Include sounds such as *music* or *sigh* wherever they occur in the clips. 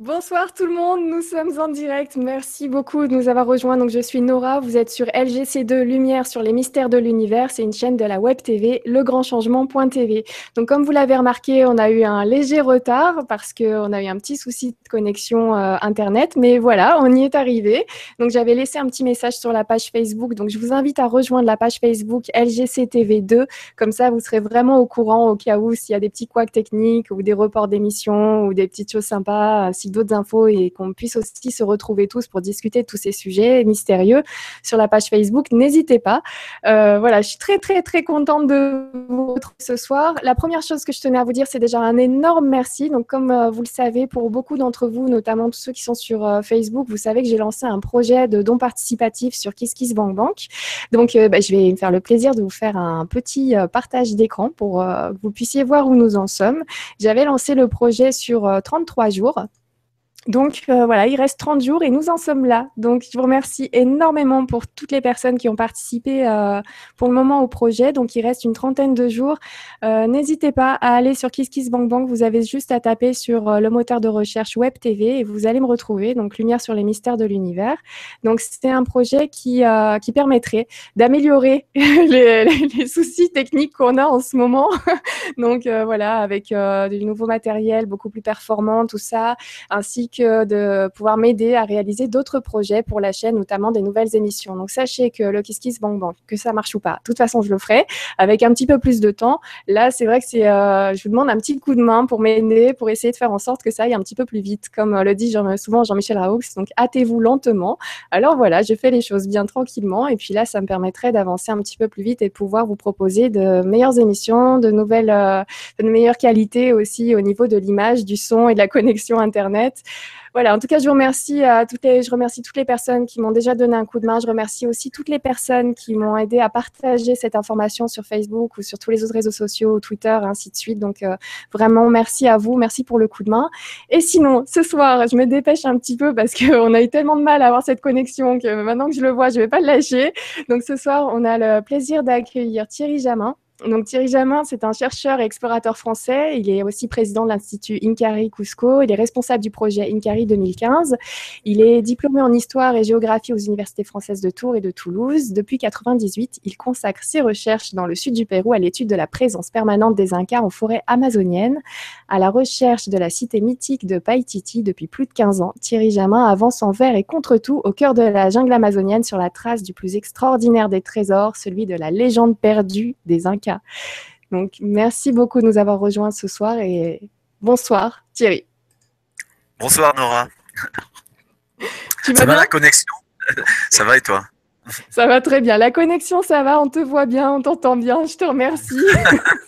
Bonsoir tout le monde, nous sommes en direct. Merci beaucoup de nous avoir rejoints. Donc, je suis Nora, vous êtes sur LGC2 Lumière sur les mystères de l'univers. C'est une chaîne de la web TV, legrandchangement.tv. Donc, comme vous l'avez remarqué, on a eu un léger retard parce qu'on a eu un petit souci de connexion euh, Internet. Mais voilà, on y est arrivé. Donc, j'avais laissé un petit message sur la page Facebook. Donc, je vous invite à rejoindre la page Facebook LGC TV2. Comme ça, vous serez vraiment au courant au cas où s'il y a des petits couacs techniques ou des reports d'émissions ou des petites choses sympas d'autres infos et qu'on puisse aussi se retrouver tous pour discuter de tous ces sujets mystérieux sur la page Facebook, n'hésitez pas. Euh, voilà, je suis très très très contente de vous retrouver ce soir. La première chose que je tenais à vous dire, c'est déjà un énorme merci. Donc comme euh, vous le savez, pour beaucoup d'entre vous, notamment tous ceux qui sont sur euh, Facebook, vous savez que j'ai lancé un projet de don participatif sur KissKissBankBank. Donc bah, je vais me faire le plaisir de vous faire un petit partage d'écran pour que vous puissiez voir où nous en sommes. J'avais lancé le projet sur 33 jours. Donc euh, voilà, il reste 30 jours et nous en sommes là. Donc je vous remercie énormément pour toutes les personnes qui ont participé euh, pour le moment au projet. Donc il reste une trentaine de jours. Euh, n'hésitez pas à aller sur KissKissBankBank. Vous avez juste à taper sur le moteur de recherche Web TV et vous allez me retrouver. Donc Lumière sur les mystères de l'univers. Donc c'est un projet qui, qui permettrait d'améliorer *laughs* les, les, soucis techniques qu'on a en ce moment. *laughs* Donc voilà, avec du nouveau matériel beaucoup plus performant, tout ça, ainsi de pouvoir m'aider à réaliser d'autres projets pour la chaîne, notamment des nouvelles émissions. Donc sachez que le Kiss Kiss Bank Bank, que ça marche ou pas, de toute façon je le ferai avec un petit peu plus de temps. Là, c'est vrai que euh, je vous demande un petit coup de main pour m'aider, pour essayer de faire en sorte que ça aille un petit peu plus vite, comme euh, le dit souvent Jean-Michel Raoux. Donc hâtez-vous lentement. Alors voilà, je fais les choses bien tranquillement et puis là, ça me permettrait d'avancer un petit peu plus vite et pouvoir vous proposer de meilleures émissions, de nouvelles, euh, de meilleure qualité aussi au niveau de l'image, du son et de la connexion Internet. Voilà, en tout cas, je vous remercie à toutes les, je remercie toutes les personnes qui m'ont déjà donné un coup de main. Je remercie aussi toutes les personnes qui m'ont aidé à partager cette information sur Facebook ou sur tous les autres réseaux sociaux, Twitter, ainsi de suite. Donc, euh, vraiment, merci à vous. Merci pour le coup de main. Et sinon, ce soir, je me dépêche un petit peu parce qu'on *laughs* a eu tellement de mal à avoir cette connexion que maintenant que je le vois, je vais pas le lâcher. Donc, ce soir, on a le plaisir d'accueillir Thierry Jamin. Donc Thierry Jamin, c'est un chercheur et explorateur français. Il est aussi président de l'Institut Inkari Cusco. Il est responsable du projet Inkari 2015. Il est diplômé en histoire et géographie aux universités françaises de Tours et de Toulouse. Depuis 1998, il consacre ses recherches dans le sud du Pérou à l'étude de la présence permanente des Incas en forêt amazonienne, à la recherche de la cité mythique de Paititi depuis plus de 15 ans. Thierry Jamin avance envers et contre tout au cœur de la jungle amazonienne sur la trace du plus extraordinaire des trésors, celui de la légende perdue des Incas donc, merci beaucoup de nous avoir rejoints ce soir et bonsoir Thierry. Bonsoir Nora. ça va la connexion? Ça va et toi? Ça va très bien. La connexion, ça va, on te voit bien, on t'entend bien. Je te remercie. *laughs*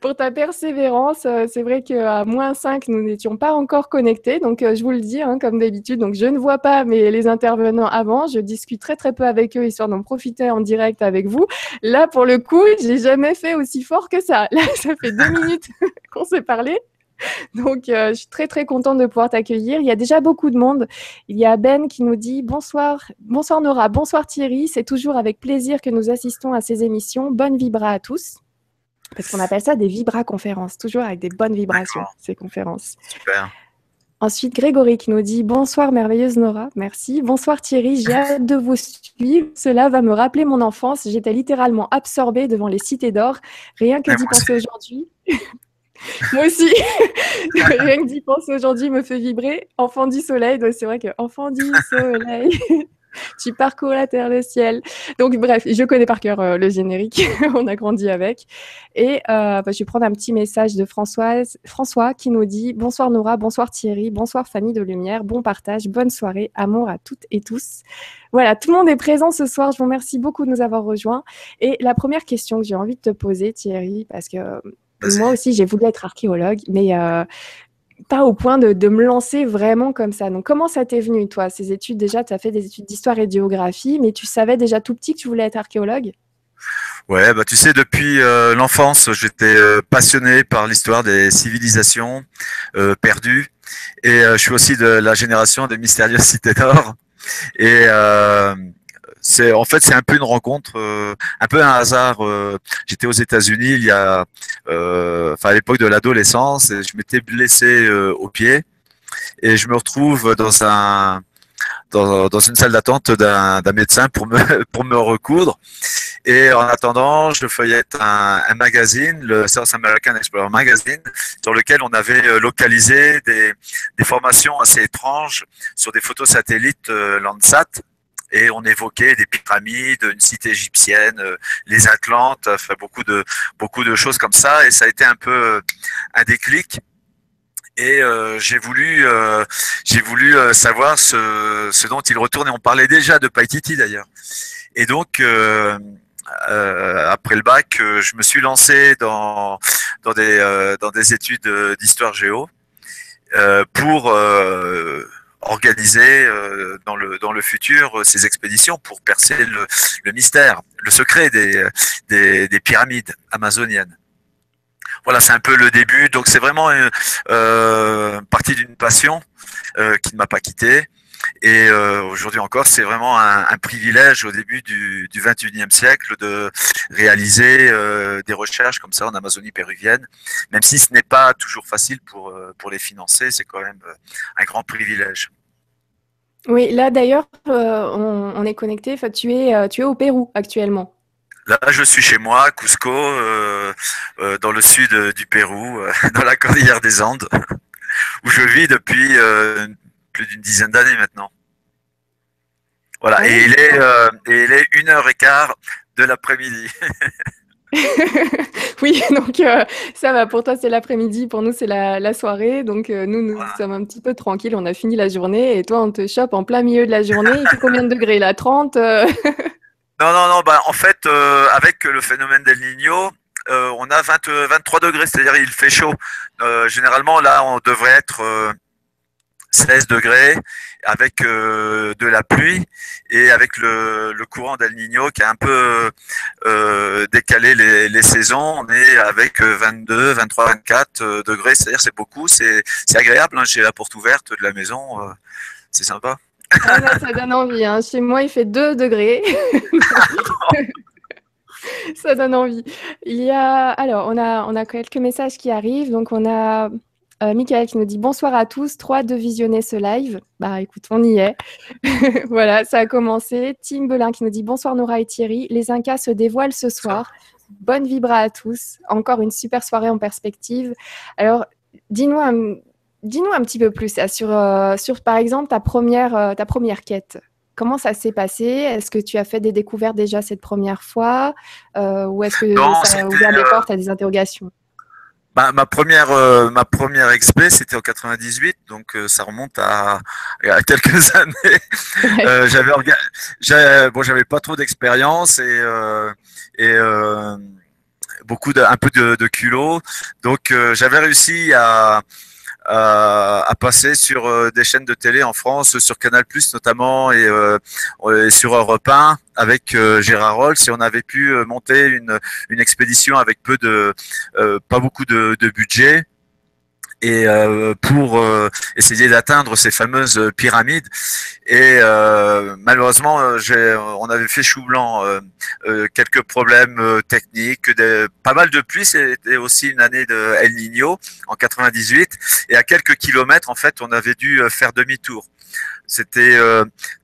pour ta persévérance. Euh, c'est vrai qu'à moins 5, nous n'étions pas encore connectés. Donc, euh, je vous le dis, hein, comme d'habitude, donc je ne vois pas mais les intervenants avant. Je discute très, très peu avec eux, histoire d'en profiter en direct avec vous. Là, pour le coup, j'ai jamais fait aussi fort que ça. Là, *laughs* ça fait deux minutes *laughs* qu'on s'est parlé. Donc, euh, je suis très, très contente de pouvoir t'accueillir. Il y a déjà beaucoup de monde. Il y a Ben qui nous dit bonsoir, bonsoir Nora, bonsoir Thierry. C'est toujours avec plaisir que nous assistons à ces émissions. Bonne vibra à tous. Parce qu'on appelle ça des vibra-conférences, toujours avec des bonnes vibrations, ces conférences. Super. Ensuite, Grégory qui nous dit Bonsoir, merveilleuse Nora. Merci. Bonsoir Thierry, j'ai hâte de vous suivre. Cela va me rappeler mon enfance. J'étais littéralement absorbée devant les cités d'or. Rien que d'y penser aujourd'hui. *laughs* Moi aussi. *laughs* Rien que d'y penser aujourd'hui me fait vibrer. Enfant du soleil. Donc, c'est vrai que enfant du soleil. *laughs* *laughs* tu parcours la terre, le ciel. Donc bref, je connais par cœur euh, le générique, *laughs* on a grandi avec. Et euh, bah, je vais prendre un petit message de Françoise, François qui nous dit Bonsoir Nora, bonsoir Thierry, bonsoir famille de lumière, bon partage, bonne soirée, amour à toutes et tous. Voilà, tout le monde est présent ce soir. Je vous remercie beaucoup de nous avoir rejoints. Et la première question que j'ai envie de te poser, Thierry, parce que moi aussi, j'ai voulu être archéologue, mais euh, pas au point de, me lancer vraiment comme ça. Donc, comment ça t'est venu, toi, ces études? Déjà, tu as fait des études d'histoire et de géographie, mais tu savais déjà tout petit que tu voulais être archéologue? Ouais, bah tu sais, depuis euh, l'enfance, j'étais euh, passionné par l'histoire des civilisations euh, perdues, et je suis aussi de la génération des mystérieuses *laughs* cités d'or. Et c'est en fait c'est un peu une rencontre, euh, un peu un hasard. Euh, j'étais aux États-Unis il y a, euh, enfin à l'époque de l'adolescence, et je m'étais blessé au pied et je me retrouve dans un dans, une salle d'attente d'un médecin pour me *laughs* pour me recoudre. Et en attendant, je feuillette un, magazine, le South American Explorer Magazine, sur lequel on avait localisé des, des formations assez étranges sur des photos satellites Landsat et on évoquait des pyramides, une cité égyptienne, euh, les Atlantes, enfin beaucoup de beaucoup de choses comme ça, et ça a été un peu un déclic. Et euh, j'ai voulu euh, j'ai voulu savoir ce, ce dont il retourne. Et on parlait déjà de Paititi d'ailleurs. Et donc après le bac, je me suis lancé dans dans des dans des études d'histoire géo pour organiser euh, dans le dans le futur euh, ces expéditions pour percer le, mystère, le secret des, des, des pyramides amazoniennes. Voilà, c'est un peu le début. Donc c'est vraiment euh, euh partie d'une passion qui ne m'a pas quitté. Et euh, aujourd'hui encore, c'est vraiment un, un, privilège au début du, du 21e siècle de réaliser euh, des recherches comme ça en Amazonie péruvienne, même si ce n'est pas toujours facile pour, euh, pour les financer, c'est quand même un grand privilège. Oui, là d'ailleurs, euh, on, on, est connecté, enfin, tu, es, tu es au Pérou actuellement. Là, je suis chez moi, Cusco, euh, euh, dans le sud du Pérou, *laughs* dans la cordillère des Andes, *laughs* où je vis depuis plus d'une dizaine d'années maintenant. Voilà, et il est, euh, et il est une heure et quart de l'après-midi. *laughs* *laughs* oui, donc euh, ça va. Pour toi, c'est l'après-midi. Pour nous, c'est la, la, soirée. Donc euh, nous, nous voilà. sommes un petit peu tranquilles. On a fini la journée. Et toi, on te chope en plein milieu de la journée. Il fait combien de degrés là? 30 *laughs* Non, non, non. Bah, en fait, avec le phénomène del Niño, on a 20, 23 degrés. C'est-à-dire, il fait chaud. généralement, là, on devrait être 16 degrés avec euh, de la pluie et avec le, le courant d'El Niño qui a un peu euh, décalé les, les, saisons. On est avec 22, 23, 24 degrés, c'est-à-dire c'est beaucoup, c'est agréable. Hein. J'ai la porte ouverte de la maison, euh, c'est sympa. Ah bah, ça donne envie. Hein. Chez moi, il fait 2 degrés. *laughs* ça donne envie. Il y a alors on a on a quelques messages qui arrivent. Donc on a euh, Michael qui nous dit bonsoir à tous, trois de visionner ce live. Bah écoute, on y est. *laughs* voilà, ça a commencé. Tim Belin qui nous dit bonsoir Nora et Thierry. Les Incas se dévoilent ce soir. Bonne vibra à tous. Encore une super soirée en perspective. Alors, dis-nous un, dis-nous un petit peu plus sur, euh, sur par exemple ta première, euh, ta première quête. Comment ça s'est passé? Est-ce que tu as fait des découvertes déjà cette première fois? Ou est-ce que non, ça a ouvert des portes à des interrogations? Ma, ma, première euh, ma première expé c'était en 98 donc euh, ça remonte à, à *laughs* quelques années. Euh, j'avais bon j'avais pas trop d'expérience et euh, et euh, beaucoup de un peu de, de culot. Donc j'avais réussi à à, à, passer sur euh, des chaînes de télé en France, sur Canal Plus notamment et, euh, sur Europe 1 avec euh, Gérard Rolls. Et on avait pu monter une, une expédition avec peu de pas beaucoup de budget et euh, pour euh, essayer d'atteindre ces fameuses pyramides. Et euh, malheureusement, on avait fait chou blanc, quelques problèmes techniques, des, pas mal de pluie. C'était aussi une année de El Niño en 98, et à quelques kilomètres, en fait, on avait dû faire demi-tour. C'était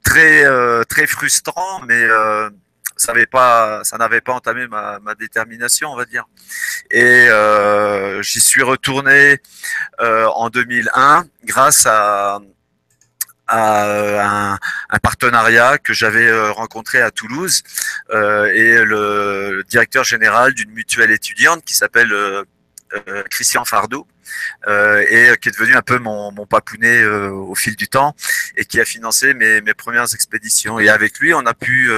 très très frustrant, mais ça n'avait pas, entamé ma, détermination, on va dire. Et euh, j'y suis retourné euh, en 2001 grâce à, un, partenariat que j'avais euh, rencontré à Toulouse et le, directeur général d'une mutuelle étudiante qui s'appelle Christian Fardou euh, et qui est devenu un peu mon, mon papounet euh, au fil du temps et qui a financé mes, mes premières expéditions. Et avec lui, on a pu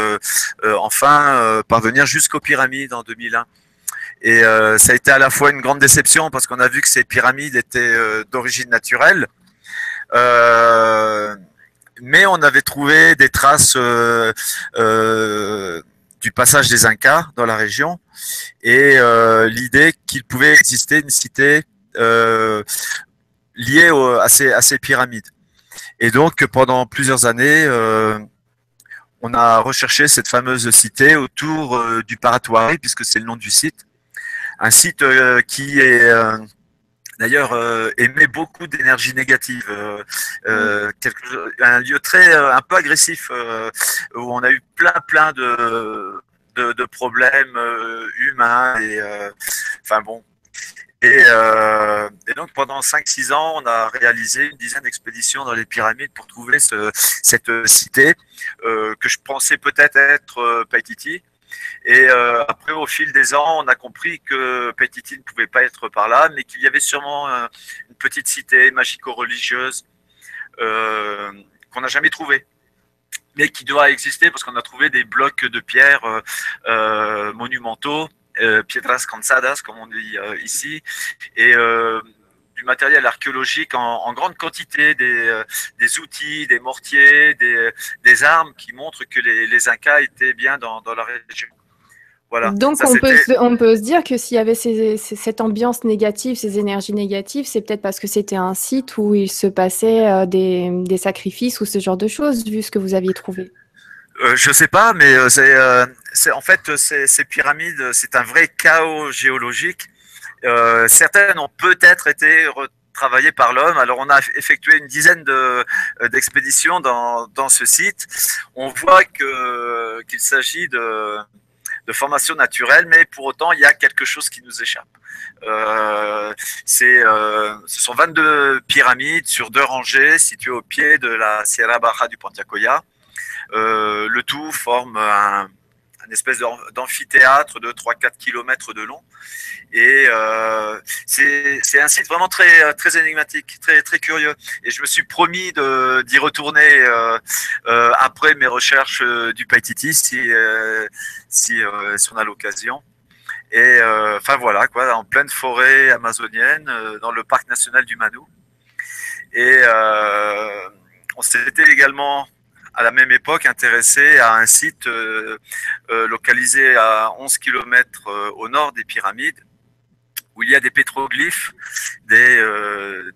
enfin parvenir jusqu'aux pyramides en 2001. Et ça a été à la fois une grande déception parce qu'on a vu que ces pyramides étaient d'origine naturelle. mais on avait trouvé des traces du passage des Incas dans la région et euh, l'idée qu'il pouvait exister une cité euh, liée au, à, ces, pyramides. Et donc pendant plusieurs années, euh, on a recherché cette fameuse cité autour du Paratoari, puisque c'est le nom du site. Un site qui est d'ailleurs euh, émet beaucoup d'énergie négative. Euh, euh, un lieu très un peu agressif où on a eu plein plein de de, problèmes humains et enfin bon. Et, et, donc pendant 5-6 ans, on a réalisé une dizaine d'expéditions dans les pyramides pour trouver ce, cette cité que je pensais peut-être être, être Paititi et euh, après, au fil des ans, on a compris que Petiti ne pouvait pas être par là, mais qu'il y avait sûrement euh, une petite cité magico-religieuse euh, qu'on n'a jamais trouvée, mais qui doit exister parce qu'on a trouvé des blocs de pierre monumentaux, piedras cansadas, comme on dit ici, et du matériel archéologique en, grande quantité, des, outils, des mortiers, des, armes qui montrent que les, Incas étaient bien dans la région. Donc on, peut se, on, peut se, dire que s'il y avait cette ambiance négative, ces énergies négatives, c'est peut-être parce que c'était un site où il se passait euh, des, sacrifices ou ce genre de choses, vu ce que vous aviez trouvé. Euh, je sais pas, mais euh, euh, c'est en fait ces pyramides, c'est un vrai chaos géologique. Certaines ont peut-être été travaillées par l'homme. Alors on a effectué une dizaine d'expéditions dans, dans, ce site. On voit qu'il s'agit de de formation naturelle, mais pour autant, il y a quelque chose qui nous échappe. Euh, euh, ce sont 22 pyramides sur deux rangées situées au pied de la Sierra Baja du Pantiacoya. Euh, le tout forme un, une espèce d'amphithéâtre de 3-4 km de long. Et euh, c'est un site vraiment très, très énigmatique, très, très curieux. Et je me suis promis d'y retourner euh, euh, après mes recherches du Paititi si, si, si, on a l'occasion. Et enfin voilà, quoi, en pleine forêt amazonienne, dans le parc national du Manu. Et on s'était également à la même époque intéressé à un site euh, euh, localisé à 11 km euh, au nord des pyramides, où il y a des pétroglyphes, des,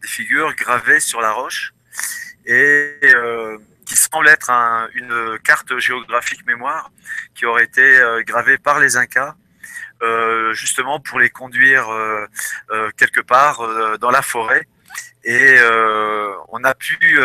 des figures gravées sur la roche, et qui semble être une carte géographique mémoire qui aurait été gravée par les Incas, justement pour les conduire quelque part dans la forêt. Et on a pu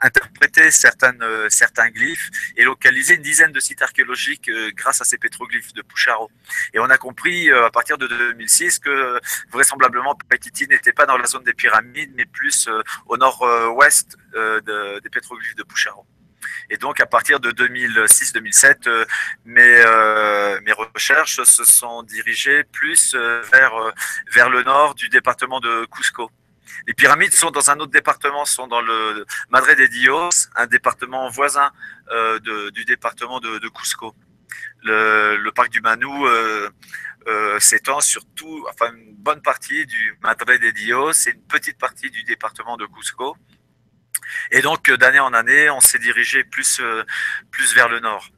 interpréter euh, certains glyphes et localiser une dizaine de sites archéologiques euh, grâce à ces pétroglyphes de Poucharo. Et on a compris euh, à partir de 2006 que vraisemblablement Paititi n'était pas dans la zone des pyramides, mais plus au nord-ouest des pétroglyphes de Poucharo. Et donc, à partir de 2006-2007, mes, mes recherches se sont dirigées plus vers, vers le nord du département de Cusco. Les pyramides sont dans un autre département, sont dans le Madre de Dios, un département voisin euh, du département de, Cusco. Le, parc du Manu euh, euh, s'étend sur tout, enfin une bonne partie du Madre de Dios et une petite partie du département de Cusco. Et donc d'année en année, on s'est dirigé plus, plus vers le nord.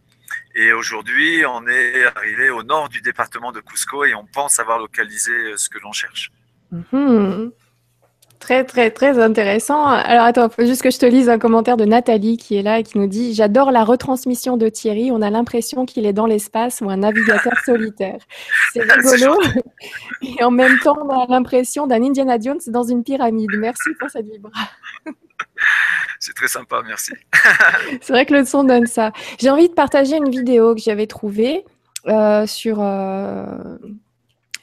Et aujourd'hui, on est arrivé au nord du département de Cusco et on pense avoir localisé ce que l'on cherche. Mhm. Très, très, très intéressant. Alors, attends, faut juste que je te lise un commentaire de Nathalie qui est là et qui nous dit J'adore la retransmission de Thierry. On a l'impression qu'il est dans l'espace ou un navigateur *laughs* solitaire. C'est rigolo. *laughs* et en même temps, on a l'impression d'un Indiana Jones dans une pyramide. Merci pour cette vibra. C'est très sympa, merci. *laughs* C'est vrai que le son donne ça. J'ai envie de partager une vidéo que j'avais trouvée euh, sur. Euh,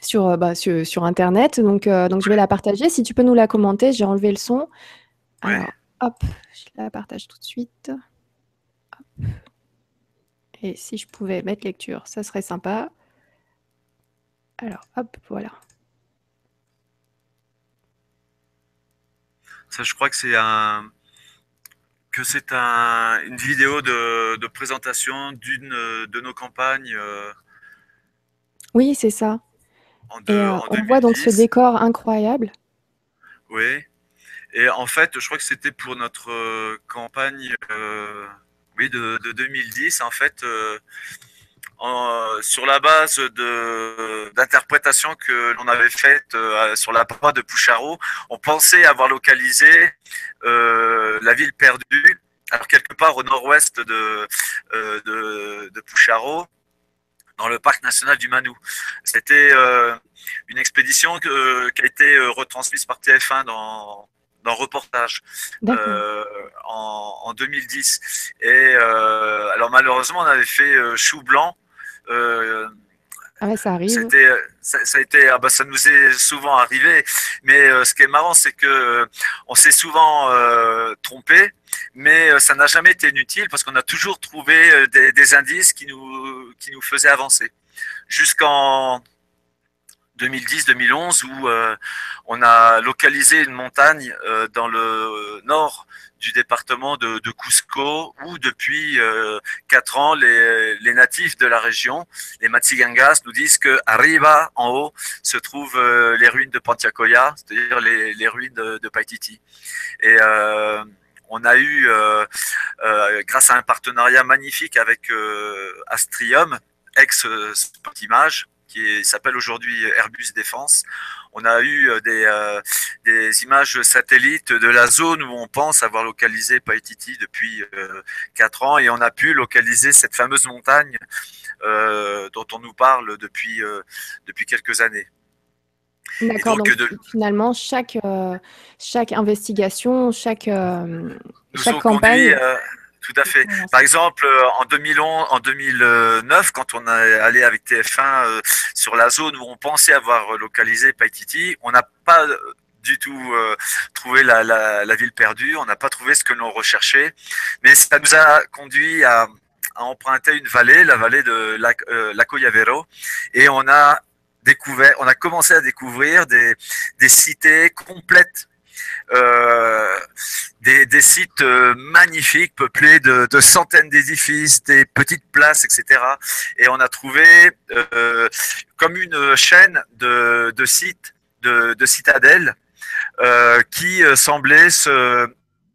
sur, bah, sur, sur, Internet. Donc, euh, donc, je vais la partager. Si tu peux nous la commenter, j'ai enlevé le son. Alors, hop, je la partage tout de suite. Et si je pouvais mettre lecture, ça serait sympa. Alors, hop, voilà. Ça, je crois que c'est un que c'est un, une vidéo de, de présentation d'une de nos campagnes. Euh. Oui, c'est ça. Euh, on voit donc ce décor incroyable. Oui. Et en fait, je crois que c'était pour notre euh, campagne euh, oui, de, 2010. En fait, sur la base d'interprétations que l'on avait faites sur la proie de Poucharo, on pensait avoir localisé la ville perdue, alors quelque part au nord-ouest de, de, de Poucharo, dans le parc national du Manou. C'était une expédition qui a été retransmise par TF1 dans, dans Reportage en, en, 2010. Et alors malheureusement, on avait fait chou blanc. Ah ça arrive. C'était, ça, a été, ah bah, ça nous est souvent arrivé. Mais euh, ce qui est marrant, c'est que euh, on s'est souvent euh, trompé, mais ça n'a jamais été inutile parce qu'on a toujours trouvé des, des, indices qui nous, qui nous faisaient avancer. Jusqu'en 2010-2011 où euh, on a localisé une montagne euh, dans le nord du département de, Cusco où depuis euh, quatre ans les, natifs de la région, les Matsigangas, nous disent que arriba en haut se trouvent les ruines de Pantiacoya, c'est-à-dire les, ruines de, Paititi. Et on a eu, grâce à un partenariat magnifique avec Astrium, ex Spotimage, qui s'appelle aujourd'hui Airbus Défense. On a eu euh, des, euh, des, images satellites de la zone où on pense avoir localisé Paititi depuis euh, quatre ans et on a pu localiser cette fameuse montagne dont on nous parle depuis, depuis quelques années. D'accord, donc, finalement, chaque, chaque investigation, chaque, chaque campagne... Tout à fait. Par exemple, euh, en 2011, en 2009, quand on est allé avec TF1 euh, sur la zone où on pensait avoir localisé Paititi, on n'a pas euh, du tout trouvé la, ville perdue, on n'a pas trouvé ce que l'on recherchait, mais ça nous a conduit à, emprunter une vallée, la vallée de Lacoyavero, et on a découvert, on a commencé à découvrir des, des cités complètes euh, des, sites euh, magnifiques peuplés de, centaines d'édifices, des petites places, etc. Et on a trouvé euh, comme une chaîne de, sites, de, citadelles qui semblaient se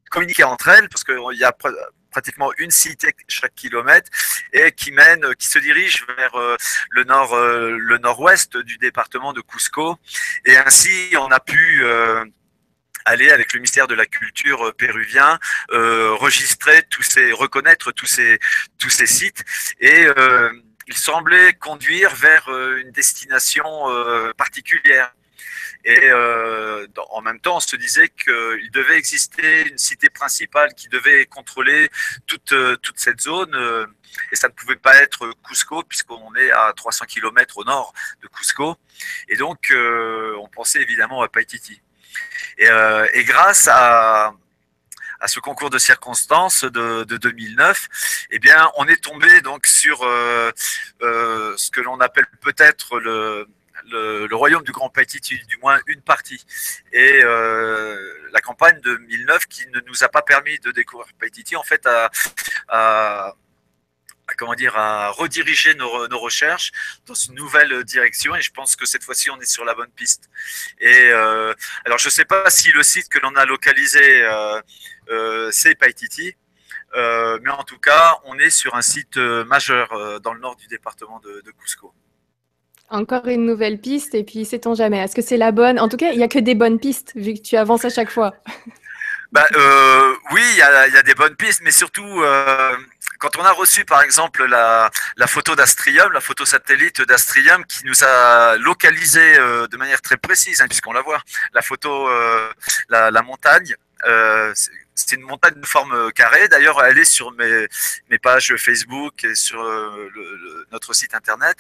communiquer entre elles, parce qu'il y a pratiquement une cité chaque kilomètre et qui mène, qui se dirige vers le nord, le nord-ouest du département de Cusco. Et ainsi, on a pu aller avec le ministère de la Culture euh, péruvien euh, registrer tous ces, reconnaître tous ces, tous ces sites et euh, il semblait conduire vers une destination particulière. Et en même temps, on se disait qu'il devait exister une cité principale qui devait contrôler toute, toute cette zone. et ça ne pouvait pas être Cusco, puisqu'on est à 300 km au nord de Cusco. Et donc, on pensait évidemment à Paititi. Euh, et, grâce à, ce concours de circonstances de, de 2009, eh bien, on est tombé donc sur euh, euh, ce que l'on appelle peut-être le, royaume du Grand Paititi, du moins une partie. Et la campagne de 2009 qui ne nous a pas permis de découvrir Paititi, en fait, a comment dire, à rediriger nos, nos, recherches dans une nouvelle direction. Et je pense que cette fois-ci, on est sur la bonne piste. Et euh, alors, je ne sais pas si le site que l'on a localisé, euh, euh, c'est Paititi. Euh, mais en tout cas, on est sur un site majeur dans le nord du département de, de Cusco. Encore une nouvelle piste, et puis sait-on jamais. Est-ce que c'est la bonne? En tout cas, il n'y a que des bonnes pistes, vu que tu avances à chaque fois. Bah, euh, oui, il y a, y a, des bonnes pistes, mais surtout, euh, quand on a reçu par exemple la, la photo d'Astrium, la photo satellite d'Astrium qui nous a localisé euh, de manière très précise, hein, puisqu'on la voit, la photo, euh, la, la, montagne, euh, c'est une montagne de forme carrée. D'ailleurs, elle est sur mes, mes pages Facebook et sur le, notre site internet.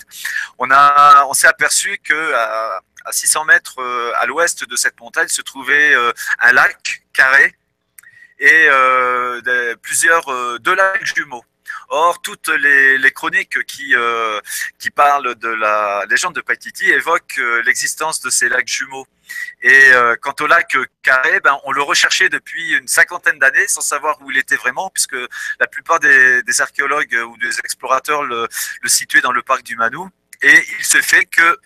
On a, on s'est aperçu que à, à 600 mètres à l'ouest de cette montagne se trouvait un lac carré et euh, plusieurs deux lacs jumeaux. Or, toutes les, chroniques qui, euh, qui parlent de la légende de Paititi évoquent euh, l'existence de ces lacs jumeaux. Et euh, quant au lac Carré, ben, on le recherchait depuis une cinquantaine d'années sans savoir où il était vraiment, puisque la plupart des, archéologues ou des explorateurs le, le, situaient dans le parc du Manou. Et il se fait que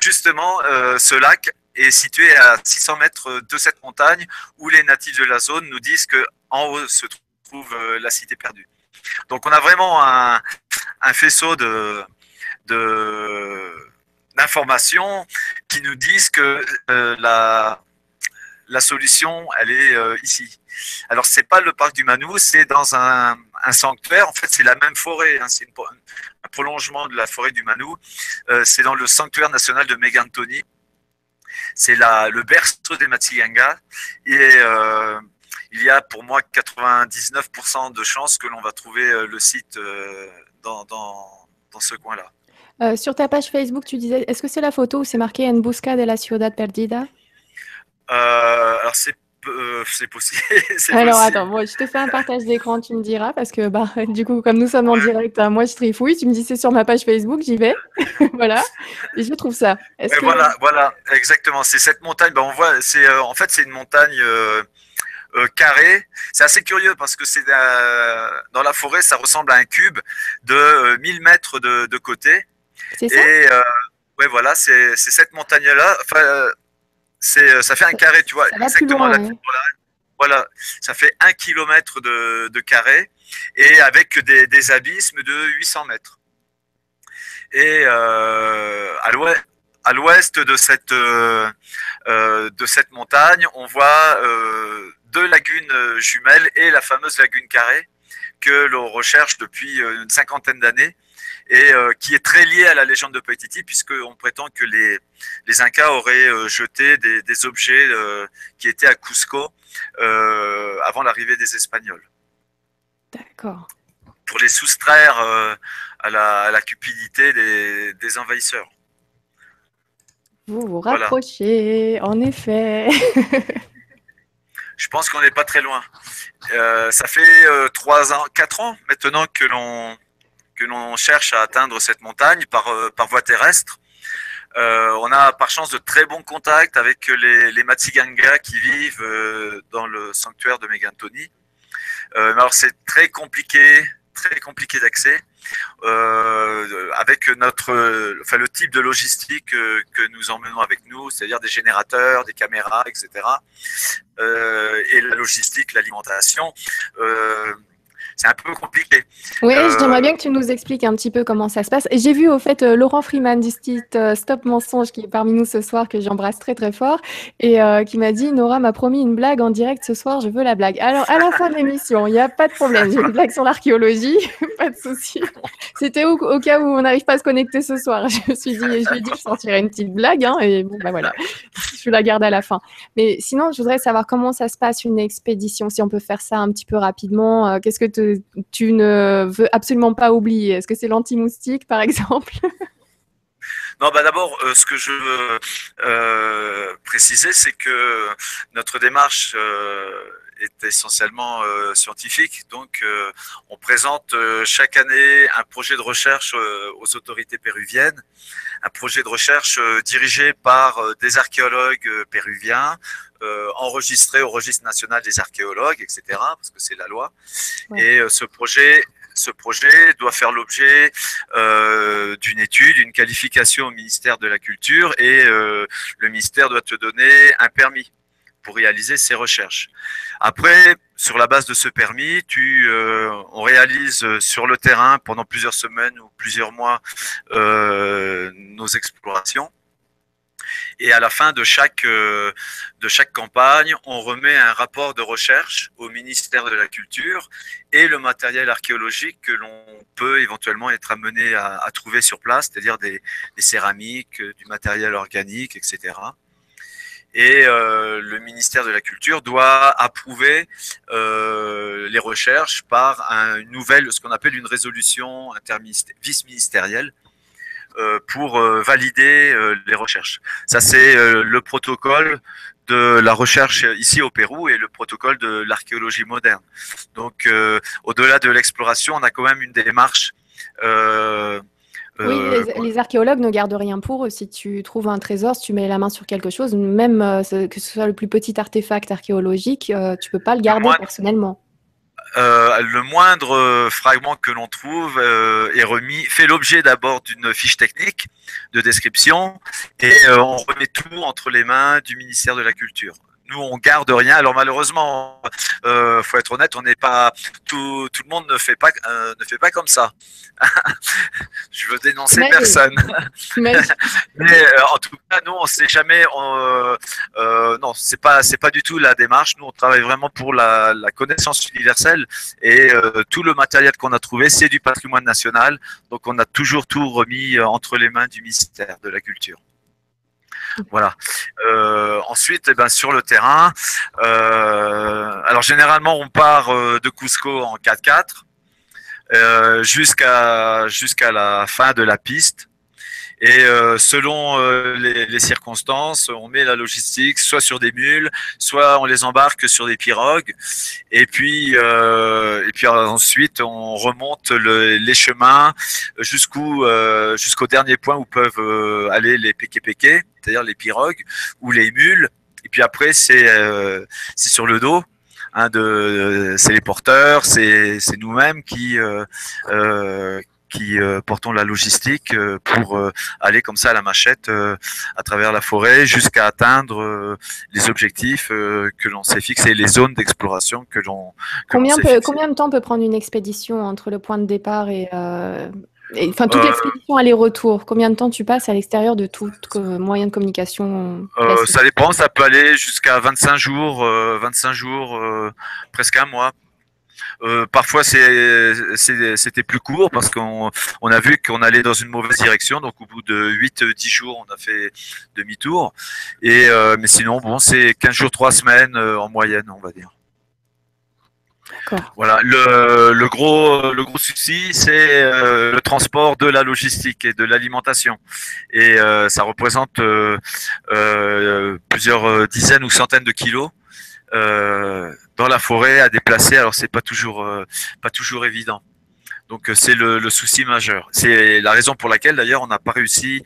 justement ce lac est situé à 600 mètres de cette montagne où les natifs de la zone nous disent que en haut se trouve la cité perdue. Donc on a vraiment un, faisceau de, d'informations qui nous disent que euh, la, solution, elle est euh, ici. Alors c'est pas le parc du Manou, c'est dans un, sanctuaire. En fait, c'est la même forêt. Hein. c'est un prolongement de la forêt du Manou. c'est dans le sanctuaire national de Megantoni. C'est le berceau des Matsiganga. Et il y a pour moi 99% de chances que l'on va trouver le site dans, dans ce coin-là. Euh, sur ta page Facebook, tu disais, est-ce que c'est la photo où c'est marqué En busca de la ciudad perdida? Euh, Alors c'est euh, *laughs* possible. Alors attends, moi je te fais un partage d'écran, tu me diras, parce que bah, *laughs* du coup, comme nous sommes en direct, hein, moi je trifouille, tu me dis c'est sur ma page Facebook, j'y vais. *laughs* voilà, et je trouve ça. Voilà, voilà, exactement. C'est cette montagne, bah, on voit, c'est en fait c'est une montagne. Carrée. C'est assez curieux parce que c'est dans la forêt, ça ressemble à un cube de 1000 mètres de, de côté. C'est ça? Et euh, ouais, voilà, c'est cette montagne-là. Enfin, euh, euh, ça fait un carré, tu vois, exactement la Voilà, ça fait un kilomètre de, de carré et avec des, des, abysmes de 800 mètres. Et euh, à l'ouest de cette euh, de cette montagne, on voit euh, deux lagunes jumelles et la fameuse lagune carrée que l'on recherche depuis une cinquantaine d'années et euh, qui est très lié à la légende de Paititi, puisqu'on prétend que les, les Incas auraient euh, jeté des, des objets euh, qui étaient à Cusco avant l'arrivée des Espagnols. D'accord. Pour les soustraire à la, à, la, cupidité des, des envahisseurs. Vous vous rapprochez, en effet. *laughs* Je pense qu'on n'est pas très loin. Euh, ça fait trois ans, quatre ans maintenant que l'on que l'on cherche à atteindre cette montagne par, euh, par voie terrestre. Euh, on a par chance de très bons contacts avec les, les Matsiganga qui vivent euh, dans le sanctuaire de Megantoni. Euh, alors c'est très compliqué, très compliqué d'accès. Euh, avec notre, enfin le type de logistique que nous emmenons avec nous, c'est-à-dire des générateurs, des caméras, etc. Euh, et la logistique, l'alimentation. Euh, c'est un peu compliqué. Oui, euh, j'aimerais bien que tu nous expliques un petit peu comment ça se passe. J'ai vu au fait euh, Laurent Freeman du site euh, Stop Mensonge qui est parmi nous ce soir, que j'embrasse très très fort, et qui m'a dit Nora m'a promis une blague en direct ce soir, je veux la blague. Alors à la fin de l'émission, il n'y a pas de problème, j'ai une blague sur l'archéologie, *laughs* pas de souci. C'était au, cas où on n'arrive pas à se connecter ce soir. *laughs* Je me suis dit, je lui ai dit je sortirais une petite blague, hein, et bon, bah voilà, je la garde à la fin. Mais sinon, je voudrais savoir comment ça se passe une expédition, si on peut faire ça un petit peu rapidement. Qu'est-ce que tu ne veux absolument pas oublier. Est-ce que c'est l'anti-moustique, par exemple? Non, bah d'abord, euh, ce que je veux euh, préciser, c'est que notre démarche euh, est essentiellement scientifique. Donc, on présente chaque année un projet de recherche aux autorités péruviennes, un projet de recherche dirigé par des archéologues péruviens, euh, enregistré au registre national des archéologues, etc., parce que c'est la loi. Et euh, ce projet, ce projet doit faire l'objet euh, d'une étude, une qualification au ministère de la Culture, et le ministère doit te donner un permis pour réaliser ces recherches. Après, sur la base de ce permis, tu, on réalise sur le terrain pendant plusieurs semaines ou plusieurs mois nos explorations. Et à la fin de chaque, euh, de chaque campagne, on remet un rapport de recherche au ministère de la Culture et le matériel archéologique que l'on peut éventuellement être amené à, à trouver sur place, c'est-à-dire des, des, céramiques, du matériel organique, etc. Et euh, le ministère de la Culture doit approuver euh, les recherches par un, une nouvelle, ce qu'on appelle une résolution vice-ministérielle euh, pour euh, valider euh, les recherches. Ça, c'est le protocole de la recherche ici au Pérou et le protocole de l'archéologie moderne. Donc, au-delà de l'exploration, on a quand même une démarche. oui, les, archéologues ne gardent rien pour eux. Si tu trouves un trésor, si tu mets la main sur quelque chose, même que ce soit le plus petit artefact archéologique, tu peux pas le garder personnellement. Euh, le moindre euh, fragment que l'on trouve euh, est remis, fait l'objet d'abord d'une fiche technique de description et on remet tout entre les mains du ministère de la Culture. Nous, on garde rien. Alors malheureusement, euh, faut être honnête, on n'est pas tout, tout le monde ne fait pas euh, ne fait pas comme ça. *laughs* Je veux dénoncer personne. *laughs* *laughs* Mais, euh, en tout cas, nous, on sait jamais. On, euh, non, c'est pas c'est pas du tout la démarche. Nous, on travaille vraiment pour la, la connaissance universelle et tout le matériel qu'on a trouvé, c'est du patrimoine national. Donc, on a toujours tout remis entre les mains du ministère de la Culture. Voilà. Euh, ensuite, eh ben, sur le terrain, euh, alors généralement on part euh, de Cusco en 4x4 jusqu'à jusqu'à la fin de la piste. Et euh, selon euh, les, circonstances, on met la logistique soit sur des mules, soit on les embarque sur des pirogues. Et puis, euh, et puis ensuite, on remonte les chemins jusqu'où, jusqu'au dernier point où peuvent aller les péké c'est-à-dire les pirogues ou les mules. Et puis après, c'est c'est sur le dos. Hein, de, c'est les porteurs, c'est, nous-mêmes qui, qui euh, portons la logistique euh, pour euh, aller comme ça à la machette à travers la forêt jusqu'à atteindre les objectifs que l'on s'est fixés, les zones d'exploration que l'on. Combien, combien de temps peut prendre une expédition entre le point de départ et, enfin, toute l'expédition aller-retour, combien de temps tu passes à l'extérieur de tout moyen de communication Ça dépend, ça peut aller jusqu'à 25 jours, 25 jours, presque un mois. Euh, parfois c'était plus court parce qu'on on a vu qu'on allait dans une mauvaise direction. Donc au bout de 8-10 jours, on a fait demi-tour. Et euh, mais sinon, bon, c'est 15 jours, 3 semaines euh, en moyenne, on va dire. Voilà, le, le, gros le gros souci, c'est le transport de la logistique et de l'alimentation, et ça représente plusieurs dizaines ou centaines de kilos euh, dans la forêt à déplacer. Alors c'est pas toujours euh, pas toujours évident. Donc euh, c'est le, souci majeur. C'est la raison pour laquelle d'ailleurs on n'a pas réussi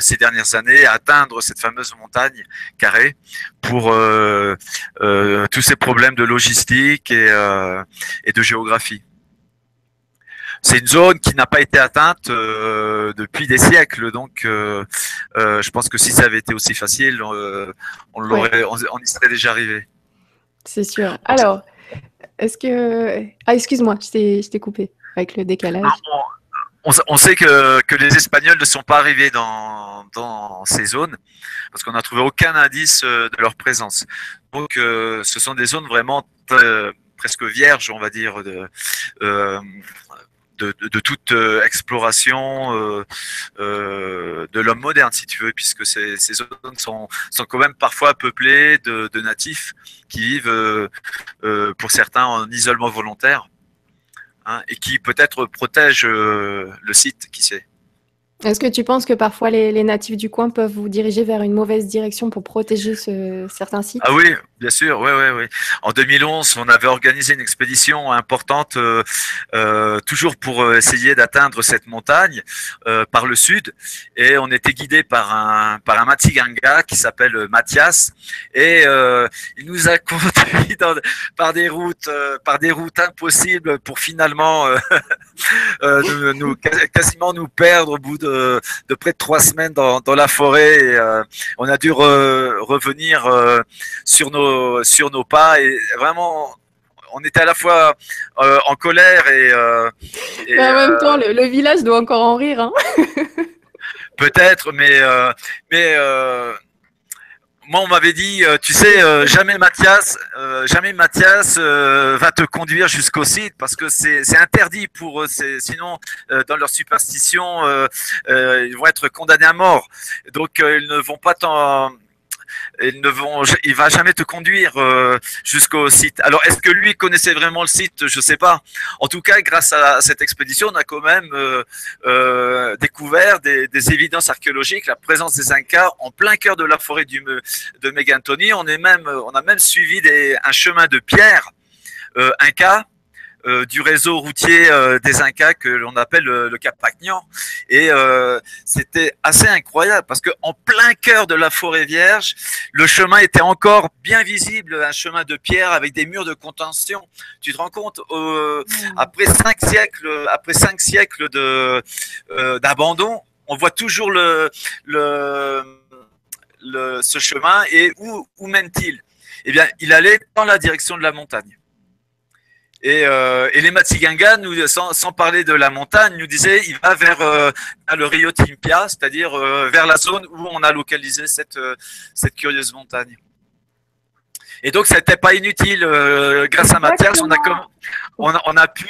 ces dernières années à atteindre cette fameuse montagne carrée pour tous ces problèmes de logistique et, et de géographie. C'est une zone qui n'a pas été atteinte depuis des siècles, donc je pense que si ça avait été aussi facile, on, l'aurait, on y serait déjà arrivé. C'est sûr. Alors, est-ce que. Ah, excuse-moi, je t'ai coupé avec le décalage. On, sait que, que, les Espagnols ne sont pas arrivés dans, dans ces zones parce qu'on n'a trouvé aucun indice euh, de leur présence. Donc, euh, ce sont des zones vraiment euh, presque vierges, on va dire, de, de, toute euh, exploration euh, euh, de l'homme moderne, si tu veux, puisque ces, zones sont, sont quand même parfois peuplées de, natifs qui vivent, pour certains, en isolement volontaire, hein, et qui peut-être protègent le site, qui sait. Est-ce que tu penses que parfois les, natifs du coin peuvent vous diriger vers une mauvaise direction pour protéger ce, certains sites? Ah oui, bien sûr, oui, oui, oui. En 2011, on avait organisé une expédition importante, euh, euh, toujours pour euh, essayer d'atteindre cette montagne par le sud, et on était guidé par un par un Matiganga qui s'appelle Mathias, et il nous a *laughs* conduit par des routes par des routes impossibles pour finalement *laughs* nous, quasiment nous perdre au bout de près de trois semaines dans, la forêt. Et, on a dû revenir sur nos sur nos pas et vraiment on était à la fois euh, en colère et, en même temps le, village doit encore en rire. Hein. *laughs* Peut-être, mais mais moi, on m'avait dit, euh, tu sais, euh, jamais Mathias, euh, jamais Mathias va te conduire jusqu'au site parce que c'est interdit pour eux. Sinon, dans leur superstition, ils vont être condamnés à mort. Donc, ils ne vont pas t'en ils ne il va jamais te conduire euh, jusqu'au site. Alors, est-ce que lui connaissait vraiment le site? Je sais pas. En tout cas, grâce à cette expédition, on a quand même euh, euh, découvert des, évidences archéologiques, la présence des Incas en plein cœur de la forêt du, de Megantoni. On est même, on a même suivi un chemin de pierre Inca euh, du réseau routier euh, des Incas que l'on appelle le, Cap Pacnian. Et euh, c'était assez incroyable parce que en plein cœur de la forêt vierge, le chemin était encore bien visible, un chemin de pierre avec des murs de contention. Tu te rends compte après cinq siècles, après cinq siècles de d'abandon, on voit toujours le, le, le ce chemin et où, où mène-t-il? Eh bien, il allait dans la direction de la montagne. Et, euh, et les Matsiganga, nous, sans, sans, parler de la montagne, nous disaient il va vers, euh, le Rio Timpia, c'est-à-dire euh, vers la zone où on a localisé cette, cette curieuse montagne. Et donc, ça n'était pas inutile. Euh, grâce à Mathias, on a, on a, on a pu,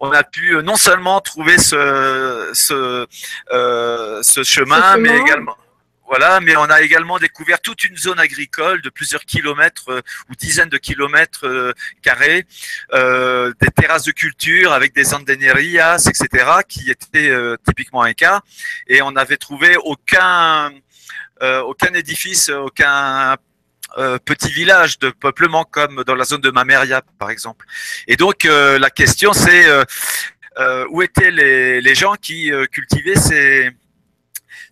on a pu non seulement trouver ce, ce, ce chemin, ce chemin, mais également voilà, mais on a également découvert toute une zone agricole de plusieurs kilomètres euh, ou dizaines de kilomètres euh, carrés, euh, des terrasses de culture avec des andenerias, etc., qui étaient typiquement un cas. Et on n'avait trouvé aucun, aucun édifice, aucun petit village de peuplement comme dans la zone de Mameria, par exemple. Et donc, la question, c'est où étaient les gens qui cultivaient ces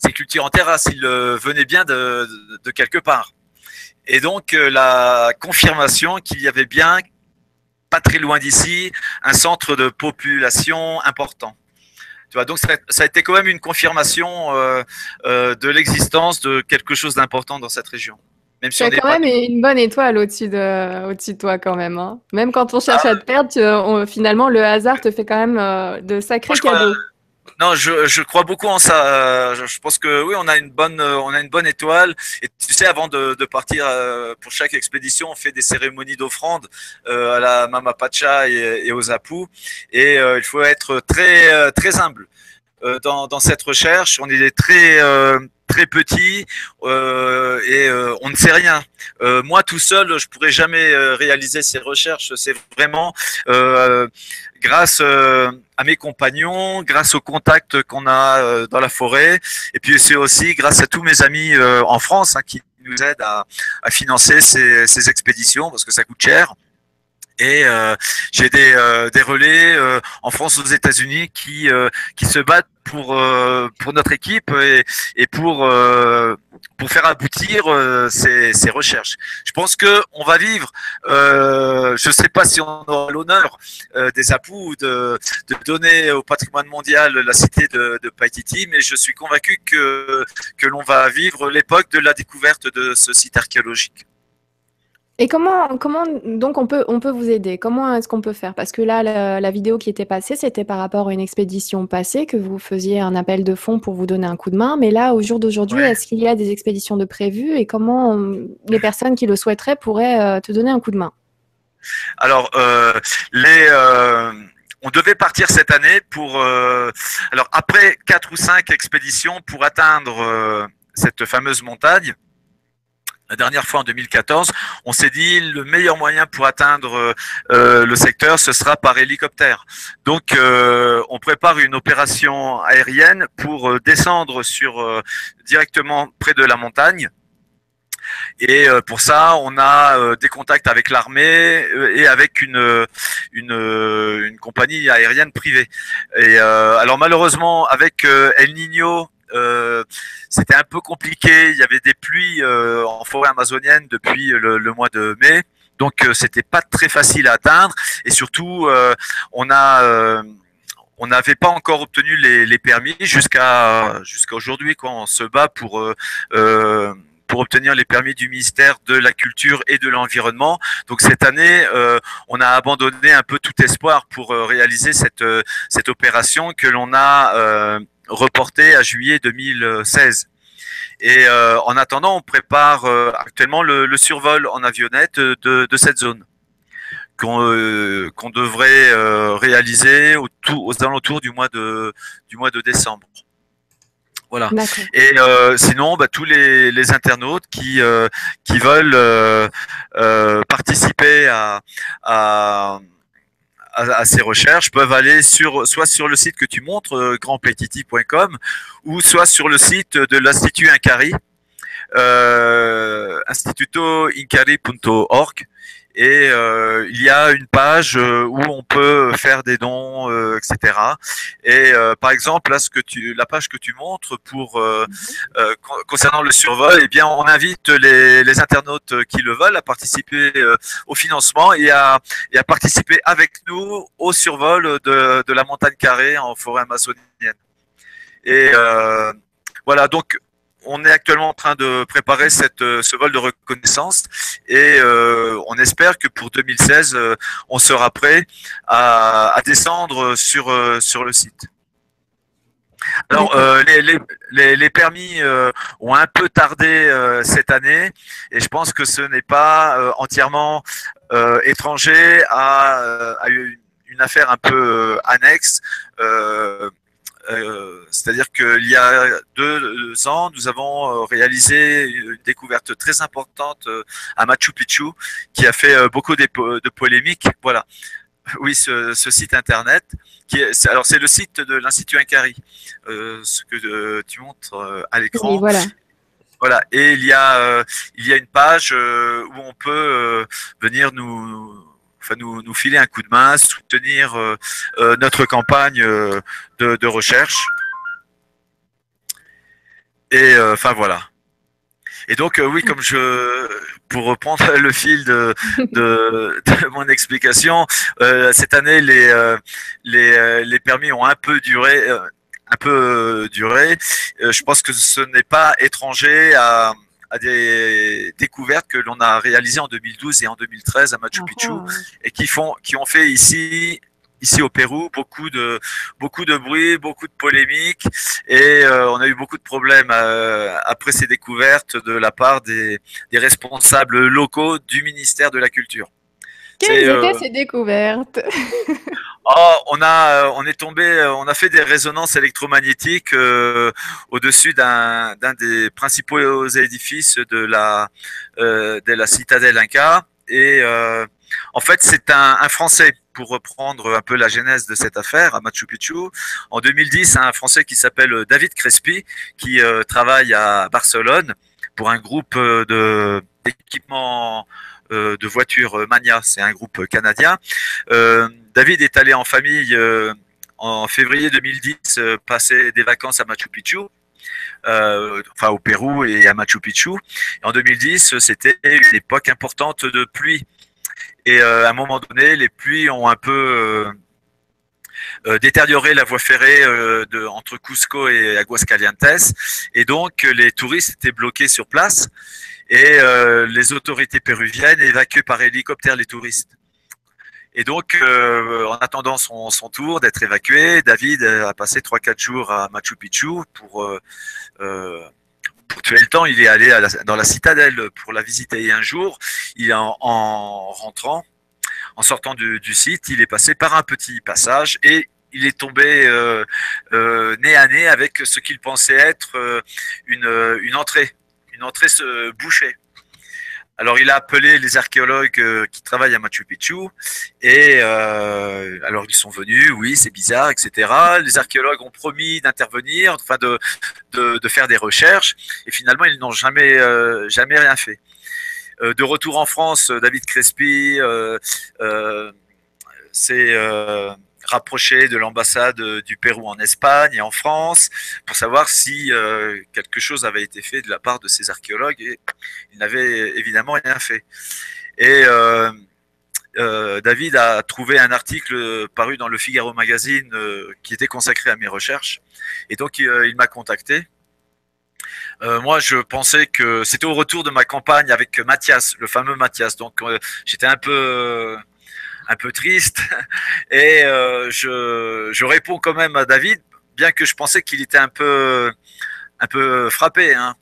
ces cultures en terrasse, ils venaient bien de, quelque part. Et donc euh, la confirmation qu'il y avait bien, pas très loin d'ici, un centre de population important. Tu vois, donc ça, a été quand même une confirmation euh, euh, de l'existence de quelque chose d'important dans cette région. Même si quand même une bonne étoile au-dessus de, au de toi quand même. Hein. Même quand on cherche ah. à te perdre, finalement le hasard te fait quand même de sacrés cadeaux. Non, je, je, crois beaucoup en ça. Euh, je pense que oui, on a une bonne, euh, on a une bonne étoile. Et tu sais, avant de, de partir euh, pour chaque expédition, on fait des cérémonies d'offrande à la Mama Pacha et, et aux Apu. Et il faut être très, très humble dans, dans cette recherche. On est très très petit euh, et euh, on ne sait rien. Euh, moi tout seul, je pourrais jamais réaliser ces recherches. C'est vraiment grâce à mes compagnons, grâce aux contacts qu'on a dans la forêt, et puis c'est aussi grâce à tous mes amis en France hein, qui nous aident à, financer ces expéditions parce que ça coûte cher. Et euh, j'ai des, euh, des relais euh, en France, aux États-Unis, qui qui se battent pour pour notre équipe et, et pour pour faire aboutir ces, ces recherches. Je pense que on va vivre. je ne sais pas si on aura l'honneur des apous de, de donner au patrimoine mondial la cité de, de Paititi, mais je suis convaincu que que l'on va vivre l'époque de la découverte de ce site archéologique. Et comment, comment donc on peut, on peut vous aider? Comment est-ce qu'on peut faire? Parce que là, la, vidéo qui était passée, c'était par rapport à une expédition passée que vous faisiez un appel de fonds pour vous donner un coup de main. Mais là, au jour d'aujourd'hui, est-ce qu'il y a des expéditions de prévues? Et comment les personnes qui le souhaiteraient pourraient euh, te donner un coup de main? Alors, euh, les euh, on devait partir cette année pour alors après quatre ou cinq expéditions pour atteindre cette fameuse montagne la dernière fois en 2014, on s'est dit le meilleur moyen pour atteindre euh, le secteur, ce sera par hélicoptère. Donc, euh, on prépare une opération aérienne pour euh, descendre sur directement près de la montagne. Et pour ça, on a des contacts avec l'armée et avec une, une, une compagnie aérienne privée. Et alors malheureusement, avec El Niño euh, c'était un peu compliqué. Il y avait des pluies euh, en forêt amazonienne depuis le, mois de mai, donc euh, c'était pas très facile à atteindre. Et surtout, on n'avait pas encore obtenu les, permis jusqu'à aujourd'hui. Quoi. On se bat pour obtenir les permis du ministère de la Culture et de l'Environnement. Donc cette année, on a abandonné un peu tout espoir pour réaliser cette opération que l'on a reporté à juillet 2016. Et euh, en attendant, on prépare euh, actuellement le, survol en avionnette de, cette zone qu'on euh, devrait réaliser au aux alentours du mois de, du mois de décembre. Voilà. Et sinon, bah, tous les, les, internautes qui, qui veulent participer à, à à, ces recherches peuvent aller sur soit sur le site que tu montres, euh, grandpetiti.com, ou soit sur le site de l'Institut Incari, euh, institutoincari.org et euh, il y a une page euh, où on peut faire des dons, euh, etc. Et par exemple, là, ce que tu, la page que tu montres pour concernant le survol, eh bien, on invite les, les internautes qui le veulent à participer au financement et à, et à participer avec nous au survol de, de la montagne carrée en forêt amazonienne. Et voilà, donc on est actuellement en train de préparer cette, ce vol de reconnaissance et on espère que pour 2016, on sera prêt à, descendre sur, sur le site. Alors, euh, les, les, les, permis euh, ont un peu tardé euh, cette année et je pense que ce n'est pas entièrement étranger à, une affaire un peu annexe. C'est-à-dire qu'il y a deux ans, nous avons réalisé une découverte très importante à Machu Picchu qui a fait beaucoup de polémiques. Voilà. Oui, ce, ce, site internet. Qui est, alors, c'est le site de l'Institut Incari, euh, ce que euh, tu montres euh, à l'écran. Oui, voilà. Voilà. Et il y a, euh, il y a une page euh, où on peut venir nous, enfin, nous, nous, filer un coup de main, soutenir notre campagne de, de, recherche. Et enfin, voilà. Et donc, oui, comme je, pour reprendre le fil de, de, mon explication, euh, cette année, les, euh, les, euh, les, permis ont un peu duré. Euh, un peu duré. je pense que ce n'est pas étranger à, à des découvertes que l'on a réalisées en 2012 et en 2013 à Machu Picchu et qui font, qui ont fait ici ici au Pérou, beaucoup de beaucoup de bruit, beaucoup de polémiques, et euh, on a eu beaucoup de problèmes euh, après ces découvertes de la part des, des, responsables locaux du ministère de la Culture. Quelles étaient euh, ces découvertes? *laughs* Oh, on a, on est tombé, on a fait des résonances électromagnétiques au-dessus d'un des principaux édifices de la de la citadelle Inca et en fait c'est un, un Français pour reprendre un peu la genèse de cette affaire à Machu Picchu. En 2010, un Français qui s'appelle David Crespi, qui euh, travaille à Barcelone pour un groupe euh, de d'équipement euh, de voitures Mania, c'est un groupe canadien. David est allé en famille en février 2010 passer des vacances à Machu Picchu. enfin au Pérou et à Machu Picchu. en 2010, c'était une époque importante de pluie et euh, à un moment donné, les pluies ont un peu euh, euh, détérioré la voie ferrée entre Cusco et Aguascalientes. Et donc, les touristes étaient bloqués sur place et les autorités péruviennes évacuaient par hélicoptère les touristes. Et donc, en attendant son, tour d'être évacué, David a passé 3-4 jours à Machu Picchu pour pour tuer le temps, il est allé dans la citadelle pour la visiter. Et un jour, il en, en rentrant, en sortant du, site, il est passé par un petit passage et il est tombé euh, euh, nez à nez avec ce qu'il pensait être euh, une, une entrée, une entrée se bouchée. Alors il a appelé les archéologues euh, qui travaillent à Machu Picchu et euh, alors ils sont venus, oui c'est bizarre, etc. Les archéologues ont promis d'intervenir, enfin de, de, faire des recherches et finalement ils n'ont jamais euh, jamais rien fait. Euh, de retour en France, David Crespi, c'est rapproché de l'ambassade du Pérou en Espagne et en France pour savoir si euh, quelque chose avait été fait de la part de ces archéologues et ils n'avaient évidemment rien fait. Et euh, euh, David a trouvé un article paru dans le Figaro Magazine euh, qui était consacré à mes recherches et donc il m'a contacté. moi, je pensais que c'était au retour de ma campagne avec Mathias, le fameux Mathias. Donc, j'étais un peu un peu triste. *laughs* Et euh, je, je, réponds quand même à David, bien que je pensais qu'il était un peu, un peu frappé. Hein.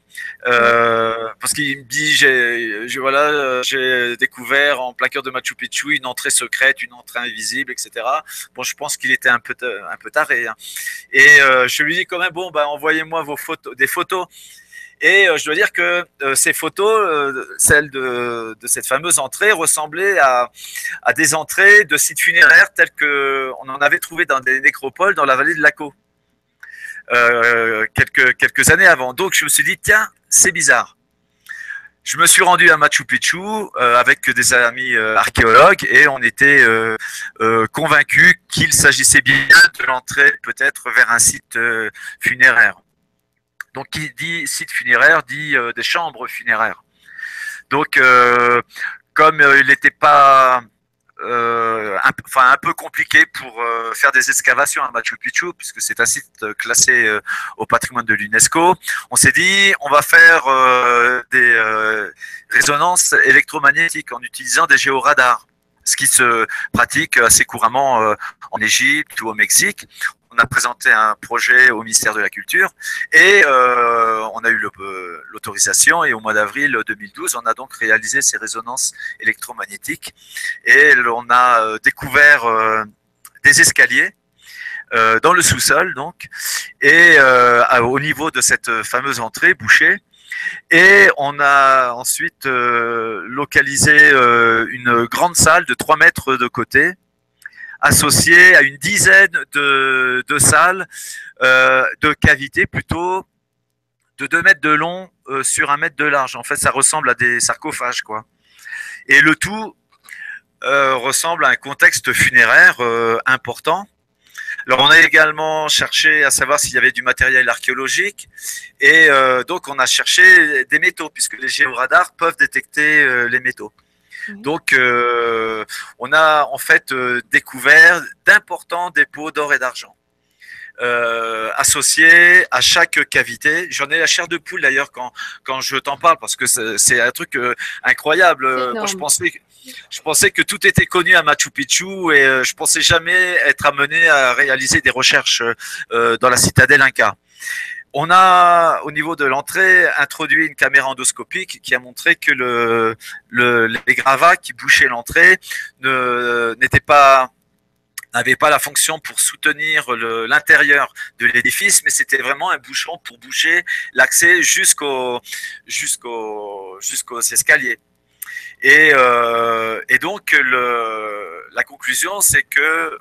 Euh, parce qu'il me dit j'ai voilà j'ai découvert en plein cœur de Machu Picchu une entrée secrète une entrée invisible etc bon je pense qu'il était un peu un peu taré hein. et euh, je lui dis quand même bon bah envoyez-moi vos photos des photos et euh, je dois dire que euh, ces photos, euh, celles de, cette fameuse entrée, ressemblaient à, des entrées de sites funéraires tels qu'on en avait trouvé dans des nécropoles dans la vallée de Laco. Quelques, années avant. Donc je me suis dit, tiens, c'est bizarre. Je me suis rendu à Machu Picchu avec des amis archéologues et on était convaincus qu'il s'agissait bien de l'entrée peut-être vers un site funéraire. Donc, qui dit site funéraire dit euh, des chambres funéraires. Donc, euh, comme euh, il n'était pas un, peu compliqué pour faire des excavations à Machu Picchu puisque c'est un site classé au patrimoine de l'UNESCO. On s'est dit on va faire des résonances électromagnétiques en utilisant des géoradars ce qui se pratique assez couramment en Égypte ou au Mexique on a présenté un projet au ministère de la Culture et euh, on a eu l'autorisation et au mois d'avril 2012, on a donc réalisé ces résonances électromagnétiques et on a euh, découvert euh, des escaliers dans le sous-sol donc et au niveau de cette fameuse entrée bouchée et on a ensuite localisé une grande salle de 3 mètres de côté associé à une dizaine de, salles, euh, de cavités plutôt, de 2 mètres de long euh, sur un mètre de large. En fait, ça ressemble à des sarcophages, quoi. Et le tout euh, ressemble à un contexte funéraire important. Alors, on a également cherché à savoir s'il y avait du matériel archéologique, et donc on a cherché des métaux, puisque les géoradars peuvent détecter les métaux. Donc, euh, on a en fait euh, découvert d'importants dépôts d'or et d'argent. Euh, associés à chaque cavité. J'en ai la chair de poule d'ailleurs quand, quand je t'en parle parce que c'est un truc incroyable. je pensais, je pensais que tout était connu à Machu Picchu et je pensais jamais être amené à réaliser des recherches dans la citadelle Inca. On a, au niveau de l'entrée, introduit une caméra endoscopique qui a montré que le, les gravats qui bouchaient l'entrée n'étaient pas n'avait pas la fonction pour soutenir l'intérieur de l'édifice, mais c'était vraiment un bouchon pour boucher l'accès jusqu'au jusqu'au jusqu'aux escaliers. Et, euh, donc la conclusion, c'est que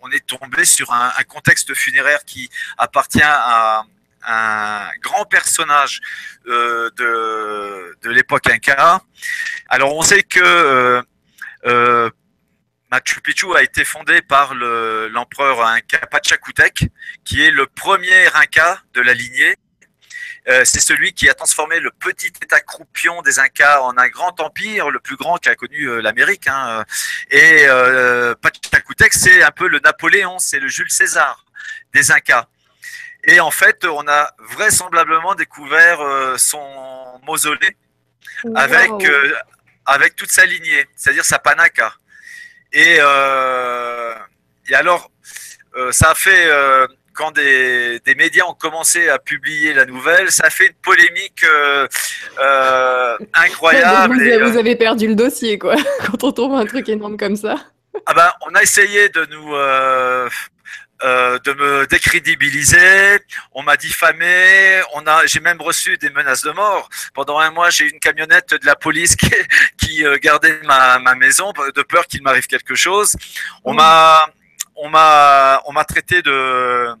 on, est tombé sur un, contexte funéraire qui appartient à, un grand personnage euh, de, de l'époque Inca. Alors on sait que euh, euh, Machu Picchu a été fondé par l'empereur Inca Pachacutec, qui est le premier Inca de la lignée. c'est celui qui a transformé le petit état croupion des Incas en un grand empire, le plus grand qu'a connu l'Amérique. Hein. Et euh, Pachacutec, c'est un peu le Napoléon, c'est le Jules César des Incas. Et en fait, on a vraisemblablement découvert euh, son mausolée avec, euh, avec toute sa lignée, c'est-à-dire sa panaka. Et, euh, et alors, ça a fait, quand des, des, médias ont commencé à publier la nouvelle, ça a fait une polémique incroyable. Vous, vous, avez perdu le dossier, quoi, *laughs* quand on trouve un truc énorme comme ça. Ah ben, on a essayé de nous euh, de me décrédibiliser, on m'a diffamé, on a, j'ai même reçu des menaces de mort. Pendant un mois, j'ai eu une camionnette de la police qui, *laughs* qui euh, gardait ma, ma, maison de peur qu'il m'arrive quelque chose. On m'a, on m'a, on m'a traité de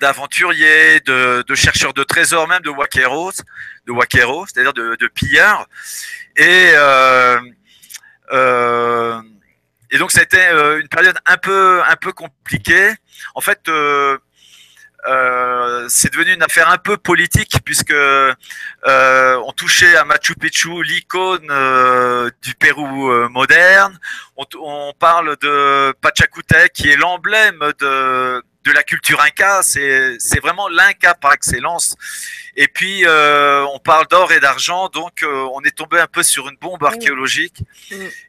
d'aventurier, de, de chercheur de trésors, même de waqueros, de waqueros, c'est-à-dire de, pilleurs. Et euh, euh, et donc, ça a été euh, une période un peu, un peu compliquée. En fait, euh, euh, c'est devenu une affaire un peu politique puisque on touchait à Machu Picchu, l'icône du Pérou moderne. On, on, parle de Pachacutec qui est l'emblème de, de la culture inca. C'est vraiment l'inca par excellence. Et puis, euh, on parle d'or et d'argent, donc euh, on est tombé un peu sur une bombe archéologique.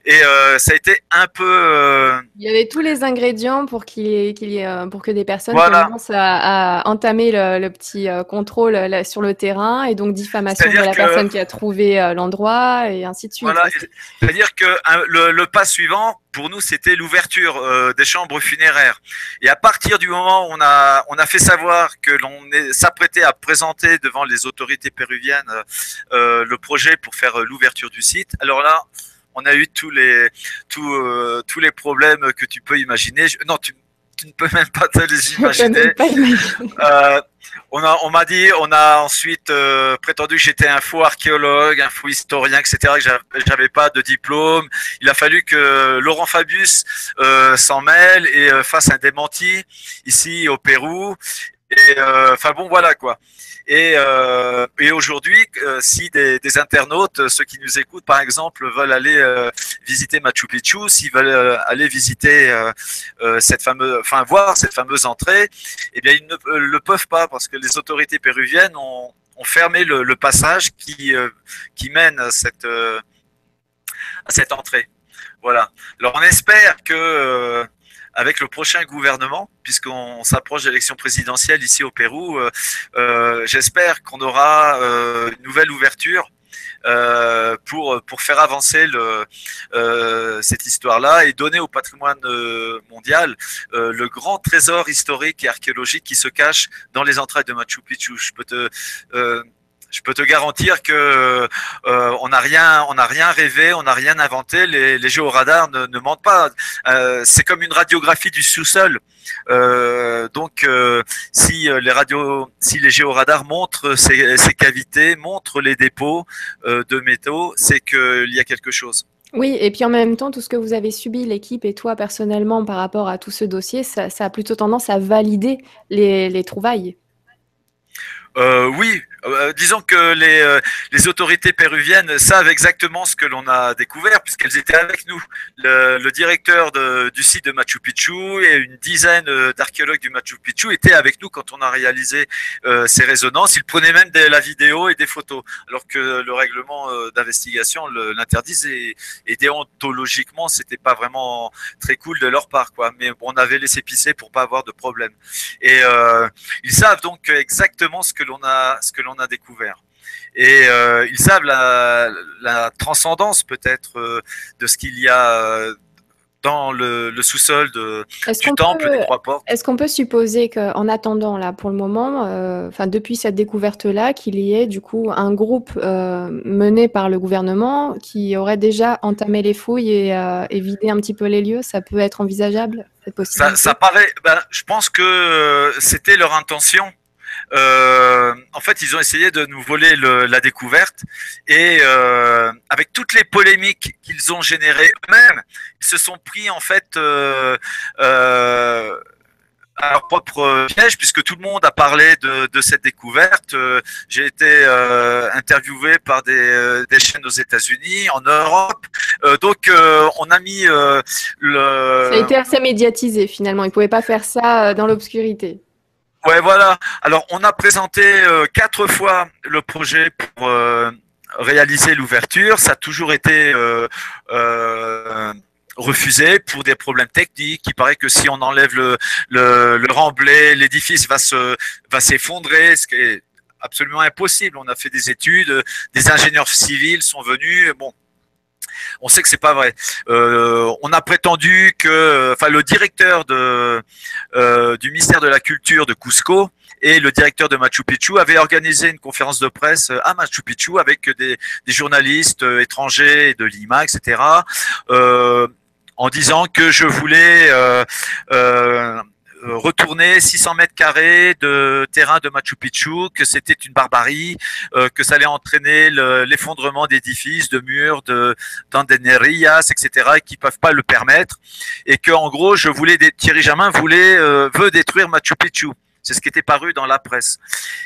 Et euh, ça a été un peu... Il y avait tous les ingrédients pour, qu'il y ait, pour que des personnes commencent à, entamer le, petit contrôle sur le terrain, et donc diffamation de la personne qui a trouvé l'endroit, et ainsi de suite. Voilà, c'est-à-dire que le, le pas suivant, pour nous, c'était l'ouverture euh, des chambres funéraires. Et à partir du moment où on a, on a fait savoir que l'on s'apprêtait à présenter devant les autorités péruviennes euh, le projet pour faire l'ouverture du site, alors là, on a eu tous les, tous, euh, tous les problèmes que tu peux imaginer. non, tu, tu, ne peux même pas te les *laughs* imaginer. On a, on m'a dit, on a ensuite euh, prétendu que j'étais un faux archéologue, un faux historien, etc. Que j'avais pas de diplôme. Il a fallu que Laurent Fabius euh, s'en mêle et euh, fasse un démenti ici au Pérou. Et enfin bon, voilà quoi. Et, et aujourd'hui, si des, des, internautes, ceux qui nous écoutent par exemple, veulent aller visiter Machu Picchu, s'ils veulent aller visiter cette fameuse, enfin voir cette fameuse entrée, eh bien ils ne le peuvent pas parce que les autorités péruviennes ont, ont fermé le, le passage qui qui mène à cette à cette entrée. Voilà. Alors on espère que euh, avec le prochain gouvernement, puisqu'on s'approche d'élections présidentielles ici au Pérou, euh, euh, j'espère qu'on aura une nouvelle ouverture pour pour faire avancer le, cette histoire-là et donner au patrimoine mondial le grand trésor historique et archéologique qui se cache dans les entrailles de Machu Picchu. Je peux te je peux te garantir que euh, on n'a rien, on n'a rien rêvé, on n'a rien inventé. Les, les géoradars ne, ne mentent pas. Euh, c'est comme une radiographie du sous-sol. Euh, donc, si les radios, si les géoradars montrent ces, ces cavités, montrent les dépôts de métaux, c'est qu'il y a quelque chose. Oui, et puis en même temps, tout ce que vous avez subi, l'équipe et toi personnellement, par rapport à tout ce dossier, ça, ça a plutôt tendance à valider les, les trouvailles. Euh, oui, euh, disons que les, euh, les, autorités péruviennes savent exactement ce que l'on a découvert puisqu'elles étaient avec nous. Le, directeur du site de Machu Picchu et une dizaine d'archéologues du Machu Picchu étaient avec nous quand on a réalisé ces résonances. Ils prenaient même de la vidéo et des photos, alors que le règlement d'investigation l'interdisait. Et, et, déontologiquement, c'était pas vraiment très cool de leur part, quoi. Mais on avait laissé pisser pour pas avoir de problème. Et ils savent donc exactement ce que l'on a, ce que l'on a découvert. Et euh, ils savent la, la transcendance peut-être euh, de ce qu'il y a euh, dans le, le sous-sol de, du temple peut, des trois portes. Est-ce qu'on peut supposer qu'en attendant, là, pour le moment, euh, depuis cette découverte-là, qu'il y ait du coup un groupe mené par le gouvernement qui aurait déjà entamé les fouilles et, et vidé un petit peu les lieux? Ça peut être envisageable ça, ça paraît. Ben, je pense que c'était leur intention euh, en fait, ils ont essayé de nous voler le, la découverte et euh, avec toutes les polémiques qu'ils ont générées eux-mêmes, ils se sont pris en fait euh, euh à leur propre piège puisque tout le monde a parlé de, de cette découverte. Euh, j'ai été euh, interviewé par des, des, chaînes aux États-Unis, en Europe. donc on a mis le. Ça a été assez médiatisé finalement. Ils pouvaient pas faire ça dans l'obscurité. Ouais, voilà. Alors, on a présenté euh, quatre fois le projet pour euh, réaliser l'ouverture. Ça a toujours été euh, refusé pour des problèmes techniques. Il paraît que si on enlève le, le, remblai, l'édifice va se va s'effondrer, ce qui est absolument impossible. On a fait des études, des ingénieurs civils sont venus. On sait que c'est pas vrai. Euh, on a prétendu que, enfin, le directeur euh, du ministère de la Culture de Cusco et le directeur de Machu Picchu avaient organisé une conférence de presse à Machu Picchu avec des, journalistes euh, étrangers de Lima, etc. En disant que je voulais retourner 600 mètres carrés de terrain de Machu Picchu, que c'était une barbarie, euh, que ça allait entraîner l'effondrement d'édifices, de murs, de d'andenerias, etc., et qui peuvent pas le permettre, et que en gros, je voulais, Thierry Germain voulait euh, veut détruire Machu Picchu. C'est ce qui était paru dans la presse.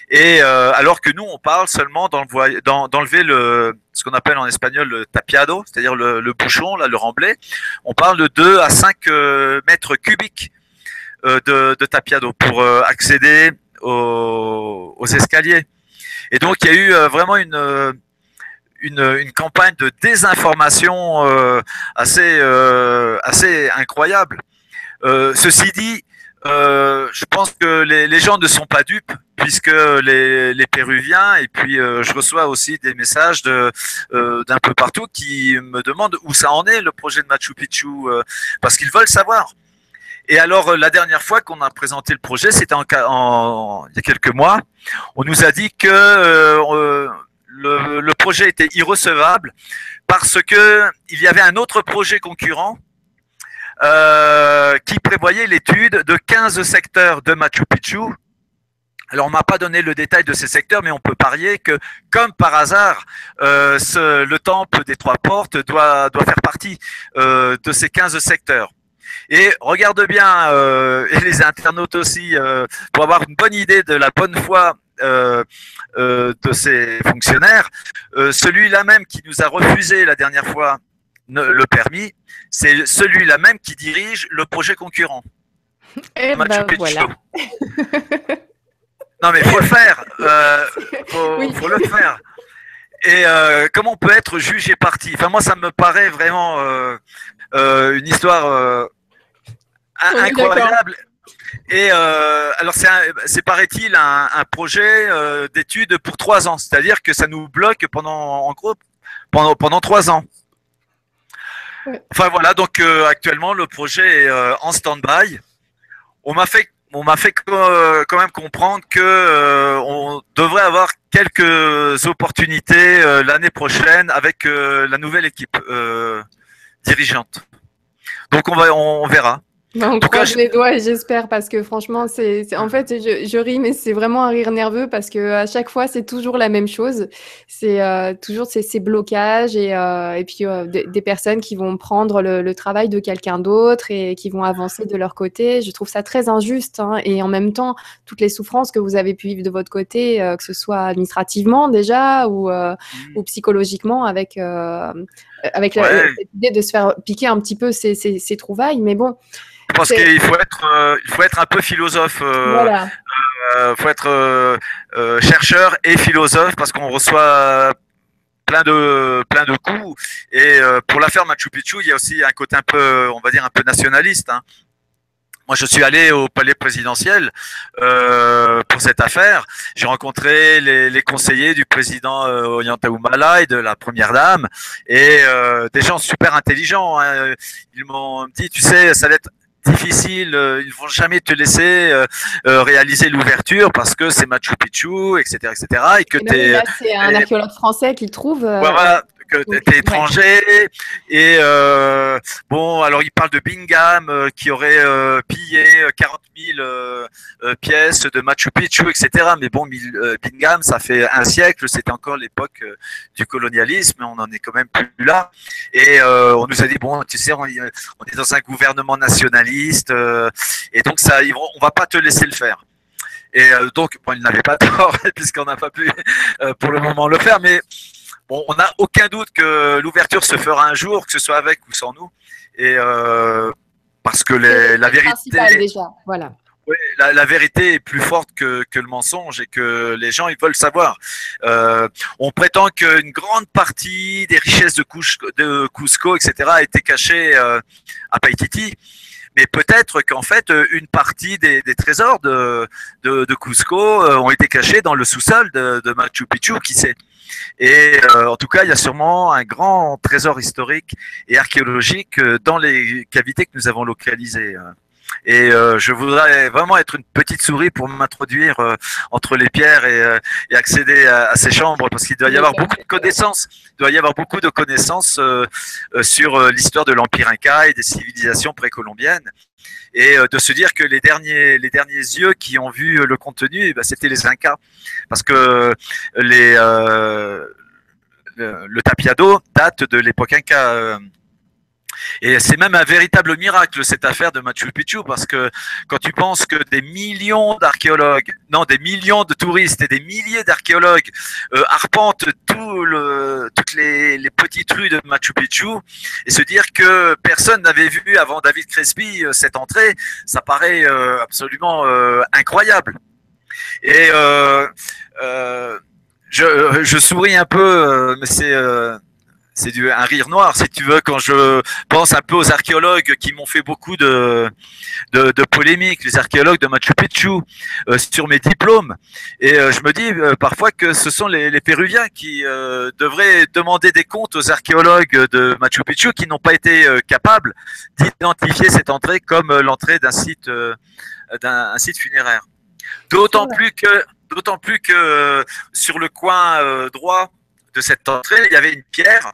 Et euh, alors que nous, on parle seulement d'enlever le, ce qu'on appelle en espagnol le tapiado, c'est-à-dire le, le, bouchon, là, le remblai. On parle de 2 à 5 mètres cubiques euh, de, de Tapiado pour euh, accéder aux, escaliers. Et donc il y a eu euh, vraiment une, campagne de désinformation assez, incroyable. ceci dit, euh, je pense que les, gens ne sont pas dupes puisque les, Péruviens et puis euh, je reçois aussi des messages euh, d'un peu partout qui me demandent où ça en est le projet de Machu Picchu parce qu'ils veulent savoir. Et alors, euh, la dernière fois qu'on a présenté le projet, c'était en, en, il y a quelques mois, on nous a dit que euh, le, projet était irrecevable parce que il y avait un autre projet concurrent euh, qui prévoyait l'étude de 15 secteurs de Machu Picchu. Alors, on m'a pas donné le détail de ces secteurs, mais on peut parier que, comme par hasard, le temple des trois portes doit, faire partie de ces 15 secteurs. Et regarde bien, *laughs* et les internautes aussi, pour avoir une bonne idée de la bonne foi de ces fonctionnaires, celui-là même qui nous a refusé la dernière fois le permis, c'est celui-là même qui dirige le projet concurrent. Et eh ben voilà. non mais il faut le faire, euh, *laughs* faut, faut, le faire. Et euh, comment on peut être jugé parti? Enfin moi ça me paraît vraiment euh, euh une histoire euh, incroyable. Et euh, alors c'est paraît-il un, un, projet d'étude pour trois ans, c'est-à-dire que ça nous bloque pendant en gros pendant pendant trois ans. Enfin voilà, donc euh, actuellement le projet est euh, en stand-by. On m'a fait, on m'a fait euh, quand même comprendre que on devrait avoir quelques opportunités l'année prochaine avec la nouvelle équipe dirigeante. Donc on va, on verra. On croise les doigts et j'espère parce que franchement, c'est en fait, je, je ris, mais c'est vraiment un rire nerveux parce que à chaque fois, c'est toujours la même chose. C'est euh, toujours ces, ces, blocages et, euh, et puis euh, des, personnes qui vont prendre le, le travail de quelqu'un d'autre et qui vont avancer de leur côté. Je trouve ça très injuste hein, et en même temps, toutes les souffrances que vous avez pu vivre de votre côté, euh, que ce soit administrativement déjà ou, mmh. ou psychologiquement avec avec l'idée de se faire piquer un petit peu ces, ces, ces trouvailles. Mais bon. Je pense qu'il faut être, euh, il faut être un peu philosophe. Euh, voilà. Euh, faut être euh, chercheur et philosophe parce qu'on reçoit plein de plein de coups. Et pour l'affaire Machu Picchu, il y a aussi un côté un peu, on va dire un peu nationaliste. Hein. Moi, je suis allé au palais présidentiel euh, pour cette affaire. J'ai rencontré les, les, conseillers du président euh, Ollanta et de la première dame et euh, des gens super intelligents. Hein. Ils m'ont dit, tu sais, ça va être difficile, euh, ils vont jamais te laisser euh, euh, réaliser l'ouverture parce que c'est Machu Picchu, etc., etc. Et que c'est un archéologue français qui trouve. Voilà, que tu étranger. Et euh, bon, alors il parle de Bingham euh, qui aurait euh, pillé 40 000 pièces de Machu Picchu, etc. Mais bon, Bingham, ça fait un siècle, c'était encore l'époque du colonialisme, on en est quand même plus là. Et on nous a dit, bon, tu sais, on, est dans un gouvernement nationaliste, et donc ça, on va pas te laisser le faire. Et donc, bon, il n'avait pas *laughs* tort, puisqu'on n'a pas pu pour le moment le faire, mais on n'a aucun doute que l'ouverture se fera un jour, que ce soit avec ou sans nous. Et euh, parce que la vérité. Déjà. Voilà. la, vérité est plus forte que, le mensonge et que les gens ils veulent savoir. Euh, on prétend qu'une grande partie des richesses de, de Cusco, etc., a été cachée euh, à Paititi mais peut-être qu'en fait une partie des, trésors de, de, Cusco ont été cachés dans le sous-sol de, de, Machu Picchu, qui sait. Et euh, en tout cas, il y a sûrement un grand trésor historique et archéologique euh, dans les cavités que nous avons localisées. Hein. Et euh, je voudrais vraiment être une petite souris pour m'introduire entre les pierres et, accéder à, ces chambres parce qu'il doit y avoir beaucoup de connaissances. Doit y avoir beaucoup de connaissances sur l'histoire de l'Empire Inca et des civilisations précolombiennes et euh, de se dire que les derniers, les derniers yeux qui ont vu le contenu, eh ben, c'était les Incas, parce que euh, le, le, tapiado date de l'époque Inca. Euh, et c'est même un véritable miracle cette affaire de Machu Picchu parce que quand tu penses que des millions d'archéologues, non, des millions de touristes et des milliers d'archéologues euh, arpentent tout le, toutes les, les, petites rues de Machu Picchu et se dire que personne n'avait vu avant David Crespi euh, cette entrée, ça paraît euh, absolument euh, incroyable. Et euh, je, je, souris un peu, mais c'est c'est un rire noir, si tu veux, quand je pense un peu aux archéologues qui m'ont fait beaucoup de, de, de, polémiques, les archéologues de Machu Picchu, euh, sur mes diplômes. Et euh, je me dis euh, parfois que ce sont les, les Péruviens qui devraient demander des comptes aux archéologues de Machu Picchu qui n'ont pas été capables d'identifier cette entrée comme l'entrée d'un site, d'un site funéraire. D'autant plus que, d'autant plus que sur le coin droit de cette entrée, il y avait une pierre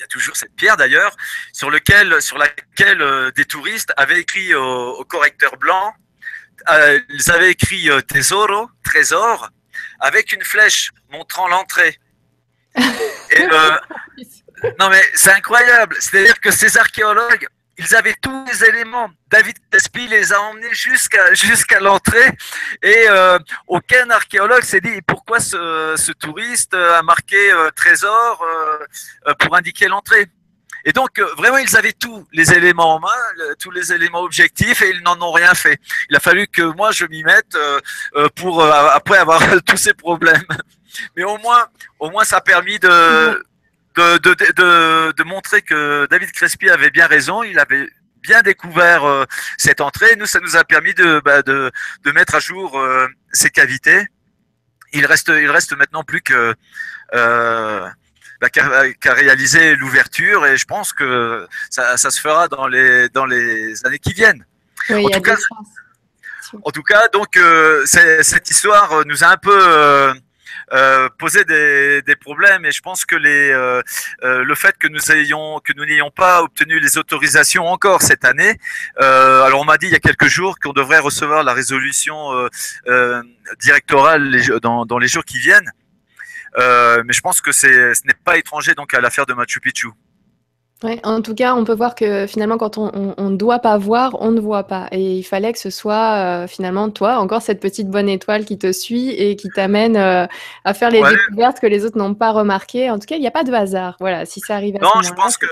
il y a toujours cette pierre d'ailleurs, sur, lequel, sur laquelle euh, des touristes avaient écrit au, correcteur blanc, euh, ils avaient écrit euh, tesoro, trésor, avec une flèche montrant l'entrée. *laughs* non mais c'est incroyable, c'est-à-dire que ces archéologues, ils avaient tous les éléments. David Crespi les a emmenés jusqu'à jusqu'à l'entrée et euh, aucun archéologue s'est dit pourquoi ce, ce, touriste a marqué euh, trésor euh, pour indiquer l'entrée? Et donc vraiment ils avaient tous les éléments en main, tous les éléments objectifs et ils n'en ont rien fait. Il a fallu que moi je m'y mette pour après avoir *laughs* tous ces problèmes. Mais au moins au moins ça a permis de de, de, de, de, montrer que David Crespi avait bien raison. Il avait bien découvert euh, cette entrée. Nous, ça nous a permis de, bah, de, de mettre à jour euh, ces cavités. Il reste, il reste maintenant plus que euh, bah, qu'à réaliser l'ouverture et je pense que ça, ça, se fera dans les, dans les années qui viennent. Oui, en, tout cas, en tout cas, donc cette histoire nous a un peu euh, poser des, problèmes et je pense que les, euh, euh, le fait que nous ayons que nous n'ayons pas obtenu les autorisations encore cette année, alors on m'a dit il y a quelques jours qu'on devrait recevoir la résolution directorale dans, dans, les jours qui viennent, mais je pense que ce n'est pas étranger donc à l'affaire de Machu Picchu. Ouais, en tout cas, on peut voir que finalement, quand on ne doit pas voir, on ne voit pas. Et il fallait que ce soit euh, finalement toi, encore cette petite bonne étoile qui te suit et qui t'amène euh, à faire les découvertes que les autres n'ont pas remarquées. En tout cas, il n'y a pas de hasard. Voilà, si ça arrive à Non, je pense que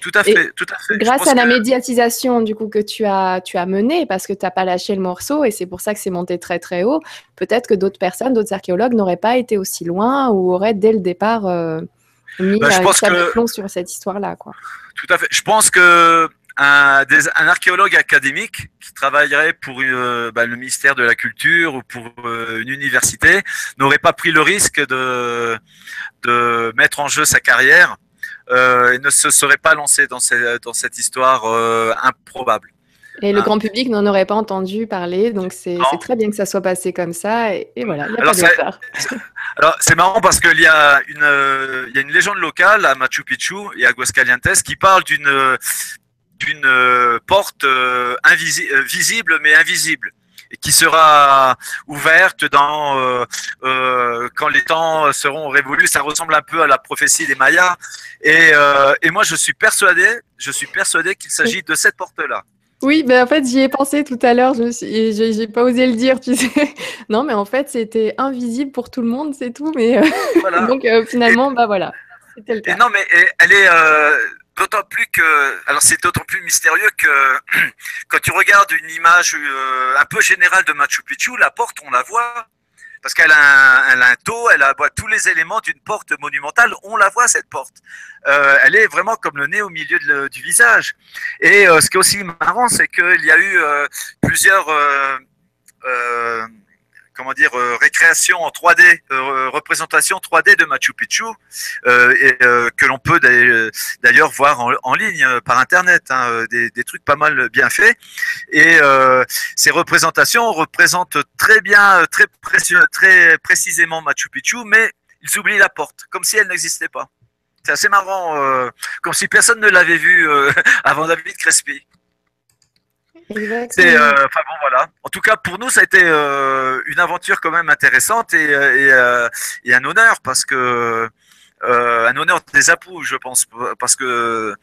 tout à fait, tout à fait. Grâce à la médiatisation du coup que tu as, tu as menée, parce que tu n'as pas lâché le morceau et c'est pour ça que c'est monté très très haut, peut-être que d'autres personnes, d'autres archéologues n'auraient pas été aussi loin ou auraient dès le départ euh, bah, je pense que sur cette histoire-là, quoi. Tout à fait. Je pense que un, un archéologue académique qui travaillerait pour euh, bah, le ministère de la Culture ou pour euh, une université n'aurait pas pris le risque de, de mettre en jeu sa carrière euh, et ne se serait pas lancé dans, ces, dans cette histoire euh, improbable. Et le ah. grand public n'en aurait pas entendu parler, donc c'est très bien que ça soit passé comme ça. Et, voilà, il a alors, pas *laughs* alors c'est marrant parce qu'il y, a une, euh, il y a une légende locale à Machu Picchu et à Aguascalientes qui parle d'une d'une euh, porte euh, visible mais invisible et qui sera ouverte dans euh, quand les temps seront révolus. Ça ressemble un peu à la prophétie des Mayas. Et, et moi, je suis persuadé, je suis persuadé qu'il s'agit de cette porte-là. Oui, ben en fait, j'y ai pensé tout à l'heure, je j'ai pas osé le dire, tu sais. *laughs* Non, mais en fait, c'était invisible pour tout le monde, c'est tout. Mais euh, *laughs* donc euh, finalement, bah voilà, c'était le cas. Et non, mais elle est euh, d'autant plus que, alors c'est d'autant plus mystérieux que *clears throat* quand tu regardes une image un peu générale de Machu Picchu, la porte, on la voit, parce qu'elle a, a un taux, elle a tous les éléments d'une porte monumentale. On la voit cette porte. Euh, elle est vraiment comme le nez au milieu du visage. Et euh, ce qui est aussi marrant, c'est qu'il y a eu euh, plusieurs euh, euh, comment dire, euh, récréation en 3D, euh, représentation 3D de Machu Picchu, euh, et, que l'on peut d'ailleurs voir en, ligne par Internet, hein, des, des, trucs pas mal bien faits. Et ces représentations représentent très bien, très, très précisément Machu Picchu, mais ils oublient la porte, comme si elle n'existait pas. C'est assez marrant, comme si personne ne l'avait vu *laughs* avant David Crespi. C'est, euh, enfin bon, voilà. En tout cas, pour nous, ça a été euh, une aventure quand même intéressante et, euh, et, euh, et un honneur parce que euh, un honneur des apous, je pense, parce que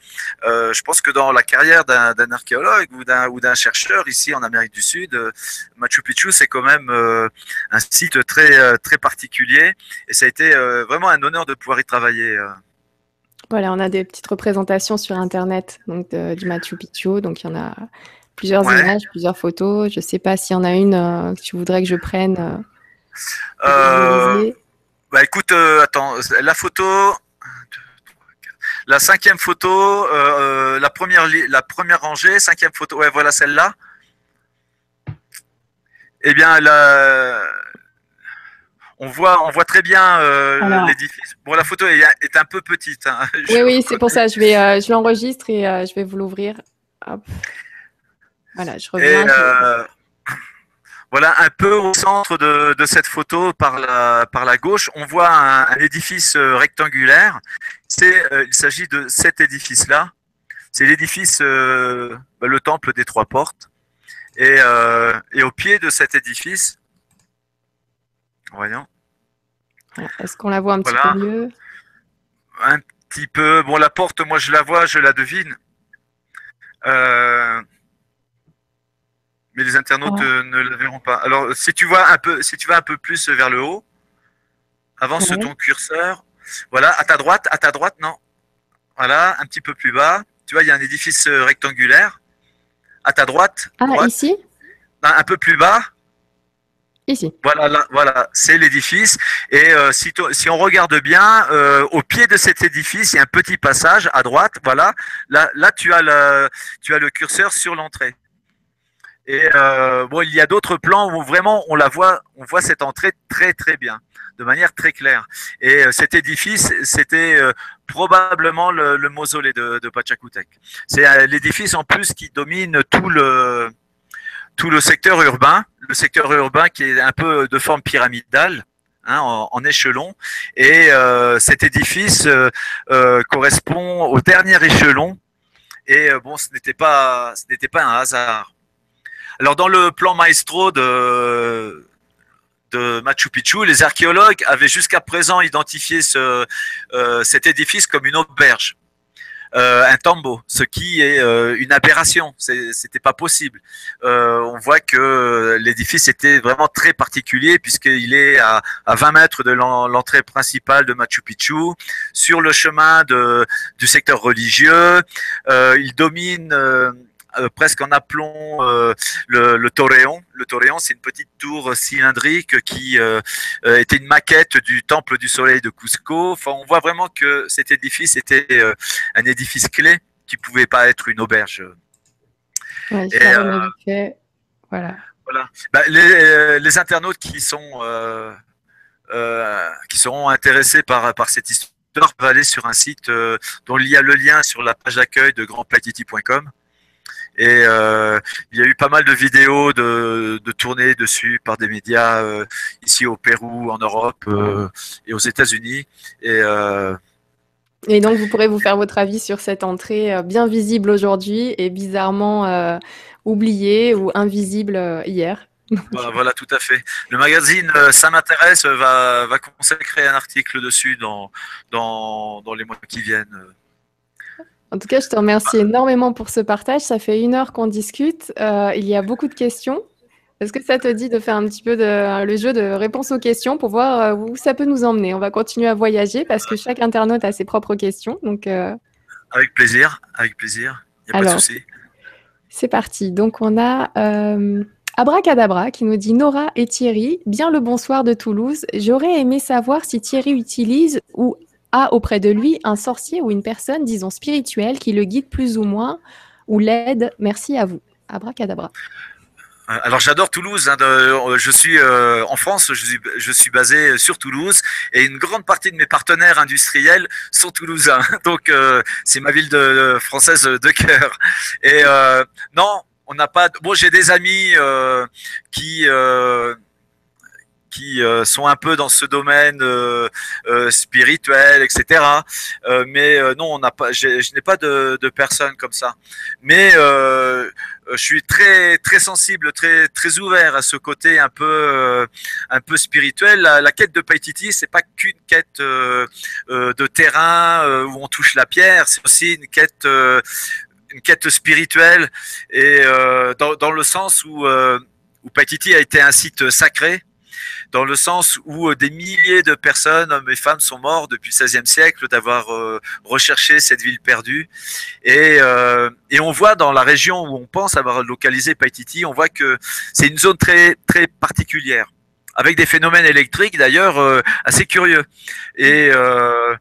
je pense que dans la carrière d'un, d'un archéologue ou d'un ou d'un chercheur ici en Amérique du Sud, Machu Picchu c'est quand même un site très très particulier et ça a été vraiment un honneur de pouvoir y travailler. Voilà, on a des petites représentations sur Internet donc du Machu Picchu, donc il y en a plusieurs images, plusieurs photos. Je ne sais pas s'il y en a une euh, que tu voudrais que je prenne. Euh, euh, bah écoute, attends, la photo, la cinquième photo, la première la première rangée, cinquième photo, ouais, voilà celle-là. Eh bien, on voit, on voit très bien l'édifice. Bon, la photo est, un peu petite. Hein. *laughs* Oui, oui, c'est pour ça. Je vais, je l'enregistre et je vais vous l'ouvrir. Voilà, je reviens. Euh, voilà, un peu au centre de, cette photo, par la, par la gauche, on voit un, édifice euh, rectangulaire. C'est, euh, il s'agit de cet édifice-là. C'est l'édifice, bah, le temple des trois portes. Et, et, au pied de cet édifice, voyons. Est-ce qu'on la voit un petit peu mieux? Un petit peu. Bon, la porte, moi je la vois, je la devine. Euh, mais les internautes euh, ne le verront pas. Alors, si tu vois un peu, si tu vas un peu plus vers le haut, avance Ouais. ton curseur. Voilà, à ta droite, à ta droite, non. Voilà, un petit peu plus bas. Tu vois, il y a un édifice euh, rectangulaire. À ta droite, Ah, droite, ici? Un un peu plus bas. Ici. Voilà, là, voilà, c'est l'édifice. Et euh, si, si on regarde bien, euh, au pied de cet édifice, il y a un petit passage à droite. Voilà, là, là, tu as le, tu as le curseur sur l'entrée. Et euh, bon, il y a d'autres plans où vraiment on la voit, on voit cette entrée très très bien, de manière très claire. Et euh, cet édifice, c'était euh, probablement le, le mausolée de, de Pachacutec. C'est euh, l'édifice en plus qui domine tout le tout le secteur urbain, le secteur urbain qui est un peu de forme pyramidale. hein, en, en échelon et cet édifice correspond au dernier échelon et bon ce n'était pas ce n'était pas un hasard alors dans le plan maestro de Machu Picchu, les archéologues avaient jusqu'à présent identifié euh, cet édifice comme une auberge, euh, un tambo, ce qui est euh, une aberration. C'était pas possible. On voit que l'édifice était vraiment très particulier puisqu'il est à, à 20 mètres de l'en- l'entrée principale de Machu Picchu, sur le chemin du secteur religieux. Il domine euh, presque en aplomb euh, le, le Torreon. Le Torreon, c'est une petite tour cylindrique qui euh, euh, était une maquette du temple du soleil de Cusco. Enfin, on voit vraiment que cet édifice était un édifice clé qui pouvait pas être une auberge. Ouais, Et, fait. Voilà. Voilà. Bah, les, les internautes qui sont qui seront intéressés par par cette histoire peuvent aller sur un site dont il y a le lien sur la page d'accueil de grandplatiti.com. Et euh, il y a eu pas mal de vidéos de, de tournées dessus par des médias euh, ici au Pérou, en Europe euh, et aux États-Unis. Et Et donc, vous pourrez vous faire votre avis sur cette entrée bien visible aujourd'hui et bizarrement oubliée ou invisible hier. *laughs* voilà, voilà, tout à fait. Le magazine Ça m'intéresse va, va consacrer un article dessus dans, dans, dans les mois qui viennent. En tout cas, je te remercie énormément pour ce partage. Ça fait une heure qu'on discute. Euh, il y a beaucoup de questions. Est-ce que ça te dit de faire un petit peu de, le jeu de réponse aux questions pour voir euh, où ça peut nous emmener? On va continuer à voyager parce que chaque internaute a ses propres questions. Donc, euh, Avec plaisir, avec plaisir. Il n'y a pas de Alors. souci. c'est parti. Donc, on a euh, Abracadabra qui nous dit Nora et Thierry, bien le bonsoir de Toulouse. J'aurais aimé savoir si Thierry utilise ou a auprès de lui un sorcier ou une personne, disons spirituelle, qui le guide plus ou moins ou l'aide. Merci à vous. Abracadabra. Euh, Alors j'adore Toulouse. hein, euh, je suis euh, en France, je suis, basé sur Toulouse et une grande partie de mes partenaires industriels sont toulousains. *laughs* Donc c'est ma ville française de cœur. Et non, on n'a pas. Bon, j'ai des amis qui qui euh, sont un peu dans ce domaine euh, euh, spirituel, etc. Euh, mais euh, non, on n'a pas. Je n'ai pas de, de personnes comme ça. Mais je suis très très sensible, très très ouvert à ce côté un peu euh, un peu spirituel. La, la quête de Paititi, c'est pas qu'une quête euh, euh, de terrain où on touche la pierre, c'est aussi une quête une quête spirituelle et dans, dans le sens où où Paititi a été un site sacré dans le sens où euh, des milliers de personnes, hommes et femmes, sont morts depuis le XVIe siècle d'avoir euh, recherché cette ville perdue. Et, euh, et on voit dans la région où on pense avoir localisé Paititi, on voit que c'est une zone très, très particulière, avec des phénomènes électriques d'ailleurs euh, assez curieux. Et euh,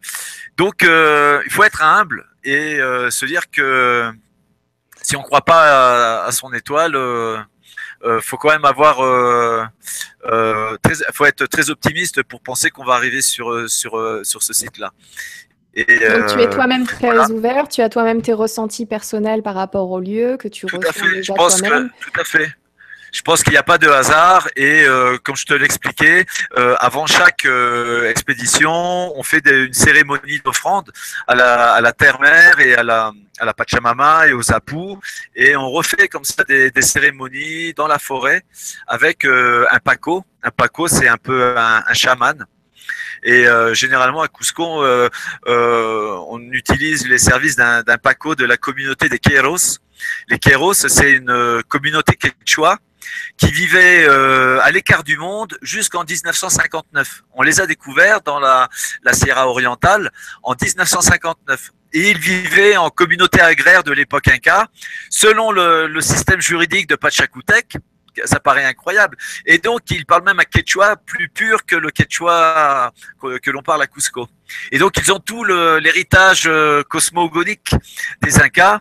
donc, euh, il faut être humble et se dire que si on ne croit pas à, à son étoile, euh, faut quand même avoir, euh, euh, très, faut être très optimiste pour penser qu'on va arriver sur sur sur ce site-là. Et, Donc, tu es toi-même très voilà. ouvert, tu as toi-même tes ressentis personnels par rapport au lieu que tu Tout à ressens fait. Je déjà pense que toi-même. tout à fait. Je pense qu'il n'y a pas de hasard et euh, comme je te l'expliquais, euh, avant chaque euh, expédition, on fait des- une cérémonie d'offrande à la, à la terre-mère et à la, à la Pachamama et aux Apus et on refait comme ça des, des cérémonies dans la forêt avec euh, un paco. Un paco, c'est un peu un, un chaman. Et euh, généralement à Cusco, euh, euh, on utilise les services d'un paco de la communauté des Queiros, Les Queros, c'est une communauté quechua qui vivaient euh, à l'écart du monde jusqu'en 1959. On les a découverts dans la, Sierra orientale en 1959 et ils vivaient en communauté agraire de l'époque Inca, selon le, système juridique de Pachacutec. Ça paraît incroyable. Et donc, ils parlent même un quechua plus pur que le quechua que, que l'on parle à Cusco. Et donc, ils ont tout l'héritage euh, cosmogonique des Incas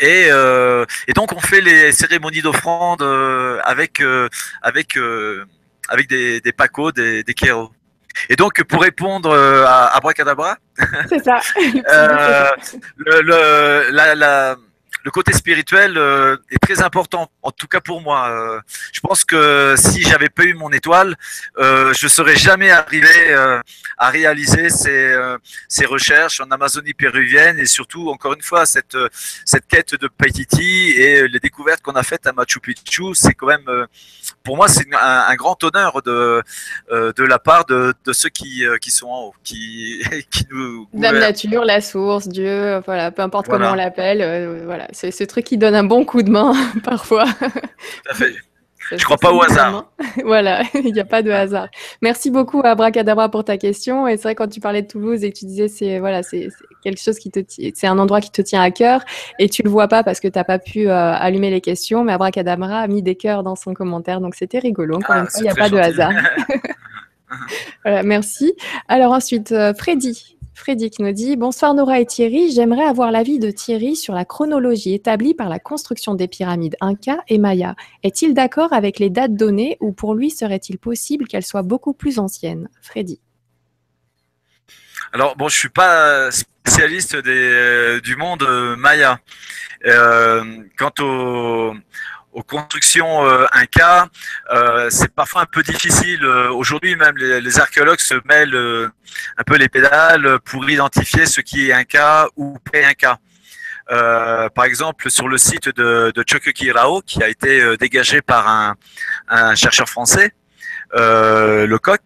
et, euh, et, donc on fait les cérémonies d'offrande euh, avec euh, avec euh, avec des, des pacos, des, des kéros. Et donc pour répondre à Abracadabra, c'est ça. *laughs* le, le, la, la le côté spirituel euh, est très important, en tout cas pour moi. Euh, je pense que si j'avais pas eu mon étoile, euh, je serais jamais arrivé euh, à réaliser ces, ces recherches en Amazonie péruvienne et surtout, encore une fois, cette, cette quête de Paititi et les découvertes qu'on a faites à Machu Picchu, c'est quand même, pour moi, c'est un, un, grand honneur de, de la part de, de ceux qui, qui sont en haut, qui, *laughs* qui nous. Dame nature, la source, Dieu, voilà, peu importe voilà. comment on l'appelle, voilà c'est ce truc qui donne un bon coup de main *laughs* parfois. Tout à fait. Je crois pas au hasard. *laughs* voilà, *laughs* il n'y a pas de hasard. Merci beaucoup à Bracadabra pour ta question. Et c'est vrai quand tu parlais de Toulouse et que tu disais c'est voilà c'est quelque chose qui te c'est un endroit qui te tient à cœur et tu le vois pas parce que tu n'as pas pu euh, allumer les questions. Mais Abracadabra a mis des cœurs dans son commentaire, donc c'était rigolo. Encore ah, une fois, il n'y a pas gentil. de hasard. voilà, merci. Alors ensuite, euh, Freddy. Frédéric nous dit Bonsoir Nora et Thierry, j'aimerais avoir l'avis de Thierry sur la chronologie établie par la construction des pyramides Inca et Maya. Est-il d'accord avec les dates données ou pour lui serait-il possible qu'elles soient beaucoup plus anciennes? Freddy. Alors, bon, je suis pas spécialiste euh, du monde euh, Maya. Euh, quant au, aux constructions euh, Inca, euh, c'est parfois un peu difficile. Euh, aujourd'hui, même les, archéologues se mêlent un peu les pédales pour identifier ce qui est Inca ou pré-Inca. Par exemple, sur le site de, de qui a été dégagé par un, chercheur français, le coq.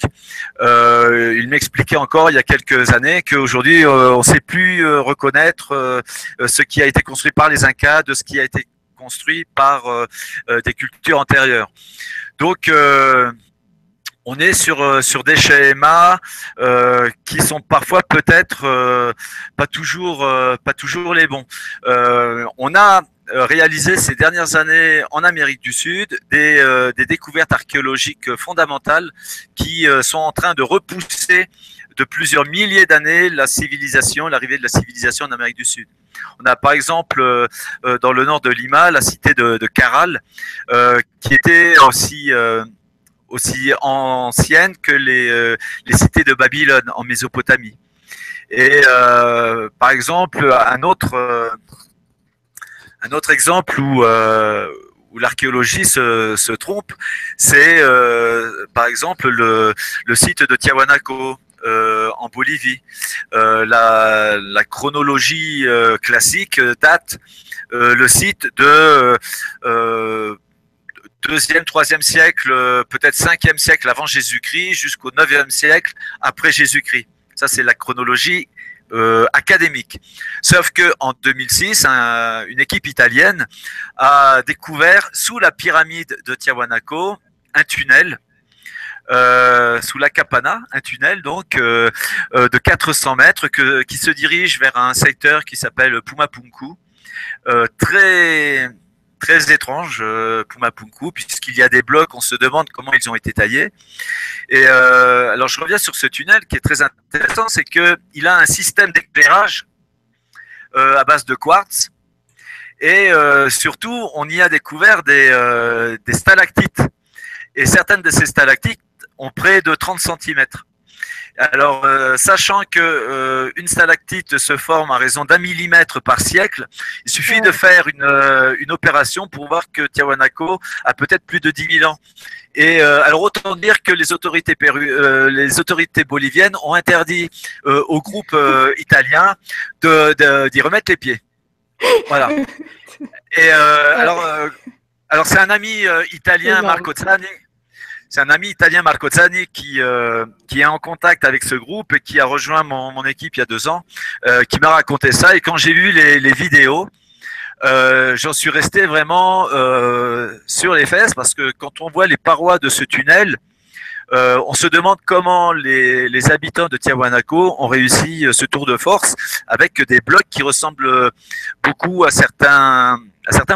Euh, il m'expliquait encore il y a quelques années qu'aujourd'hui on ne sait plus reconnaître ce qui a été construit par les Incas de ce qui a été construit par euh, euh, des cultures antérieures. Donc, euh, on est sur des schémas qui sont parfois peut-être pas toujours les bons. on a réalisé ces dernières années en Amérique du Sud des découvertes archéologiques fondamentales qui sont en train de repousser de plusieurs milliers d'années la civilisation, l'arrivée de la civilisation en Amérique du Sud. On a par exemple euh, euh, dans le nord de Lima la cité de, de Caral, euh, qui était aussi ancienne que les, les cités de Babylone en Mésopotamie. Et par exemple, un autre exemple où l'archéologie se, trompe, c'est par exemple le, le, site de Tiahuanaco en Bolivie. Euh, la, chronologie euh, classique date euh, le site de euh, deuxième, troisième siècle, peut-être cinquième siècle avant Jésus-Christ jusqu'au neuvième siècle après Jésus-Christ. Ça, c'est la chronologie euh, académique. Sauf que en 2006, un, une équipe italienne a découvert sous la pyramide de Tiahuanaco un tunnel euh, sous la Capana, un tunnel donc euh, euh, de 400 mètres qui se dirige vers un secteur qui s'appelle Pumapunku. Euh, très très étrange, euh, Pumapunku, puisqu'il y a des blocs, on se demande comment ils ont été taillés. Et euh, alors je reviens sur ce tunnel qui est très intéressant, c'est que il a un système d'éclairage euh, à base de quartz. Et euh, surtout, on y a découvert euh, des stalactites. Et certaines de ces stalactites ont près de 30 cm. Alors, euh, sachant que euh, une stalactite se forme à raison d'un millimètre par siècle, il suffit de faire une, euh, une opération pour voir que Tiahuanaco a peut-être plus de 10 000 ans. Et alors autant dire que les autorités péru, les autorités boliviennes ont interdit au groupe italien de d'y remettre les pieds. Voilà. *laughs* Et alors, alors c'est un ami italien, Marco Zani, c'est un ami italien Marco Zani qui euh, qui est en contact avec ce groupe et qui a rejoint mon, mon équipe il y a deux ans, euh, qui m'a raconté ça. Et quand j'ai vu les, les vidéos, euh, j'en suis resté vraiment euh, sur les fesses parce que quand on voit les parois de ce tunnel, euh, on se demande comment les, habitants de Tiahuanaco ont réussi ce tour de force avec des blocs qui ressemblent beaucoup à certains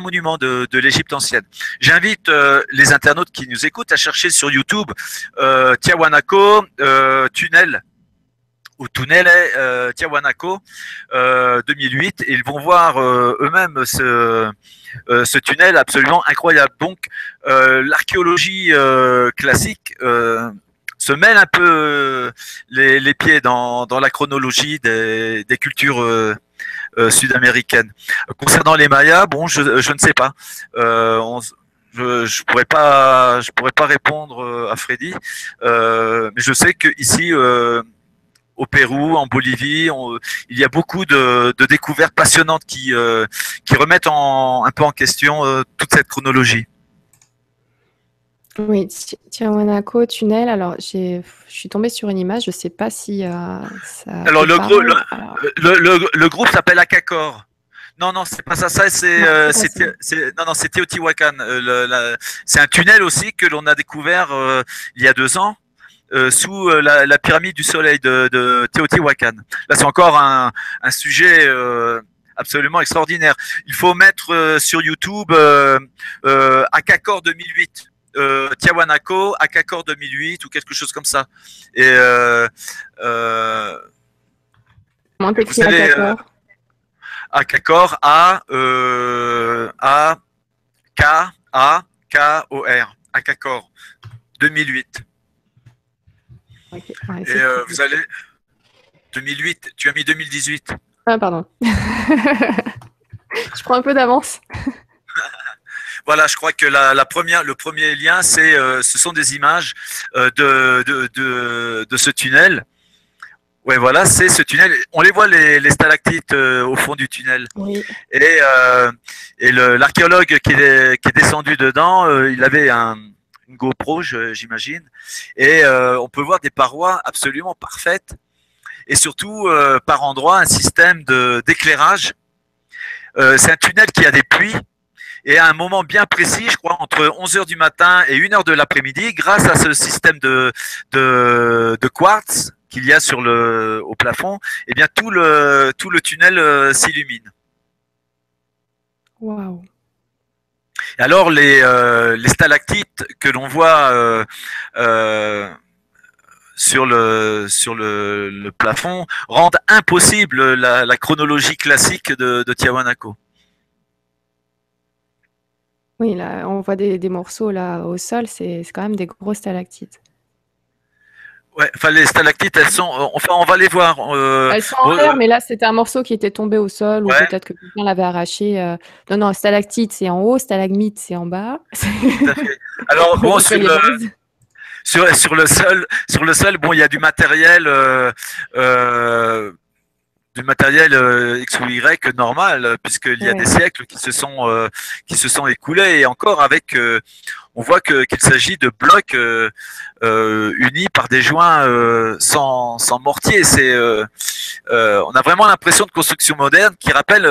monuments de, l'Égypte ancienne. J'invite les internautes qui nous écoutent à chercher sur YouTube euh, Tiahuanaco tunnel au tunnel euh, Tiahuanaco euh, 2008 et ils vont voir euh, eux-mêmes ce, euh, ce tunnel absolument incroyable. Donc euh, l'archéologie classique se mêle un peu les, les pieds dans, dans, la chronologie des, des cultures sud-américaines. Concernant les Mayas, bon, je, je ne sais pas. On, je, je pourrais pas, je pourrais pas répondre à Freddy, mais je sais que ici au Pérou, en Bolivie. il y a beaucoup de, découvertes passionnantes qui, euh, qui remettent en, un peu en question euh, toute cette chronologie. Oui, Tiahuanaco, tunnel. Alors, je suis tombée sur une image. Je ne sais pas si euh, ça. Alors, le, groupe, le, le, groupe s'appelle Akakor. Non, non, c'est pas ça. Ça, c'est, non, non, c'est Teotihuacan. c'est un tunnel aussi que l'on a découvert il y a deux ans. Euh, sous euh, la, la, pyramide du soleil de, de Teotihuacan. Là, c'est encore un, un sujet euh, absolument extraordinaire. Il faut mettre sur YouTube Akakor 2008. Euh, Tiahuanaco, Akakor 2008 ou quelque chose comme ça. Et euh, Comment t'écris Akakor? Akakor A A K A K O R Akakor 2008 et euh, vous allez. 2008, tu as mis 2018. Ah, pardon. *laughs* je prends un peu d'avance. *laughs* voilà, je crois que la, première, le premier lien, c'est, euh, ce sont des images euh, de, de, de, ce tunnel. Ouais, voilà, c'est ce tunnel. On les voit les, les stalactites au fond du tunnel. Oui. Et, et l'archéologue qui est, qui est descendu dedans, il avait un, une GoPro, j'imagine. Et euh, on peut voir des parois absolument parfaites et surtout euh, par endroits un système d'éclairage. Euh, c'est un tunnel qui a des puits et à un moment bien précis, je crois entre 11h du matin et 1h de l'après-midi, grâce à ce système de, quartz qu'il y a sur le, au plafond, eh bien tout le, tout le tunnel s'illumine. Alors les, euh, les stalactites que l'on voit euh, euh, sur le plafond rendent impossible la, chronologie classique de, de. Oui, là, on voit des, des morceaux là au sol, c'est quand même des gros stalactites. Ouais, enfin les stalactites, elles sont, euh, enfin on va les voir. Euh, elles sont en l'air, mais là c'était un morceau qui était tombé au sol ou peut-être que quelqu'un l'avait arraché. Euh... Non, non, stalactite c'est en haut, stalagmite c'est en bas. Alors *laughs* bon, sur le, sur, sur, le sol, sur le sol, bon, il y a du matériel. Euh, euh du matériel euh, X ou Y normal, puisqu'il y a des siècles qui se sont euh, qui se sont écoulés et encore avec, euh, on voit que qu'il s'agit de blocs unis par des joints sans, sans mortier. C'est, on a vraiment l'impression de construction moderne qui rappelle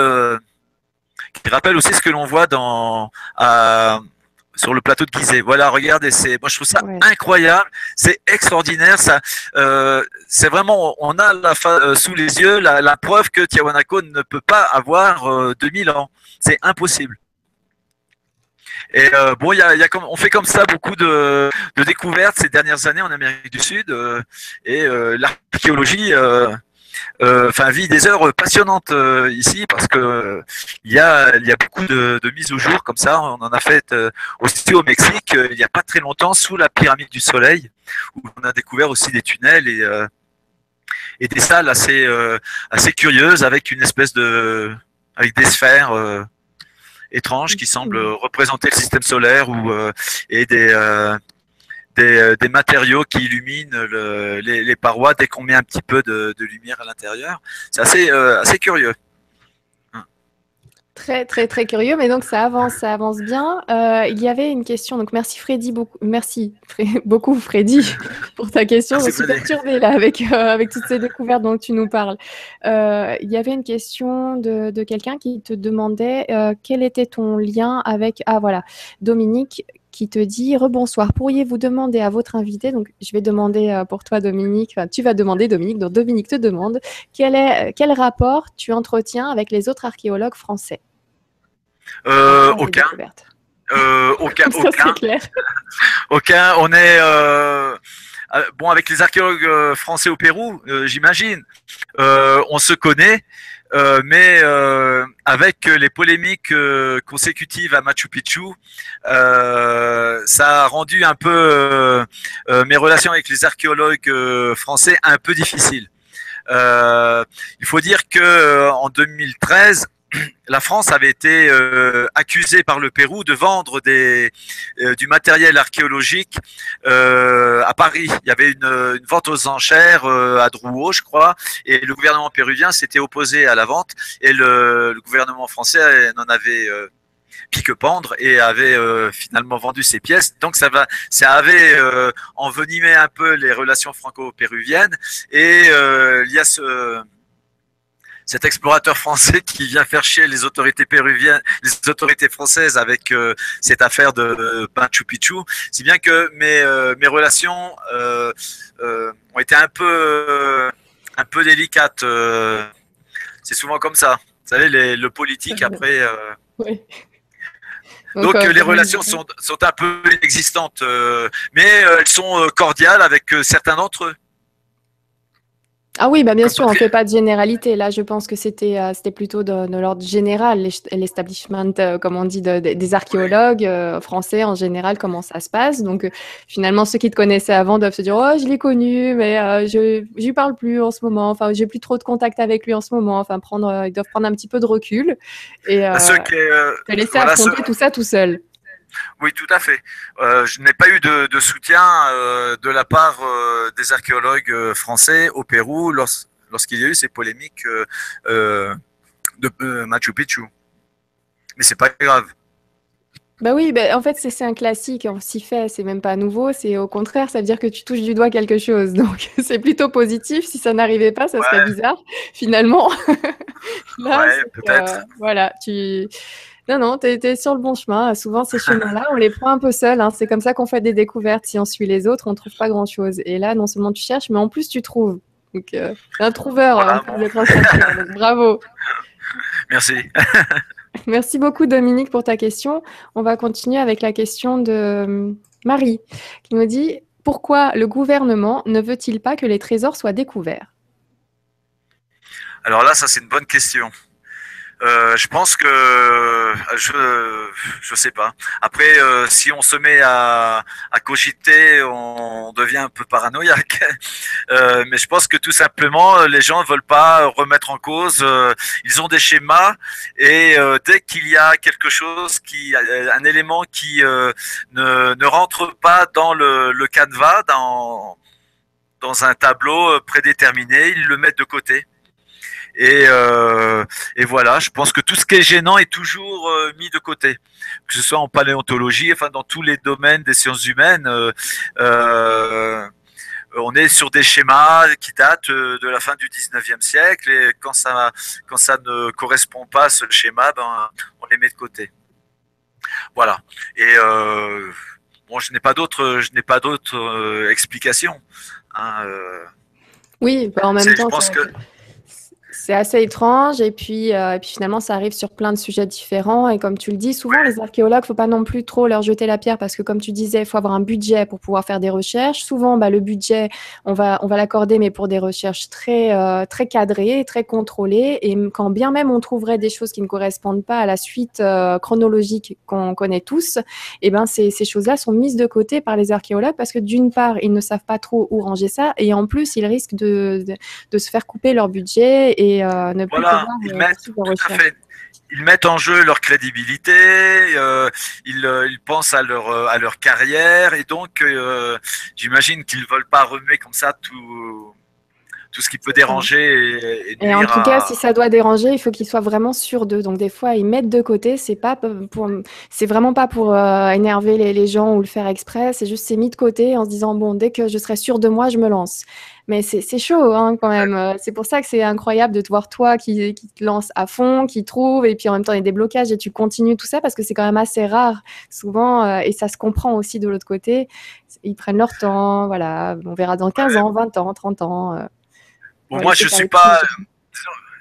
qui rappelle aussi ce que l'on voit dans à, sur le plateau de Gizeh. Voilà, regardez, c'est, moi je trouve ça incroyable, c'est extraordinaire, ça, euh, c'est vraiment, on a la euh, sous les yeux la, la, preuve que Tiahuanaco ne peut pas avoir euh, 2000 ans, c'est impossible. Et euh, bon, y a, y a comme, on fait comme ça beaucoup de, de, découvertes ces dernières années en Amérique du Sud, euh, et l'archéologie euh, enfin vit des heures passionnantes euh, ici parce que il y a il y a beaucoup de, de mises au jour comme ça. On en a fait euh, aussi au Mexique il n'y a pas très longtemps sous la pyramide du Soleil où on a découvert aussi des tunnels et et des salles assez assez curieuses avec une espèce de avec des sphères étranges qui semblent représenter le système solaire ou et des euh, des, matériaux qui illuminent les, parois dès qu'on met un petit peu de, lumière à l'intérieur. C'est assez, euh, assez curieux. Très, très, très curieux, mais donc ça avance, ça avance bien. Euh, il y avait une question, donc merci Freddy, beaucoup, merci *laughs* beaucoup Freddy *laughs* pour ta question. Je suis perturbée là avec, euh, avec toutes ces découvertes dont tu nous parles. Euh, il y avait une question de, de quelqu'un qui te demandait quel était ton lien avec, ah voilà, Dominique qui te dit Rebonsoir, pourriez-vous demander à votre invité, donc je vais demander pour toi Dominique, enfin, tu vas demander Dominique, donc Dominique te demande quel, est, quel rapport tu entretiens avec les autres archéologues français? Euh, aucun. Euh, aucun, *laughs* aucun. *laughs* aucun. On est euh, bon avec les archéologues français au Pérou, j'imagine. on se connaît, mais avec les polémiques consécutives à Machu Picchu, ça a rendu un peu mes relations avec les archéologues français un peu difficiles. il faut dire que en 2013, la France avait été euh, accusée par le Pérou de vendre des, euh, du matériel archéologique euh, à Paris. Il y avait une, vente aux enchères à Drouot, je crois, et le gouvernement péruvien s'était opposé à la vente, et le, gouvernement français n'en avait pique-pendre et avait finalement vendu ses pièces. Donc ça va, ça avait envenimé un peu les relations franco-péruviennes et il y a ce cet explorateur français qui vient faire chier les autorités péruviennes, les autorités françaises avec euh, cette affaire de Machu Picchu, si bien que mes, euh, mes relations euh, ont été un peu, un peu délicates. c'est souvent comme ça. Vous savez, les, le politique *laughs* après. Oui. Donc, Donc les relations sont, sont un peu inexistantes, mais elles sont cordiales avec certains d'entre eux. Ah oui, bah bien sûr, on ne fait pas de généralité. Là, je pense que c'était euh, c'était plutôt de, l'ordre général, l'establishment, euh, comme on dit, des archéologues euh, français en général, comment ça se passe. Donc, finalement, ceux qui te connaissaient avant doivent se dire, oh, je l'ai connu, mais je ne lui parle plus en ce moment. Enfin, j'ai plus trop de contact avec lui en ce moment. Enfin, prendre, ils doivent prendre un petit peu de recul et bah, te laisser affronter tout ça tout seul. Oui, tout à fait. Euh, je n'ai pas eu de, soutien euh, de la part euh, des archéologues français au Pérou lorsqu'il y a eu ces polémiques de Machu Picchu. Mais c'est pas grave. Bah oui, bah en fait, c'est un classique, on s'y fait, c'est même pas nouveau, c'est au contraire, ça veut dire que tu touches du doigt quelque chose. *laughs* Donc, c'est plutôt positif. Si ça n'arrivait pas, ça serait bizarre, finalement. *laughs* Là, peut-être. voilà, tu non, non, tu es, sur le bon chemin. Souvent, ces chemins-là, on les prend un peu seuls. Hein. C'est comme ça qu'on fait des découvertes. Si on suit les autres, on ne trouve pas grand-chose. Et là, non seulement tu cherches, mais en plus, tu trouves. Donc, euh, un trouveur, hein, bravo. *laughs* Merci. *laughs* Merci beaucoup, Dominique, pour ta question. On va continuer avec la question de euh, Marie, qui nous dit Pourquoi le gouvernement ne veut-il pas que les trésors soient découverts? Alors là, ça, c'est une bonne question. Euh, je pense que je je sais pas. Après, euh, si on se met à, à cogiter, on devient un peu paranoïaque. *laughs* Euh, mais je pense que tout simplement, les gens ne veulent pas remettre en cause. Euh, ils ont des schémas et euh, dès qu'il y a quelque chose qui, un élément qui ne, ne rentre pas dans le, le canevas, dans dans un tableau prédéterminé, ils le mettent de côté. Et, euh, et, voilà, je pense que tout ce qui est gênant est toujours euh, mis de côté, que ce soit en paléontologie, enfin dans tous les domaines des sciences humaines. Euh, on est sur des schémas qui datent de la fin du 19e siècle et quand ça, quand ça ne correspond pas à ce schéma, ben, on les met de côté. Voilà. Et bon, je n'ai pas d'autres, je n'ai pas d'autres explications. Hein, oui, bah, en même temps, je pense que c'est assez étrange. Et puis, euh, et puis finalement ça arrive sur plein de sujets différents. Et comme tu le dis souvent les archéologues faut pas non plus trop leur jeter la pierre parce que comme tu disais il faut avoir un budget pour pouvoir faire des recherches. Souvent bah, le budget on va l'accorder mais pour des recherches très euh, très cadrées très contrôlées. Et quand bien même on trouverait des choses qui ne correspondent pas à la suite euh, chronologique qu'on connaît tous et eh ben ces, choses là sont mises de côté par les archéologues parce que d'une part ils ne savent pas trop où ranger ça. Et en plus ils risquent de, se faire couper leur budget. Et euh, ne voilà, ils euh, mettent, Ils mettent en jeu leur crédibilité, euh, ils, pensent à leur, à leur carrière et donc j'imagine qu'ils ne veulent pas remuer comme ça tout, tout ce qui peut déranger. Et, et, en tout cas, si ça doit déranger, il faut qu'ils soient vraiment sûrs d'eux. Donc des fois, ils mettent de côté. C'est pas pour, c'est vraiment pas pour euh, énerver les, les, gens ou le faire exprès. C'est juste c'est mis de côté en se disant bon, dès que je serai sûr de moi, je me lance. Mais c'est chaud hein, quand même. C'est pour ça que c'est incroyable de te voir toi qui, qui, te lance à fond, qui trouve, et puis en même temps il y a des blocages et tu continues tout ça parce que c'est quand même assez rare souvent, euh, et ça se comprend aussi de l'autre côté. Ils prennent leur temps, voilà. On verra dans 15 ans, 20 ans, 30 ans. Euh, bon, moi je suis pas.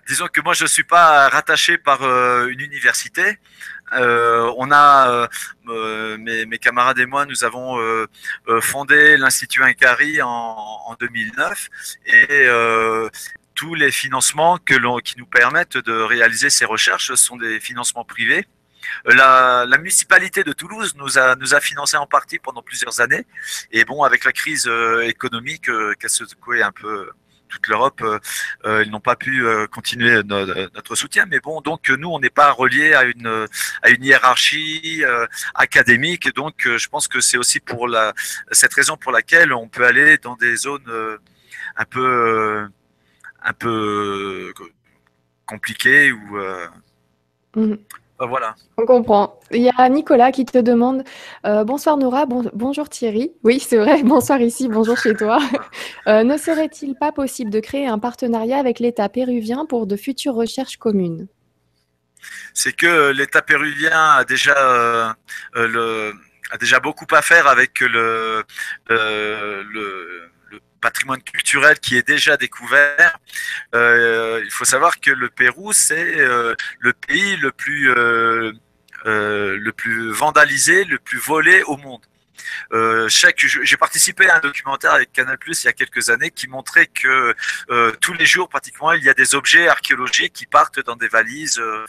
Disons, que moi je suis pas rattaché par euh, une université. Euh, on a, euh, euh, mes, mes, camarades et moi, nous avons fondé l'Institut Incari en, en 2009 et tous les financements que qui nous permettent de réaliser ces recherches sont des financements privés. La, la, municipalité de Toulouse nous a, nous a financé en partie pendant plusieurs années. Et bon, avec la crise économique qui a secoué un peu l'Europe, euh, euh, ils n'ont pas pu euh, continuer notre soutien. Mais bon, donc nous, on n'est pas relié à une à une hiérarchie académique. Donc, je pense que c'est aussi pour la cette raison pour laquelle on peut aller dans des zones un peu un peu compliquées ou mmh. Bah, voilà. On comprend. Il y a Nicolas qui te demande euh, Bonsoir Nora, bonjour Thierry. Oui, c'est vrai, *laughs* bonsoir ici, bonjour chez toi. *laughs* Euh, ne serait-il pas possible de créer un partenariat avec l'État péruvien pour de futures recherches communes? C'est que l'État péruvien a déjà, euh, le, a déjà beaucoup à faire avec le, le patrimoine culturel qui est déjà découvert. Euh, il faut savoir que le Pérou, c'est euh, le pays le plus, euh, le plus vandalisé, le plus volé au monde. Euh, chaque, j'ai participé à un documentaire avec Canal il y a quelques années qui montrait que euh, tous les jours pratiquement il y a des objets archéologiques qui partent dans des valises euh,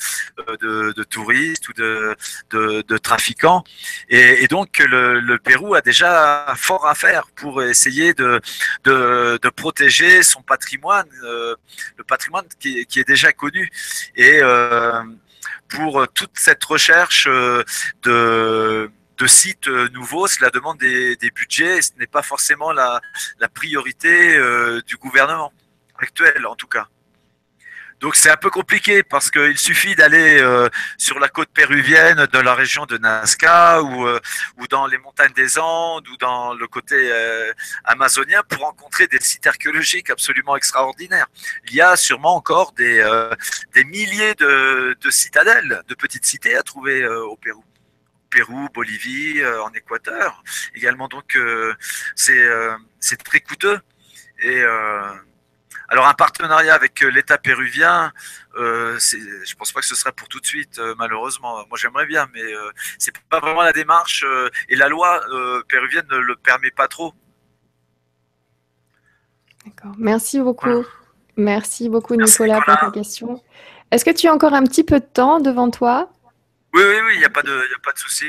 de, de, touristes ou de, de, trafiquants. Et, donc le, Pérou a déjà fort à faire pour essayer de, de, protéger son patrimoine, le patrimoine qui, qui, est déjà connu. Et pour toute cette recherche de de sites euh, nouveaux, cela demande des, budgets et ce n'est pas forcément la, priorité euh, du gouvernement actuel en tout cas. Donc c'est un peu compliqué parce qu'il suffit d'aller euh, sur la côte péruvienne, dans la région de Nazca ou, dans les montagnes des Andes ou dans le côté amazonien pour rencontrer des sites archéologiques absolument extraordinaires. Il y a sûrement encore des, des milliers de, de citadelles, de petites cités à trouver au Pérou. Pérou, Bolivie, euh, en Équateur. Également, donc, euh, euh, c'est très coûteux. Et alors, un partenariat avec l'État péruvien, euh, je pense pas que ce serait pour tout de suite, malheureusement. Moi, j'aimerais bien, mais c'est pas vraiment la démarche et la loi péruvienne ne le permet pas trop. D'accord. Merci beaucoup. Merci beaucoup, Nicolas, pour ta question. Est-ce que tu as encore un petit peu de temps devant toi? Oui, oui, oui, il n'y a pas de, y a pas de souci.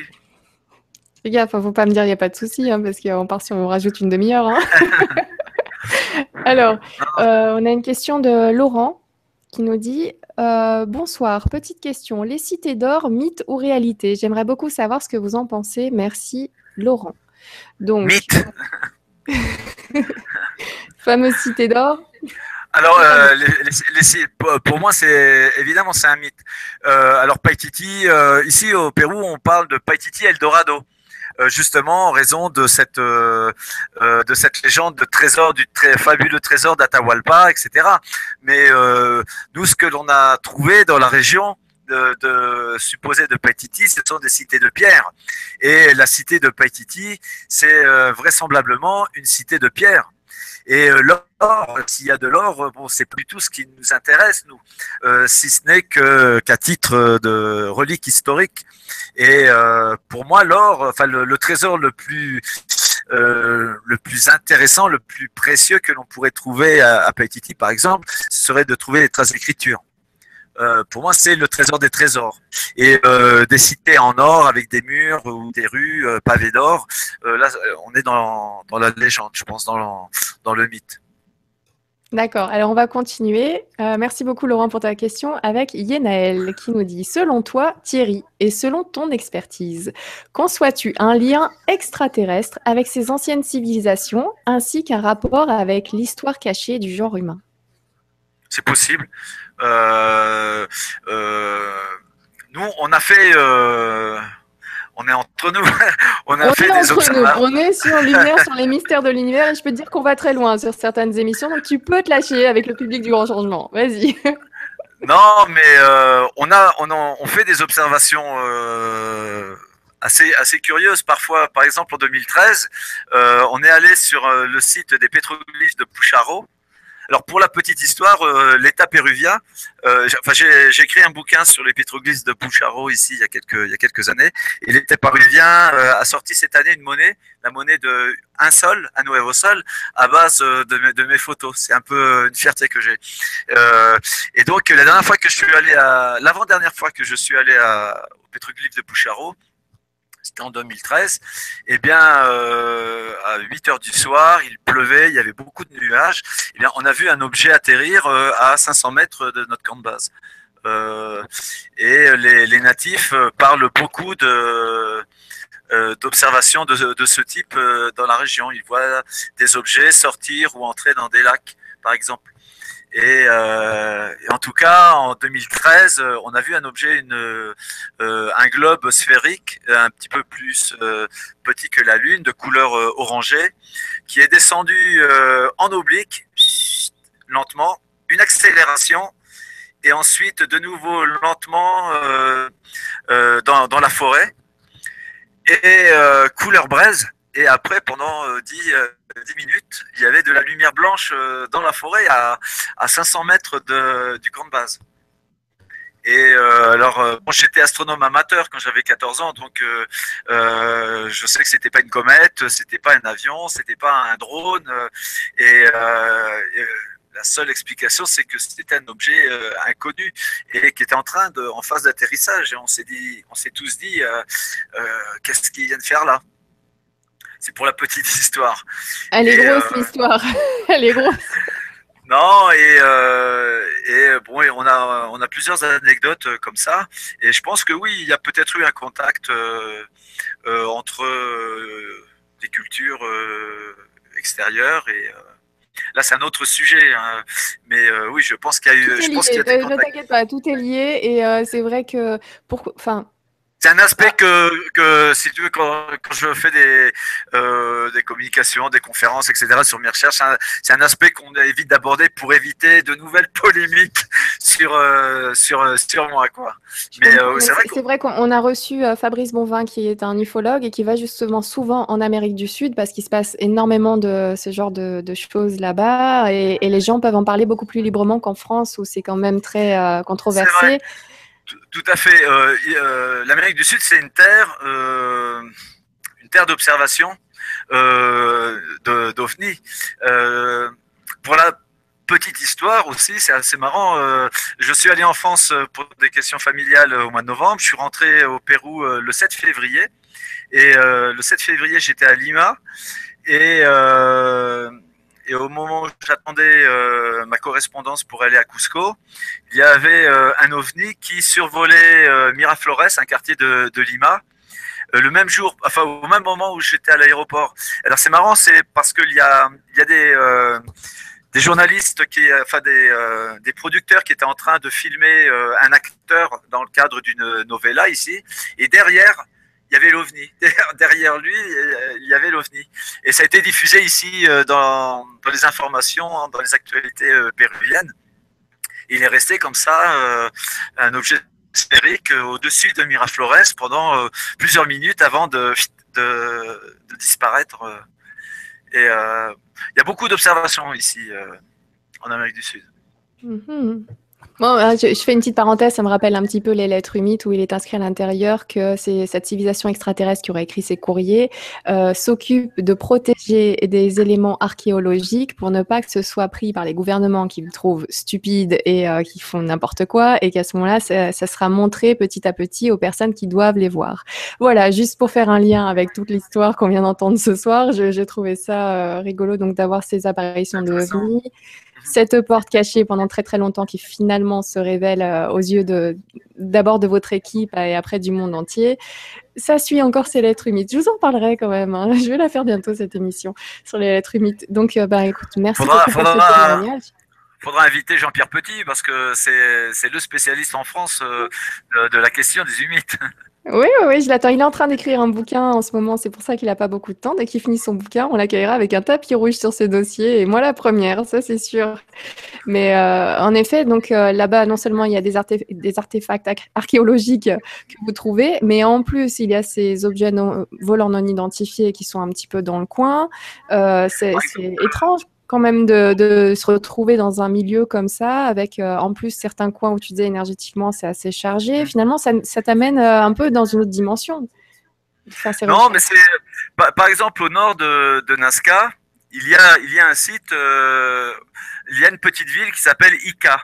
Les gars, il ne faut pas me dire il n'y a pas de souci, hein, parce qu'on part si on rajoute une demi-heure. Hein. *laughs* Alors, euh, on a une question de Laurent qui nous dit euh, Bonsoir, petite question. Les cités d'or, mythe ou réalité? J'aimerais beaucoup savoir ce que vous en pensez. Merci, Laurent. Donc, mythe *laughs* Fameuse cité d'or alors, euh, les, pour moi, c'est évidemment c'est un mythe. Euh, alors, Paititi, euh, ici au Pérou, on parle de Paititi Eldorado, euh, justement en raison de cette euh, de cette légende de trésor du très fabuleux trésor d'Atahualpa, etc. Mais nous, ce que l'on a trouvé dans la région, de, de supposé de Paititi, ce sont des cités de pierre. Et la cité de Paititi, c'est vraisemblablement une cité de pierre. Et euh, l'or, s'il y a de l'or, euh, bon, c'est plus tout ce qui nous intéresse, nous, euh, si ce n'est qu'à titre de relique historique. Et pour moi, l'or, enfin le, trésor le plus le plus intéressant, le plus précieux que l'on pourrait trouver à, à Paititi, par exemple, serait de trouver les traces d'écriture. Euh, pour moi, c'est le trésor des trésors. Et euh, des cités en or avec des murs ou des rues euh, pavées d'or, là, on est dans, dans, la légende, je pense, dans, dans le mythe. D'accord, alors on va continuer. Merci beaucoup Laurent pour ta question avec Yenaël qui nous dit Selon toi, Thierry, et selon ton expertise, conçois-tu un lien extraterrestre avec ces anciennes civilisations ainsi qu'un rapport avec l'histoire cachée du genre humain? C'est possible. Euh, euh, nous, on a fait on est entre nous. *laughs* on a fait des observations. On est sur Lumière, sur les *laughs* mystères de l'univers, et je peux te dire qu'on va très loin sur certaines émissions, donc tu peux te lâcher avec le public du Grand Changement. Vas-y. *laughs* non, mais euh, on a, on fait des observations. Euh, assez, assez curieuses parfois. Par exemple, en 2013, euh, on est allé sur le site des pétroglyphes de Poucharo, alors pour la petite histoire, euh, l'État péruvien, euh, enfin j'ai écrit un bouquin sur les pétroglyphes de Pucharo ici il y a quelques il y a quelques années, et l'État péruvien euh, a sorti cette année une monnaie, la monnaie de un sol, un nouveau sol, à base de mes, de mes photos. C'est un peu une fierté que j'ai. et donc la dernière fois que je suis allé à, l'avant-dernière fois que je suis allé à, au pétroglyphe de Pucharo, c'était en 2013, eh bien, euh, à 8 heures du soir, il pleuvait, il y avait beaucoup de nuages. Eh bien, on a vu un objet atterrir euh, à 500 mètres de notre camp de base. Euh, et les, natifs parlent beaucoup d'observations de, ce type dans la région. Ils voient des objets sortir ou entrer dans des lacs, par exemple. Euh, et, en tout cas, en 2013, euh, on a vu un objet, une, euh, un globe sphérique, un petit peu plus petit que la Lune, de couleur orangée, qui est descendu en oblique, lentement, une accélération, et ensuite de nouveau lentement dans, dans, la forêt, et couleur braise. Et après, pendant 10, 10 minutes, il y avait de la lumière blanche euh, dans la forêt à, à 500 mètres du camp de base. Et euh, alors, euh, j'étais astronome amateur quand j'avais 14 ans, donc je sais que c'était pas une comète, c'était pas un avion, c'était pas un drone, et, la seule explication, c'est que c'était un objet inconnu et qui était en train de, en phase d'atterrissage. Et on s'est dit, on s'est tous dit, qu'est-ce qu'il vient de faire là? C'est pour la petite *laughs* histoire. Elle est grosse euh, l'histoire. *laughs* Elle est grosse. *laughs* Non, et, euh, et bon, on a on a plusieurs anecdotes euh, comme ça, et je pense que oui, il y a peut-être eu un contact entre des cultures extérieures et là c'est un autre sujet, hein. mais oui, je pense qu'il y a eu. Je pense qu'il y a ne t'inquiète pas, tout est lié, et c'est vrai que pour, enfin, c'est un aspect que, que, si tu veux, quand, quand je fais des, euh, des communications, des conférences, etc., sur mes recherches, c'est un, aspect qu'on évite d'aborder pour éviter de nouvelles polémiques *laughs* sur, euh, sur, sur moi. Quoi. Mais, euh, c'est vrai qu'on a reçu Fabrice Bonvin, qui est un ufologue et qui va justement souvent en Amérique du Sud parce qu'il se passe énormément de ce genre de, de choses là-bas et, et, les gens peuvent en parler beaucoup plus librement qu'en France où c'est quand même très controversé. Tout à fait. Euh, euh, L'Amérique du Sud, c'est une terre, euh, une terre d'observation d'OVNI. pour la petite histoire aussi, c'est assez marrant. je suis allé en France pour des questions familiales au mois de novembre. Je suis rentré au Pérou le 7 février. Et le 7 février, j'étais à Lima. Et et au moment où j'attendais euh, ma correspondance pour aller à Cusco, il y avait euh, un ovni qui survolait euh, Miraflores, un quartier de, Lima, le même jour, enfin au même moment où j'étais à l'aéroport. Alors c'est marrant, c'est parce qu'il y a, il y a des journalistes, qui, enfin des, des producteurs qui étaient en train de filmer un acteur dans le cadre d'une novella ici, et derrière il y avait l'OVNI. *laughs* Derrière lui, il y avait l'OVNI. Et ça a été diffusé ici euh, dans, les informations, hein, dans les actualités euh, péruviennes. Il est resté comme ça, euh, un objet sphérique au-dessus de Miraflores pendant plusieurs minutes avant de, de, disparaître. Et il y a beaucoup d'observations ici en Amérique du Sud. Mm-hmm. Bon, euh, je, fais une petite parenthèse, ça me rappelle un petit peu les lettres humides où il est inscrit à l'intérieur que c'est cette civilisation extraterrestre qui aurait écrit ces courriers euh, s'occupe de protéger des éléments archéologiques pour ne pas que ce soit pris par les gouvernements qui le trouvent stupide et euh, qui font n'importe quoi et qu'à ce moment-là, ça, sera montré petit à petit aux personnes qui doivent les voir. Voilà, juste pour faire un lien avec toute l'histoire qu'on vient d'entendre ce soir, j'ai trouvé ça rigolo donc d'avoir ces apparitions de cette porte cachée pendant très très longtemps qui finalement se révèle aux yeux de d'abord de votre équipe et après du monde entier. Ça suit encore ces lettres humides. Je vous en parlerai quand même. Hein. Je vais la faire bientôt cette émission sur les lettres humides. Donc, bah écoute, merci beaucoup pour ce témoignage faudra inviter Jean-Pierre Petit parce que c'est le spécialiste en France de, de, la question des humides. *laughs* Oui, oui, je l'attends. Il est en train d'écrire un bouquin en ce moment, c'est pour ça qu'il n'a pas beaucoup de temps. Dès qu'il finit son bouquin, on l'accueillera avec un tapis rouge sur ses dossiers, et moi la première, ça c'est sûr. Mais euh, en effet, donc euh, là-bas, non seulement il y a des, des, artefacts archéologiques que vous trouvez, mais en plus il y a ces objets volants non identifiés qui sont un petit peu dans le coin. Euh, c'est étrange quand même de, se retrouver dans un milieu comme ça, avec euh, en plus certains coins où tu disais énergétiquement c'est assez chargé. Mm. Finalement, ça, t'amène euh, un peu dans une autre dimension. non, mais c'est par, exemple au nord de, de, Nazca, il y a, il y a un site, euh, il y a une petite ville qui s'appelle Ica.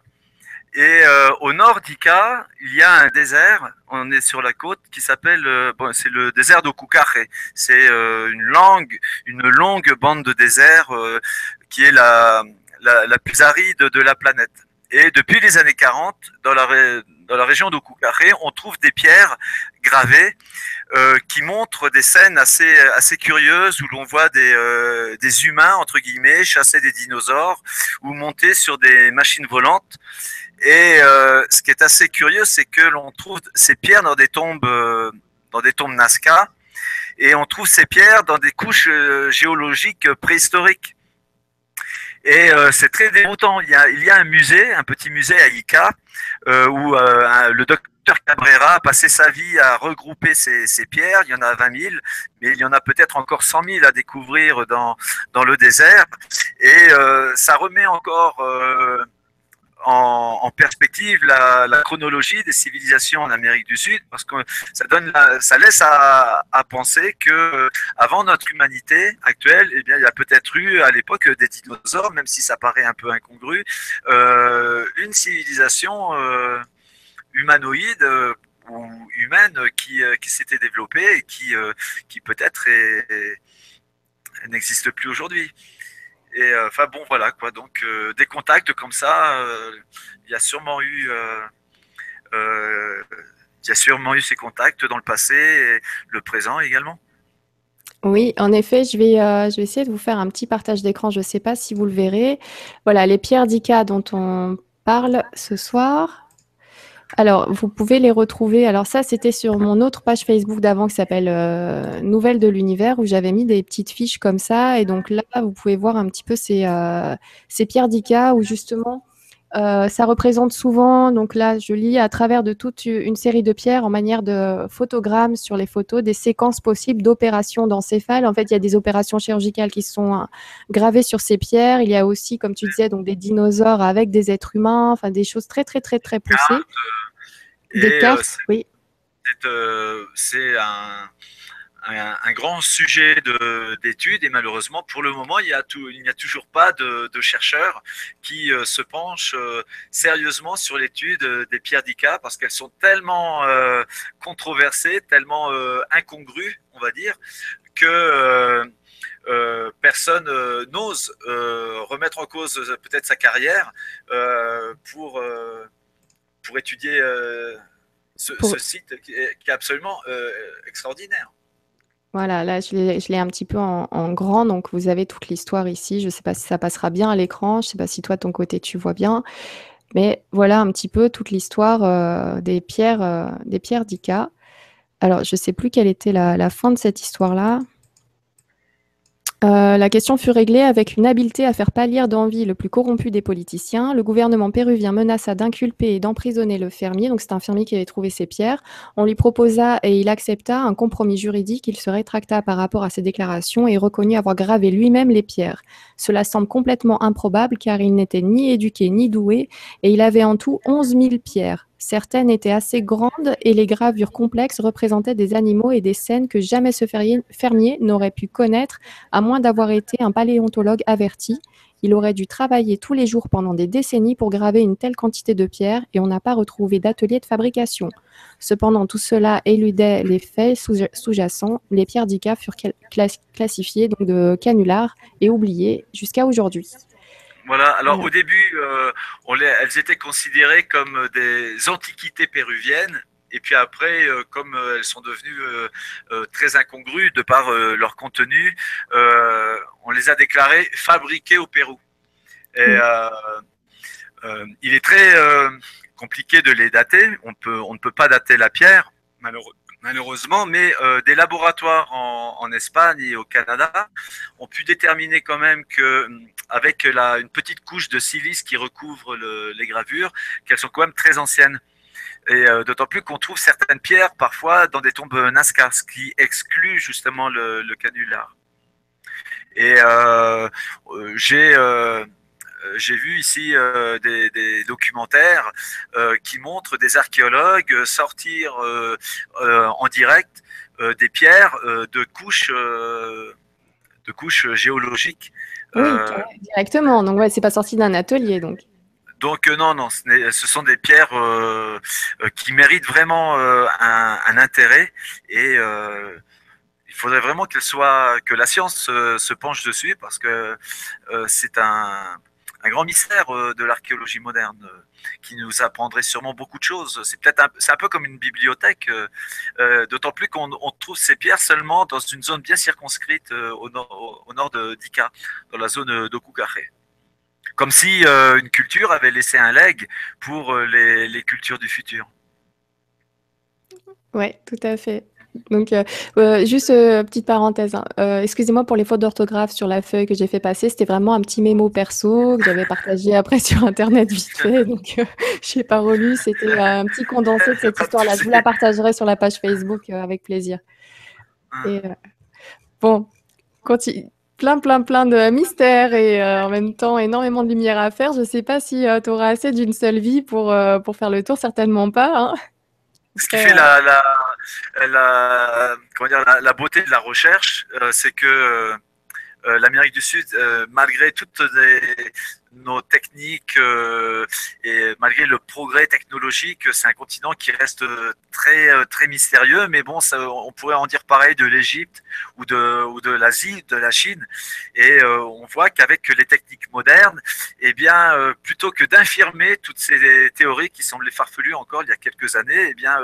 Et au nord d'Ica, il y a un désert, on est sur la côte, qui s'appelle, bon, c'est le désert de Kukare. C'est une langue, une longue bande de désert qui est la, la, plus aride de la planète. Et depuis les années 40, dans la, dans la région d'Okukare, on trouve des pierres gravées euh, qui montrent des scènes assez, assez curieuses où l'on voit des, euh, des humains, entre guillemets, chasser des dinosaures ou monter sur des machines volantes. Et euh, ce qui est assez curieux, c'est que l'on trouve ces pierres dans des tombes, dans des tombes Nazca, et on trouve ces pierres dans des couches géologiques préhistoriques. Et euh, c'est très déroutant. Il y, a, il y a un musée, un petit musée à Ica, euh, où euh, le docteur Cabrera a passé sa vie à regrouper ces, ces, pierres. Il y en a 20 000, mais il y en a peut-être encore 100 000 à découvrir dans, dans le désert. Et ça remet encore en, perspective la, chronologie des civilisations en Amérique du Sud, parce que ça laisse à, penser que avant notre humanité actuelle, eh bien, il y a peut-être eu à l'époque des dinosaures, même si ça paraît un peu incongru, euh, une civilisation euh, humanoïde euh, ou humaine qui, s'était développée et qui peut-être n'existe plus aujourd'hui. Et euh, enfin bon, voilà quoi. Donc euh, des contacts comme ça, euh, il y a sûrement eu, il y a sûrement eu ces contacts dans le passé et le présent également. Oui, en effet, je vais, je vais essayer de vous faire un petit partage d'écran. Je ne sais pas si vous le verrez. Voilà, les pierres d'Ica dont on parle ce soir. Alors, vous pouvez les retrouver. Alors ça, c'était sur mon autre page Facebook d'avant qui s'appelle euh, Nouvelles de l'univers, où j'avais mis des petites fiches comme ça. Et donc là, vous pouvez voir un petit peu ces, euh, ces pierres d'Ica, où justement, euh, ça représente souvent, donc là, je lis à travers de toute une série de pierres en manière de photogrammes sur les photos, des séquences possibles d'opérations d'encéphale. En fait, il y a des opérations chirurgicales qui sont gravées sur ces pierres. Il y a aussi, comme tu disais, donc des dinosaures avec des êtres humains, enfin des choses très, très, très, très poussées. Des cartes, euh, oui. Euh, c'est un, un, grand sujet d'étude et malheureusement, pour le moment, il n'y a, a, toujours pas de, chercheurs qui euh, se penchent sérieusement sur l'étude des pierres d'Ica parce qu'elles sont tellement controversées, tellement incongrues, on va dire, que personne n'ose remettre en cause peut-être sa carrière pour pour étudier euh, ce, site qui est, absolument euh, extraordinaire. Voilà, là, je l'ai un petit peu en, grand, donc vous avez toute l'histoire ici. Je ne sais pas si ça passera bien à l'écran, je ne sais pas si toi, ton côté, tu vois bien. Mais voilà un petit peu toute l'histoire euh, des pierres des pierres d'Ica. Alors, je ne sais plus quelle était la fin de cette histoire-là. Euh, la question fut réglée avec une habileté à faire pâlir d'envie le plus corrompu des politiciens. Le gouvernement péruvien menaça d'inculper et d'emprisonner le fermier, donc c'est un fermier qui avait trouvé ces pierres. On lui proposa et il accepta un compromis juridique. Il se rétracta par rapport à ses déclarations et reconnut avoir gravé lui-même les pierres. Cela semble complètement improbable car il n'était ni éduqué ni doué et il avait en tout 11 000 pierres. Certaines étaient assez grandes et les gravures complexes représentaient des animaux et des scènes que jamais ce fermier n'aurait pu connaître à moins d'avoir été un paléontologue averti. Il aurait dû travailler tous les jours pendant des décennies pour graver une telle quantité de pierres et on n'a pas retrouvé d'atelier de fabrication. Cependant, tout cela éludait les faits sous-jacents. Les pierres d'Ica furent classifiées de canulars et oubliées jusqu'à aujourd'hui. Voilà, alors au début, on les, elles étaient considérées comme des antiquités péruviennes, et puis après, comme elles sont devenues très incongrues de par leur contenu, on les a déclarées fabriquées au Pérou. Et mm. il est très compliqué de les dater. On, peut, on ne peut pas dater la pierre, malheureusement malheureusement, mais euh, des laboratoires en, Espagne et au Canada ont pu déterminer quand même que, avec la, une petite couche de silice qui recouvre le, les gravures, qu'elles sont quand même très anciennes. Et euh, d'autant plus qu'on trouve certaines pierres parfois dans des tombes Nazca, ce qui exclut justement le, le canular. Et euh, j'ai j'ai vu ici euh, des, documentaires euh, qui montrent des archéologues sortir en direct des pierres de couches, de couches géologiques. Oui, directement. Donc, ouais, c'est pas sorti d'un atelier, donc. Donc non, non, ce, sont des pierres qui méritent vraiment un, intérêt et il faudrait vraiment soit, que la science se penche dessus parce que c'est un, un grand mystère euh, de l'archéologie moderne euh, qui nous apprendrait sûrement beaucoup de choses. C'est peut-être c'est un peu comme une bibliothèque, euh, d'autant plus qu'on trouve ces pierres seulement dans une zone bien circonscrite au nord, de d'Ika, dans la zone d'Okugare. Comme si une culture avait laissé un leg pour les cultures du futur. Oui, tout à fait. Donc, euh, euh, juste euh, petite parenthèse. Hein. Excusez-moi pour les fautes d'orthographe sur la feuille que j'ai fait passer. C'était vraiment un petit mémo perso que j'avais partagé *laughs* après sur Internet vite fait. Donc, je n'ai pas relu. C'était un petit condensé de cette histoire-là. Je vous la partagerai sur la page Facebook avec plaisir. Et, bon, plein, plein, plein de mystères et en même temps énormément de lumière à faire. Je ne sais pas si tu auras assez d'une seule vie pour, pour faire le tour. Certainement pas. Hein. Ce qui fait la, la, la, comment dire, la, beauté de la recherche, euh, c'est que euh, l'Amérique du Sud, euh, malgré toutes les, nos techniques euh, et malgré le progrès technologique, c'est un continent qui reste très euh, très mystérieux. Mais bon, ça, on pourrait en dire pareil de l'Égypte ou de ou de l'Asie, de la Chine. Et euh, on voit qu'avec les techniques modernes, eh bien, plutôt que d'infirmer toutes ces théories qui semblaient farfelues encore il y a quelques années, eh bien,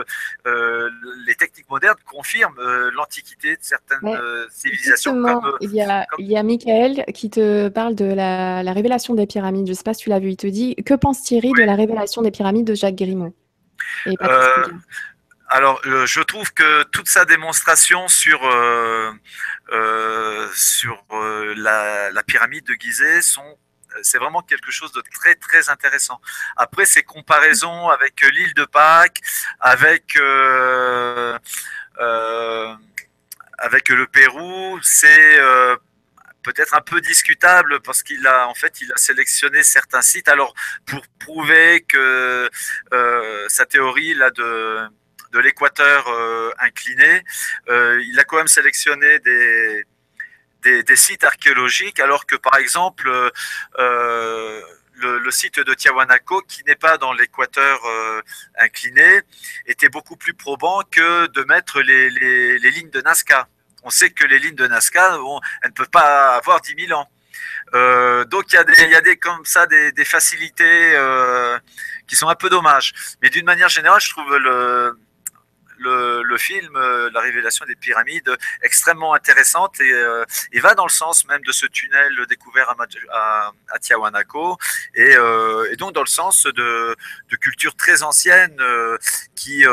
les techniques modernes confirment l'antiquité de certaines civilisations. Comme, il y a il y a Michael qui te parle de la, la révélation des pierres je ne sais pas si tu l'as vu. Il te dit Que pense Thierry de la révélation des pyramides de Jacques Grimaud? Euh, Alors, euh, je trouve que toute sa démonstration sur, euh, sur la, pyramide de Gizeh sont c'est vraiment quelque chose de très très intéressant. Après ces comparaisons avec l'île de Pâques, avec avec le Pérou, c'est peut-être un peu discutable parce qu'il a en fait il a sélectionné certains sites. Alors pour prouver que euh, sa théorie de de l'équateur euh, incliné, euh, il a quand même sélectionné des des, sites archéologiques, alors que par exemple le, le, site de Tiahuanaco, qui n'est pas dans l'équateur incliné, était beaucoup plus probant que de mettre les, les, les lignes de Nazca on sait que les lignes de Nazca, elles ne peuvent pas avoir 10 000 ans. Euh, donc il y a des, comme ça des, facilités euh, qui sont un peu dommages. Mais d'une manière générale, je trouve le, le, film, euh, la révélation des pyramides, extrêmement intéressante et, va dans le sens même de ce tunnel découvert à, Tiahuanaco et, donc dans le sens de, de cultures très anciennes qui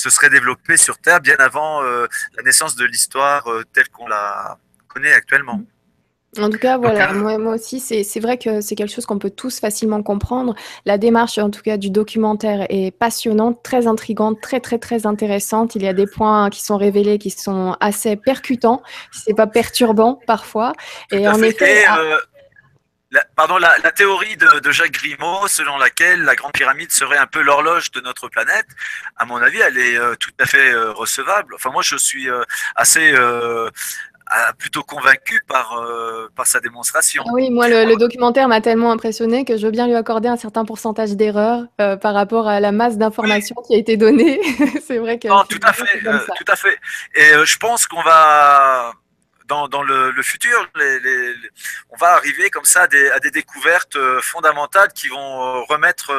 se serait développé sur Terre bien avant euh, la naissance de l'histoire euh, telle qu'on la connaît actuellement. En tout cas, voilà, moi, moi aussi, c'est vrai que c'est quelque chose qu'on peut tous facilement comprendre. La démarche, en tout cas, du documentaire est passionnante, très intrigante, très, très, très intéressante. Il y a des points qui sont révélés qui sont assez percutants, si c'est pas perturbant parfois. Et en effet, euh, la, pardon, la, la théorie de, de, Jacques Grimaud, selon laquelle la Grande Pyramide serait un peu l'horloge de notre planète, à mon avis, elle est euh, tout à fait euh, recevable. Enfin, moi, je suis euh, assez plutôt convaincu par, par sa démonstration. Ah oui, moi, le, le documentaire m'a tellement impressionné que je veux bien lui accorder un certain pourcentage d'erreur par rapport à la masse d'informations qui a été donnée. *laughs* C'est vrai que. Non, tout à fait, tout à fait. Et je pense qu'on va dans, dans le, le, futur, les, les, on va arriver comme ça à des, à des, découvertes fondamentales qui vont remettre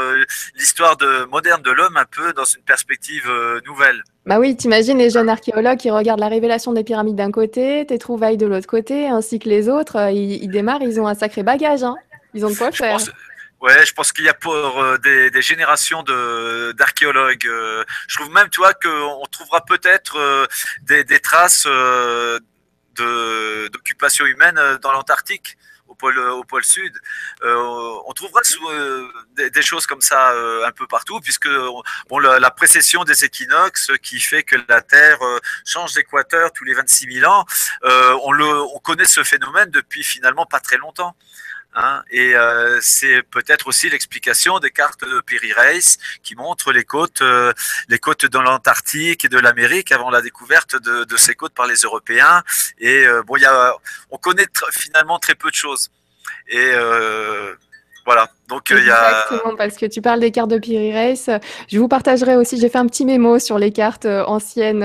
l'histoire de, moderne de l'homme un peu dans une perspective nouvelle. Bah oui, t'imagines les jeunes archéologues qui regardent la révélation des pyramides d'un côté, tes trouvailles de l'autre côté, ainsi que les autres, ils, ils, démarrent, ils ont un sacré bagage, hein. ils ont de quoi faire. Ouais, je pense qu'il y a pour euh, des, des, générations de d'archéologues. Euh, je trouve même, tu vois, qu'on trouvera peut-être euh, des, des, traces d'occupation humaine dans l'Antarctique. Au pôle, au pôle sud, on trouvera des, choses comme ça un peu partout, puisque bon, la, la, précession des équinoxes qui fait que la Terre change d'équateur tous les 26 000 ans, on, le, on connaît ce phénomène depuis finalement pas très longtemps. Hein, et euh, c'est peut-être aussi l'explication des cartes de Piri Reis qui montrent les côtes, euh, les côtes de l'Antarctique et de l'Amérique avant la découverte de, ces côtes par les Européens. Et euh, bon, y a, on connaît finalement très peu de choses. Et euh, voilà. Donc il y a. Exactement, parce que tu parles des cartes de Piri Reis. Je vous partagerai aussi. J'ai fait un petit mémo sur les cartes anciennes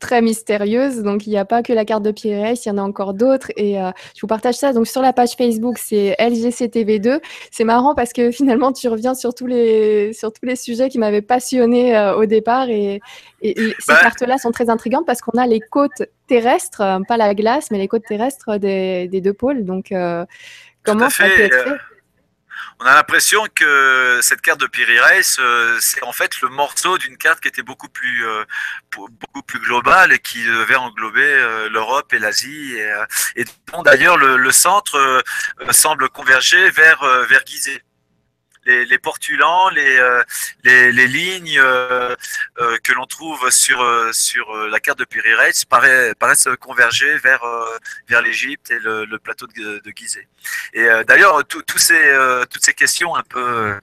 très mystérieuse. Donc, il n'y a pas que la carte de Pires, il y en a encore d'autres. Et euh, je vous partage ça. Donc, sur la page Facebook, c'est LGCTV2. C'est marrant parce que *laughs* finalement, tu reviens sur tous les, sur tous les sujets qui m'avaient passionné euh, au départ. Et, et, et ces bah cartes-là sont très intrigantes parce qu'on a les côtes terrestres, euh, pas la glace, mais les côtes terrestres des, des deux pôles. Donc, euh, comment ça peut être fait? On a l'impression que cette carte de Piri Reis, euh, c'est en fait le morceau d'une carte qui était beaucoup plus, euh, beaucoup plus globale et qui devait englober euh, l'Europe et l'Asie. Et, d'ailleurs, le, centre semble converger vers, vers Gizeh les, les portulans, les, euh, les, les, lignes euh, euh, que l'on trouve sur, sur la carte de Piri Reis paraissent converger vers, vers l'Égypte et le, le, plateau de, de Gizeh. Et d'ailleurs, ces, toutes ces questions un peu,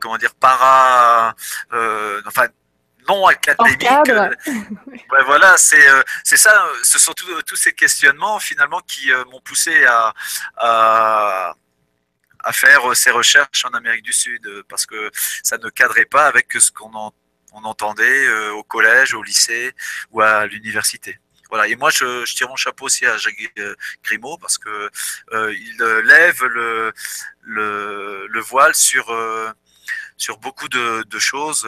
comment dire, para, enfin, non académique. *laughs* Ouais, voilà, c'est c'est ça. Ce sont tous ces questionnements finalement qui m'ont poussé à, à, à faire euh, ces recherches en Amérique du Sud euh, parce que ça ne cadrait pas avec ce qu'on on entendait euh, au collège, au lycée ou à l'université. Voilà. Et moi, je, tire mon chapeau aussi à Jacques Grimaud parce que il lève le, le, le voile sur sur beaucoup de, choses.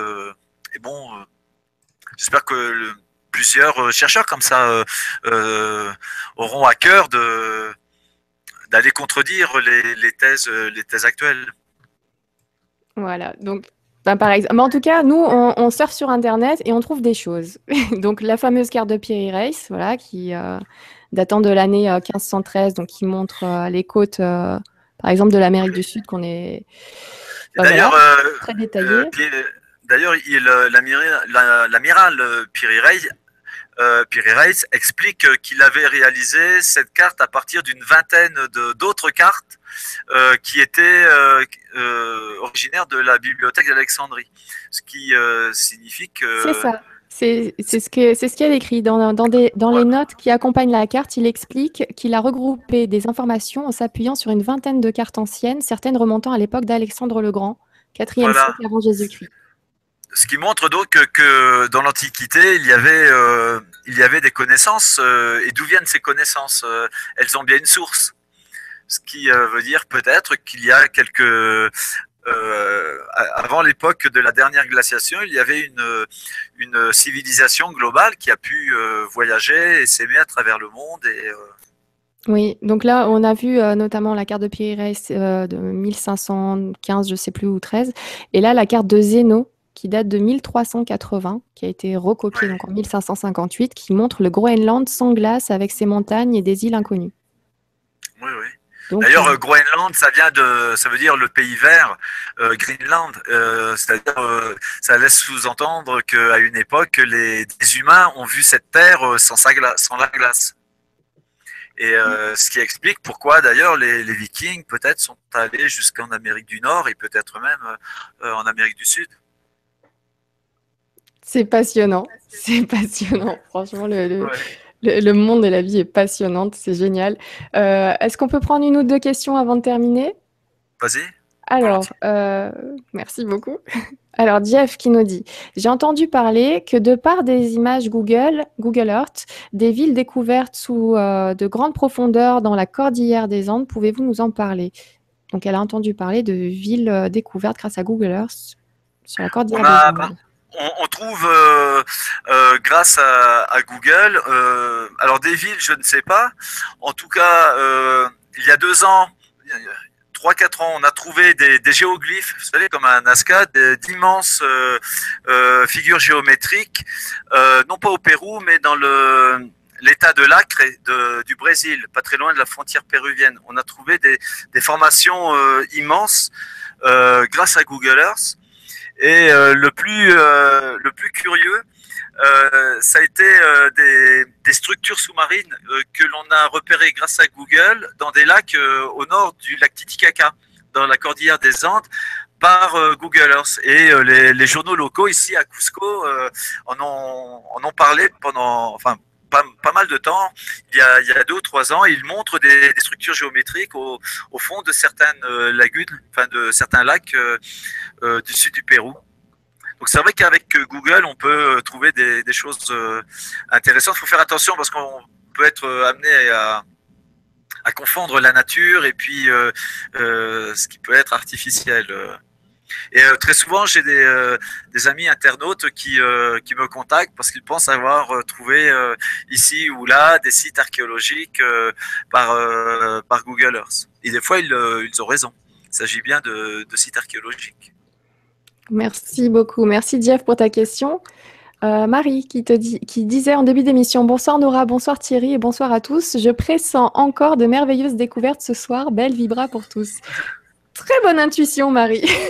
Et bon, j'espère que plusieurs chercheurs comme ça auront à cœur de d'aller contredire les, les, thèses, les thèses actuelles. Voilà, donc ben, par exemple. Mais en tout cas, nous, on, on, surfe sur Internet et on trouve des choses. *laughs* donc la fameuse carte de Piri Reis, voilà, qui euh, datant de l'année 1513, donc qui montre euh, les côtes, euh, par exemple, de l'Amérique du Sud, qu'on est ben, d'ailleurs voilà, très détaillé. D'ailleurs, l'amiral Piri Reis euh, Reis explique qu'il avait réalisé cette carte à partir d'une vingtaine d'autres cartes euh, qui étaient euh, euh, originaires de la bibliothèque d'Alexandrie. Ce qui signifie que... C'est ça. C'est ce qu'il ce qu a écrit dans, dans, des, dans les notes qui accompagnent la carte. Il explique qu'il a regroupé des informations en s'appuyant sur une vingtaine de cartes anciennes, certaines remontant à l'époque d'Alexandre le Grand, 4e voilà. siècle avant Jésus-Christ ce qui montre donc que, que dans l'Antiquité, il y avait euh, il y avait des connaissances euh, et d'où viennent ces connaissances euh, Elles ont bien une source, ce qui euh, veut dire peut-être qu'il y a quelques avant l'époque de la dernière glaciation, il y avait une une civilisation globale qui a pu voyager et s'aimer à travers le monde et oui, donc là, on a vu notamment la carte de euh, de 1515, je sais plus, ou 13, et là, la carte de Zéno, qui date de 1380, qui a été recopié donc en 1558, qui montre le Groenland sans glace avec ses montagnes et des îles inconnues. Oui, oui. D'ailleurs, euh, Groenland, ça vient de, ça veut dire le pays vert, euh, Greenland. Euh, C'est-à-dire, euh, ça laisse sous-entendre qu'à une époque, les, humains ont vu cette terre euh, sans, sa glace, sans la glace. Et euh, ce qui explique pourquoi d'ailleurs les, les, Vikings peut-être sont allés jusqu'en Amérique du Nord et peut-être même euh, en Amérique du Sud. C'est passionnant, c'est passionnant. *laughs* Franchement, le, le, ouais. le, le, monde et la vie est passionnante, c'est génial. Euh, Est-ce qu'on peut prendre une ou deux questions avant de terminer? Vas-y. Alors, euh, merci beaucoup. *laughs* Alors, Jeff qui nous dit J'ai entendu parler que de par des images Google, Google Earth, des villes découvertes sous euh, de grandes profondeurs dans la cordillère des Andes, pouvez-vous nous en parler? Donc, elle a entendu parler de villes découvertes grâce à Google Earth sur la cordillère des Andes. On, trouve, euh, grâce à, Google, alors des villes, je ne sais pas. En tout cas, il y a deux ans, 3-4 ans, on a trouvé des, géoglyphes, vous savez, comme un Nazca, d'immenses euh, euh, figures géométriques, euh, non pas au Pérou, mais dans l'état de l'Acre du Brésil, pas très loin de la frontière péruvienne. On a trouvé des, formations immenses grâce à Google Earth. Et le plus le plus curieux, euh, ça a été euh, des, structures sous-marines euh, que l'on a repérées grâce à Google dans des lacs au nord du lac Titicaca, dans la cordillère des Andes, par Google Earth. Et les, journaux locaux ici à Cusco en, ont, parlé pendant, enfin, pas, mal de temps, il y, a, deux ou trois ans, ils montrent des, structures géométriques au, fond de certaines lagunes, enfin de certains lacs du sud du Pérou. Donc c'est vrai qu'avec euh, Google, on peut euh, trouver des, choses euh, intéressantes. Il faut faire attention parce qu'on peut être amené à, confondre la nature et puis ce qui peut être artificiel. Et très souvent, j'ai des, amis internautes qui, qui me contactent parce qu'ils pensent avoir trouvé ici ou là des sites archéologiques par, par Google Earth. Et des fois, ils, ont raison. Il s'agit bien de sites archéologiques. Merci beaucoup. Merci Jeff pour ta question. Euh, Marie qui, te qui disait en début d'émission Bonsoir Nora, bonsoir Thierry et bonsoir à tous. Je pressens encore de merveilleuses découvertes ce soir. Belle vibra pour tous. Très bonne intuition, Marie. *laughs*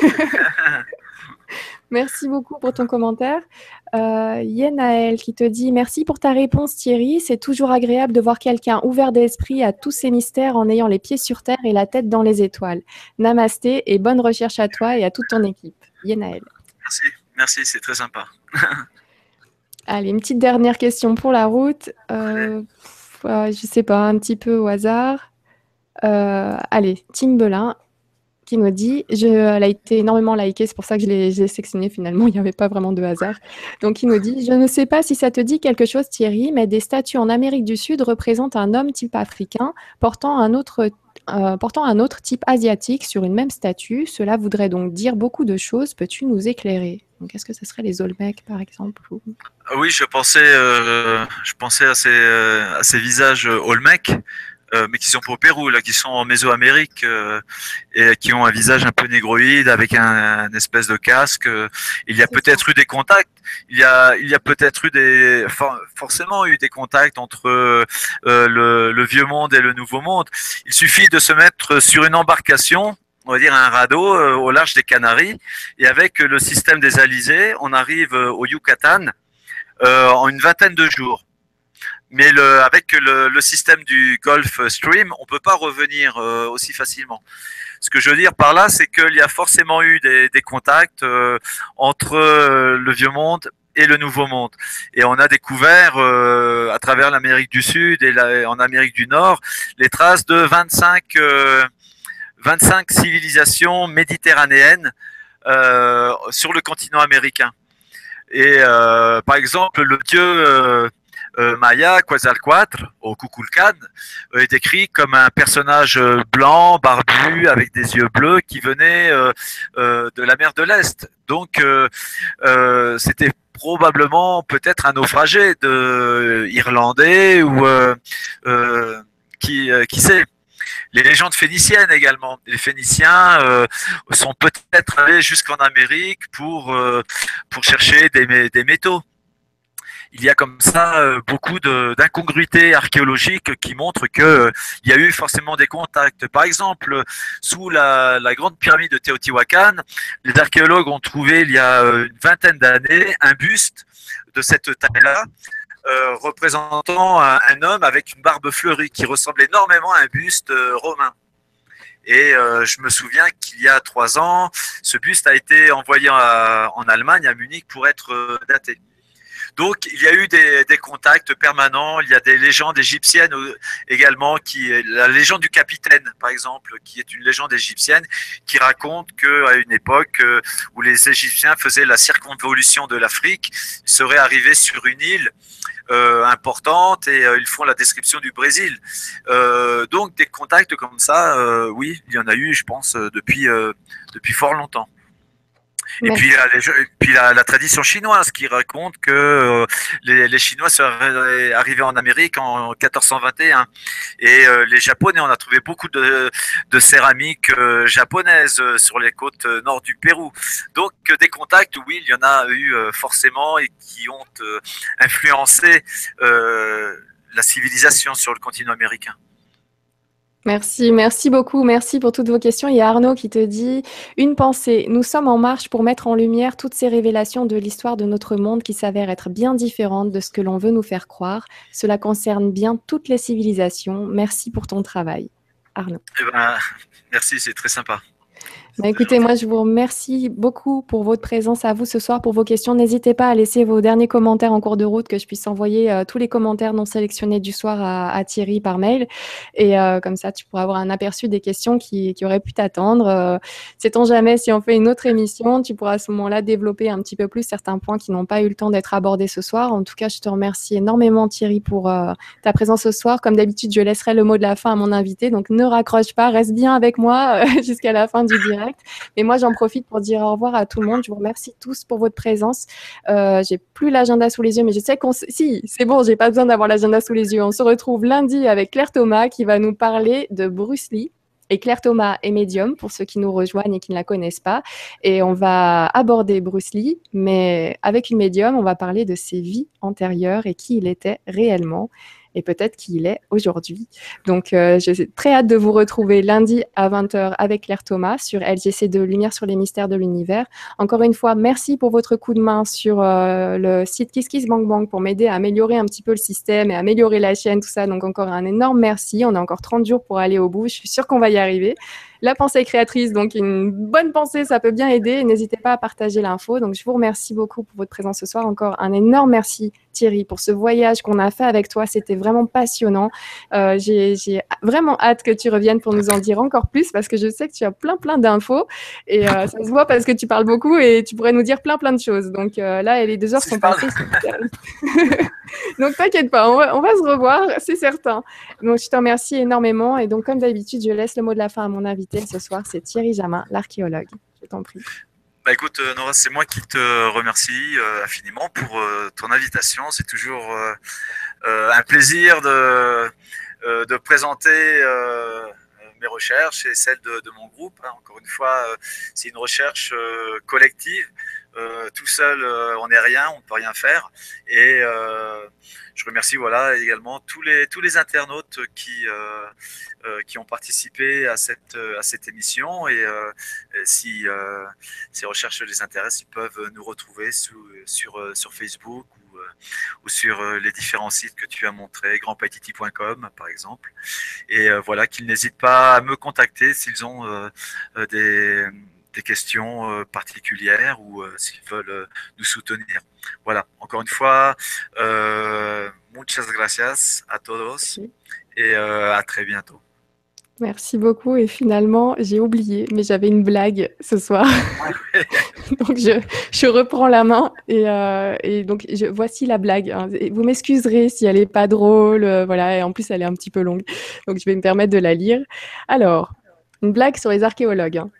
Merci beaucoup pour ton commentaire. Euh, Yenaël qui te dit Merci pour ta réponse, Thierry. C'est toujours agréable de voir quelqu'un ouvert d'esprit à tous ces mystères en ayant les pieds sur terre et la tête dans les étoiles. Namasté et bonne recherche à toi et à toute ton équipe. Yenaël. Merci, merci, c'est très sympa. *laughs* Allez, une petite dernière question pour la route. Euh, je ne sais pas, un petit peu au hasard. Euh, allez, Tim Belin qui nous dit, je, elle a été énormément likée, c'est pour ça que je l'ai sélectionné finalement, il n'y avait pas vraiment de hasard. Donc il nous dit, je ne sais pas si ça te dit quelque chose Thierry, mais des statues en Amérique du Sud représentent un homme type africain portant un autre euh, portant un autre type asiatique sur une même statue. Cela voudrait donc dire beaucoup de choses. Peux-tu nous éclairer? Donc, est-ce que ce serait les Olmecs, par exemple Oui, je pensais, euh, je pensais à ces, euh, à ces visages Olmecs. Euh, mais qui sont pas au Pérou, là, qui sont en Mésoamérique euh, et qui ont un visage un peu négroïde avec un, espèce de casque. Il y a peut-être eu des contacts. Il y a, il y a peut-être eu des, forcément eu des contacts entre euh, le, le, vieux monde et le nouveau monde. Il suffit de se mettre sur une embarcation on va dire un radeau au large des Canaries et avec le système des alizés, on arrive au Yucatan en une vingtaine de jours mais le, avec le, le, système du Gulf Stream, on peut pas revenir euh, aussi facilement. Ce que je veux dire par là, c'est qu'il y a forcément eu des, des contacts euh, entre euh, le vieux monde et le nouveau monde. Et on a découvert à travers l'Amérique du Sud et la, en Amérique du Nord les traces de 25, 25 civilisations méditerranéennes sur le continent américain. Et par exemple, le dieu euh, Maya Quetzalcoatl au Kukulkan euh, est décrit comme un personnage euh, blanc, barbu, avec des yeux bleus qui venait de la mer de l'Est. Donc c'était probablement peut-être un naufragé de irlandais ou qui qui sait les légendes phéniciennes également. Les Phéniciens sont peut-être allés jusqu'en Amérique pour, pour chercher des métaux il y a comme ça euh, beaucoup d'incongruités archéologiques qui montrent qu'il euh, y a eu forcément des contacts. Par exemple, sous la, grande pyramide de Teotihuacan, les archéologues ont trouvé il y a euh, une vingtaine d'années un buste de cette taille-là. représentant un, homme avec une barbe fleurie qui ressemble énormément à un buste romain. Et je me souviens qu'il y a trois ans, ce buste a été envoyé en Allemagne, à Munich, pour être daté. Donc il y a eu des, contacts permanents. Il y a des légendes égyptiennes également, qui la légende du capitaine, par exemple, qui est une légende égyptienne qui raconte qu'à une époque où les Égyptiens faisaient la circonvolution de l'Afrique, ils seraient arrivés sur une île euh, importante et euh, ils font la description du Brésil. Euh, donc des contacts comme ça, oui, il y en a eu, je pense, depuis, depuis fort longtemps. Et puis, puis la, tradition chinoise qui raconte que euh, les, Chinois sont arrivés en Amérique en 1421. Et euh, les Japonais, on a trouvé beaucoup de, de céramiques euh, japonaises sur les côtes nord du Pérou. Donc des contacts, oui, il y en a eu forcément et qui ont influencé la civilisation sur le continent américain. Merci, merci beaucoup. Merci pour toutes vos questions. Il y a Arnaud qui te dit une pensée. Nous sommes en marche pour mettre en lumière toutes ces révélations de l'histoire de notre monde qui s'avèrent être bien différentes de ce que l'on veut nous faire croire. Cela concerne bien toutes les civilisations. Merci pour ton travail. Arnaud. Eh ben, merci, c'est très sympa. Bah, écoutez, moi, je vous remercie beaucoup pour votre présence à vous ce soir, pour vos questions. N'hésitez pas à laisser vos derniers commentaires en cours de route, que je puisse envoyer euh, tous les commentaires non sélectionnés du soir à, Thierry par mail. Et euh, comme ça, tu pourras avoir un aperçu des questions qui, auraient pu t'attendre. Euh, Sait-on jamais, si on fait une autre émission, tu pourras à ce moment-là développer un petit peu plus certains points qui n'ont pas eu le temps d'être abordés ce soir. En tout cas, je te remercie énormément, Thierry, pour euh, ta présence ce soir. Comme d'habitude, je laisserai le mot de la fin à mon invité. Donc, ne raccroche pas, reste bien avec moi *laughs* jusqu'à la fin du direct. Mais moi, j'en profite pour dire au revoir à tout le monde. Je vous remercie tous pour votre présence. Euh, j'ai plus l'agenda sous les yeux, mais je sais qu'on. Si, c'est bon, j'ai pas besoin d'avoir l'agenda sous les yeux. On se retrouve lundi avec Claire Thomas qui va nous parler de Bruce Lee. Et Claire Thomas est médium pour ceux qui nous rejoignent et qui ne la connaissent pas. Et on va aborder Bruce Lee, mais avec une médium, on va parler de ses vies antérieures et qui il était réellement et peut-être qui il est aujourd'hui. Donc, euh, j'ai très hâte de vous retrouver lundi à 20h avec Claire Thomas sur LGC2 Lumière sur les mystères de l'univers. Encore une fois, merci pour votre coup de main sur euh, le site KissKissBankBank pour m'aider à améliorer un petit peu le système et améliorer la chaîne, tout ça. Donc, encore un énorme merci. On a encore 30 jours pour aller au bout. Je suis sûre qu'on va y arriver la pensée créatrice. Donc, une bonne pensée, ça peut bien aider. N'hésitez pas à partager l'info. Donc, je vous remercie beaucoup pour votre présence ce soir. Encore un énorme merci, Thierry, pour ce voyage qu'on a fait avec toi. C'était vraiment passionnant. Euh, j'ai vraiment hâte que tu reviennes pour nous en dire encore plus parce que je sais que tu as plein, plein d'infos. Et euh, ça se voit parce que tu parles beaucoup et tu pourrais nous dire plein, plein de choses. Donc, euh, là, les deux heures sont passées. *laughs* donc, t'inquiète pas, on va, se revoir, c'est certain. Donc, je te remercie énormément. Et donc, comme d'habitude, je laisse le mot de la fin à mon invité ce soir, c'est Thierry Jamin, l'archéologue. Je t'en prie. Bah écoute, euh, Nora, c'est moi qui te remercie euh, infiniment pour euh, ton invitation. C'est toujours un plaisir de, de présenter mes recherches et celles de, mon groupe. Hein. Encore une fois, c'est une recherche collective. Tout seul, on n'est rien, on ne peut rien faire. Et je remercie voilà également tous les tous les internautes qui euh, euh, qui ont participé à cette à cette émission et euh, si ces recherches les intéressent, ils peuvent nous retrouver sous, sur sur Facebook ou, ou sur les différents sites que tu as montrés, grandpaititi.com par exemple. Et voilà, qu'ils n'hésitent pas à me contacter s'ils ont des des questions euh, particulières ou euh, s'ils veulent euh, nous soutenir. Voilà, encore une fois, muchas gracias a todos et à très bientôt. Merci beaucoup. Et finalement, j'ai oublié, mais j'avais une blague ce soir. *laughs* *laughs* donc, je, je, reprends la main et, et donc je, voici la blague. Hein. Vous m'excuserez si elle n'est pas drôle. voilà, et en plus, elle est un petit peu longue. Donc, je vais me permettre de la lire. Alors, une blague sur les archéologues. Hein.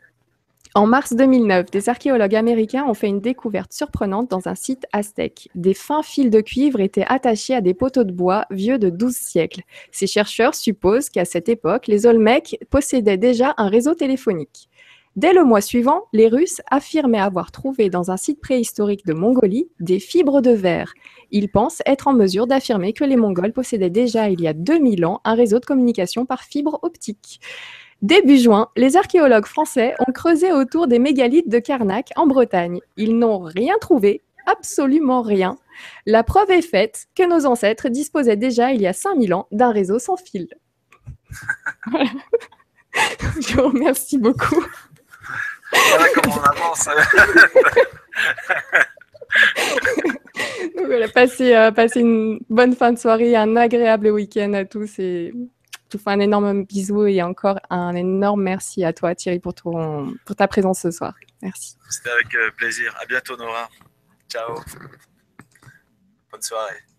En mars 2009, des archéologues américains ont fait une découverte surprenante dans un site aztèque. Des fins fils de cuivre étaient attachés à des poteaux de bois vieux de 12 siècles. Ces chercheurs supposent qu'à cette époque, les Olmecs possédaient déjà un réseau téléphonique. Dès le mois suivant, les Russes affirmaient avoir trouvé dans un site préhistorique de Mongolie des fibres de verre. Ils pensent être en mesure d'affirmer que les Mongols possédaient déjà il y a 2000 ans un réseau de communication par fibre optique. Début juin, les archéologues français ont creusé autour des mégalithes de Carnac en Bretagne. Ils n'ont rien trouvé, absolument rien. La preuve est faite que nos ancêtres disposaient déjà il y a 5000 ans d'un réseau sans fil. *laughs* Je vous remercie beaucoup. Voilà comment on avance. *laughs* Donc voilà, passez, euh, passez une bonne fin de soirée, un agréable week-end à tous et je vous fais un énorme bisou et encore un énorme merci à toi Thierry pour, pour ta présence ce soir. Merci. C'était avec euh, plaisir. À bientôt Nora. Ciao. Bonne soirée.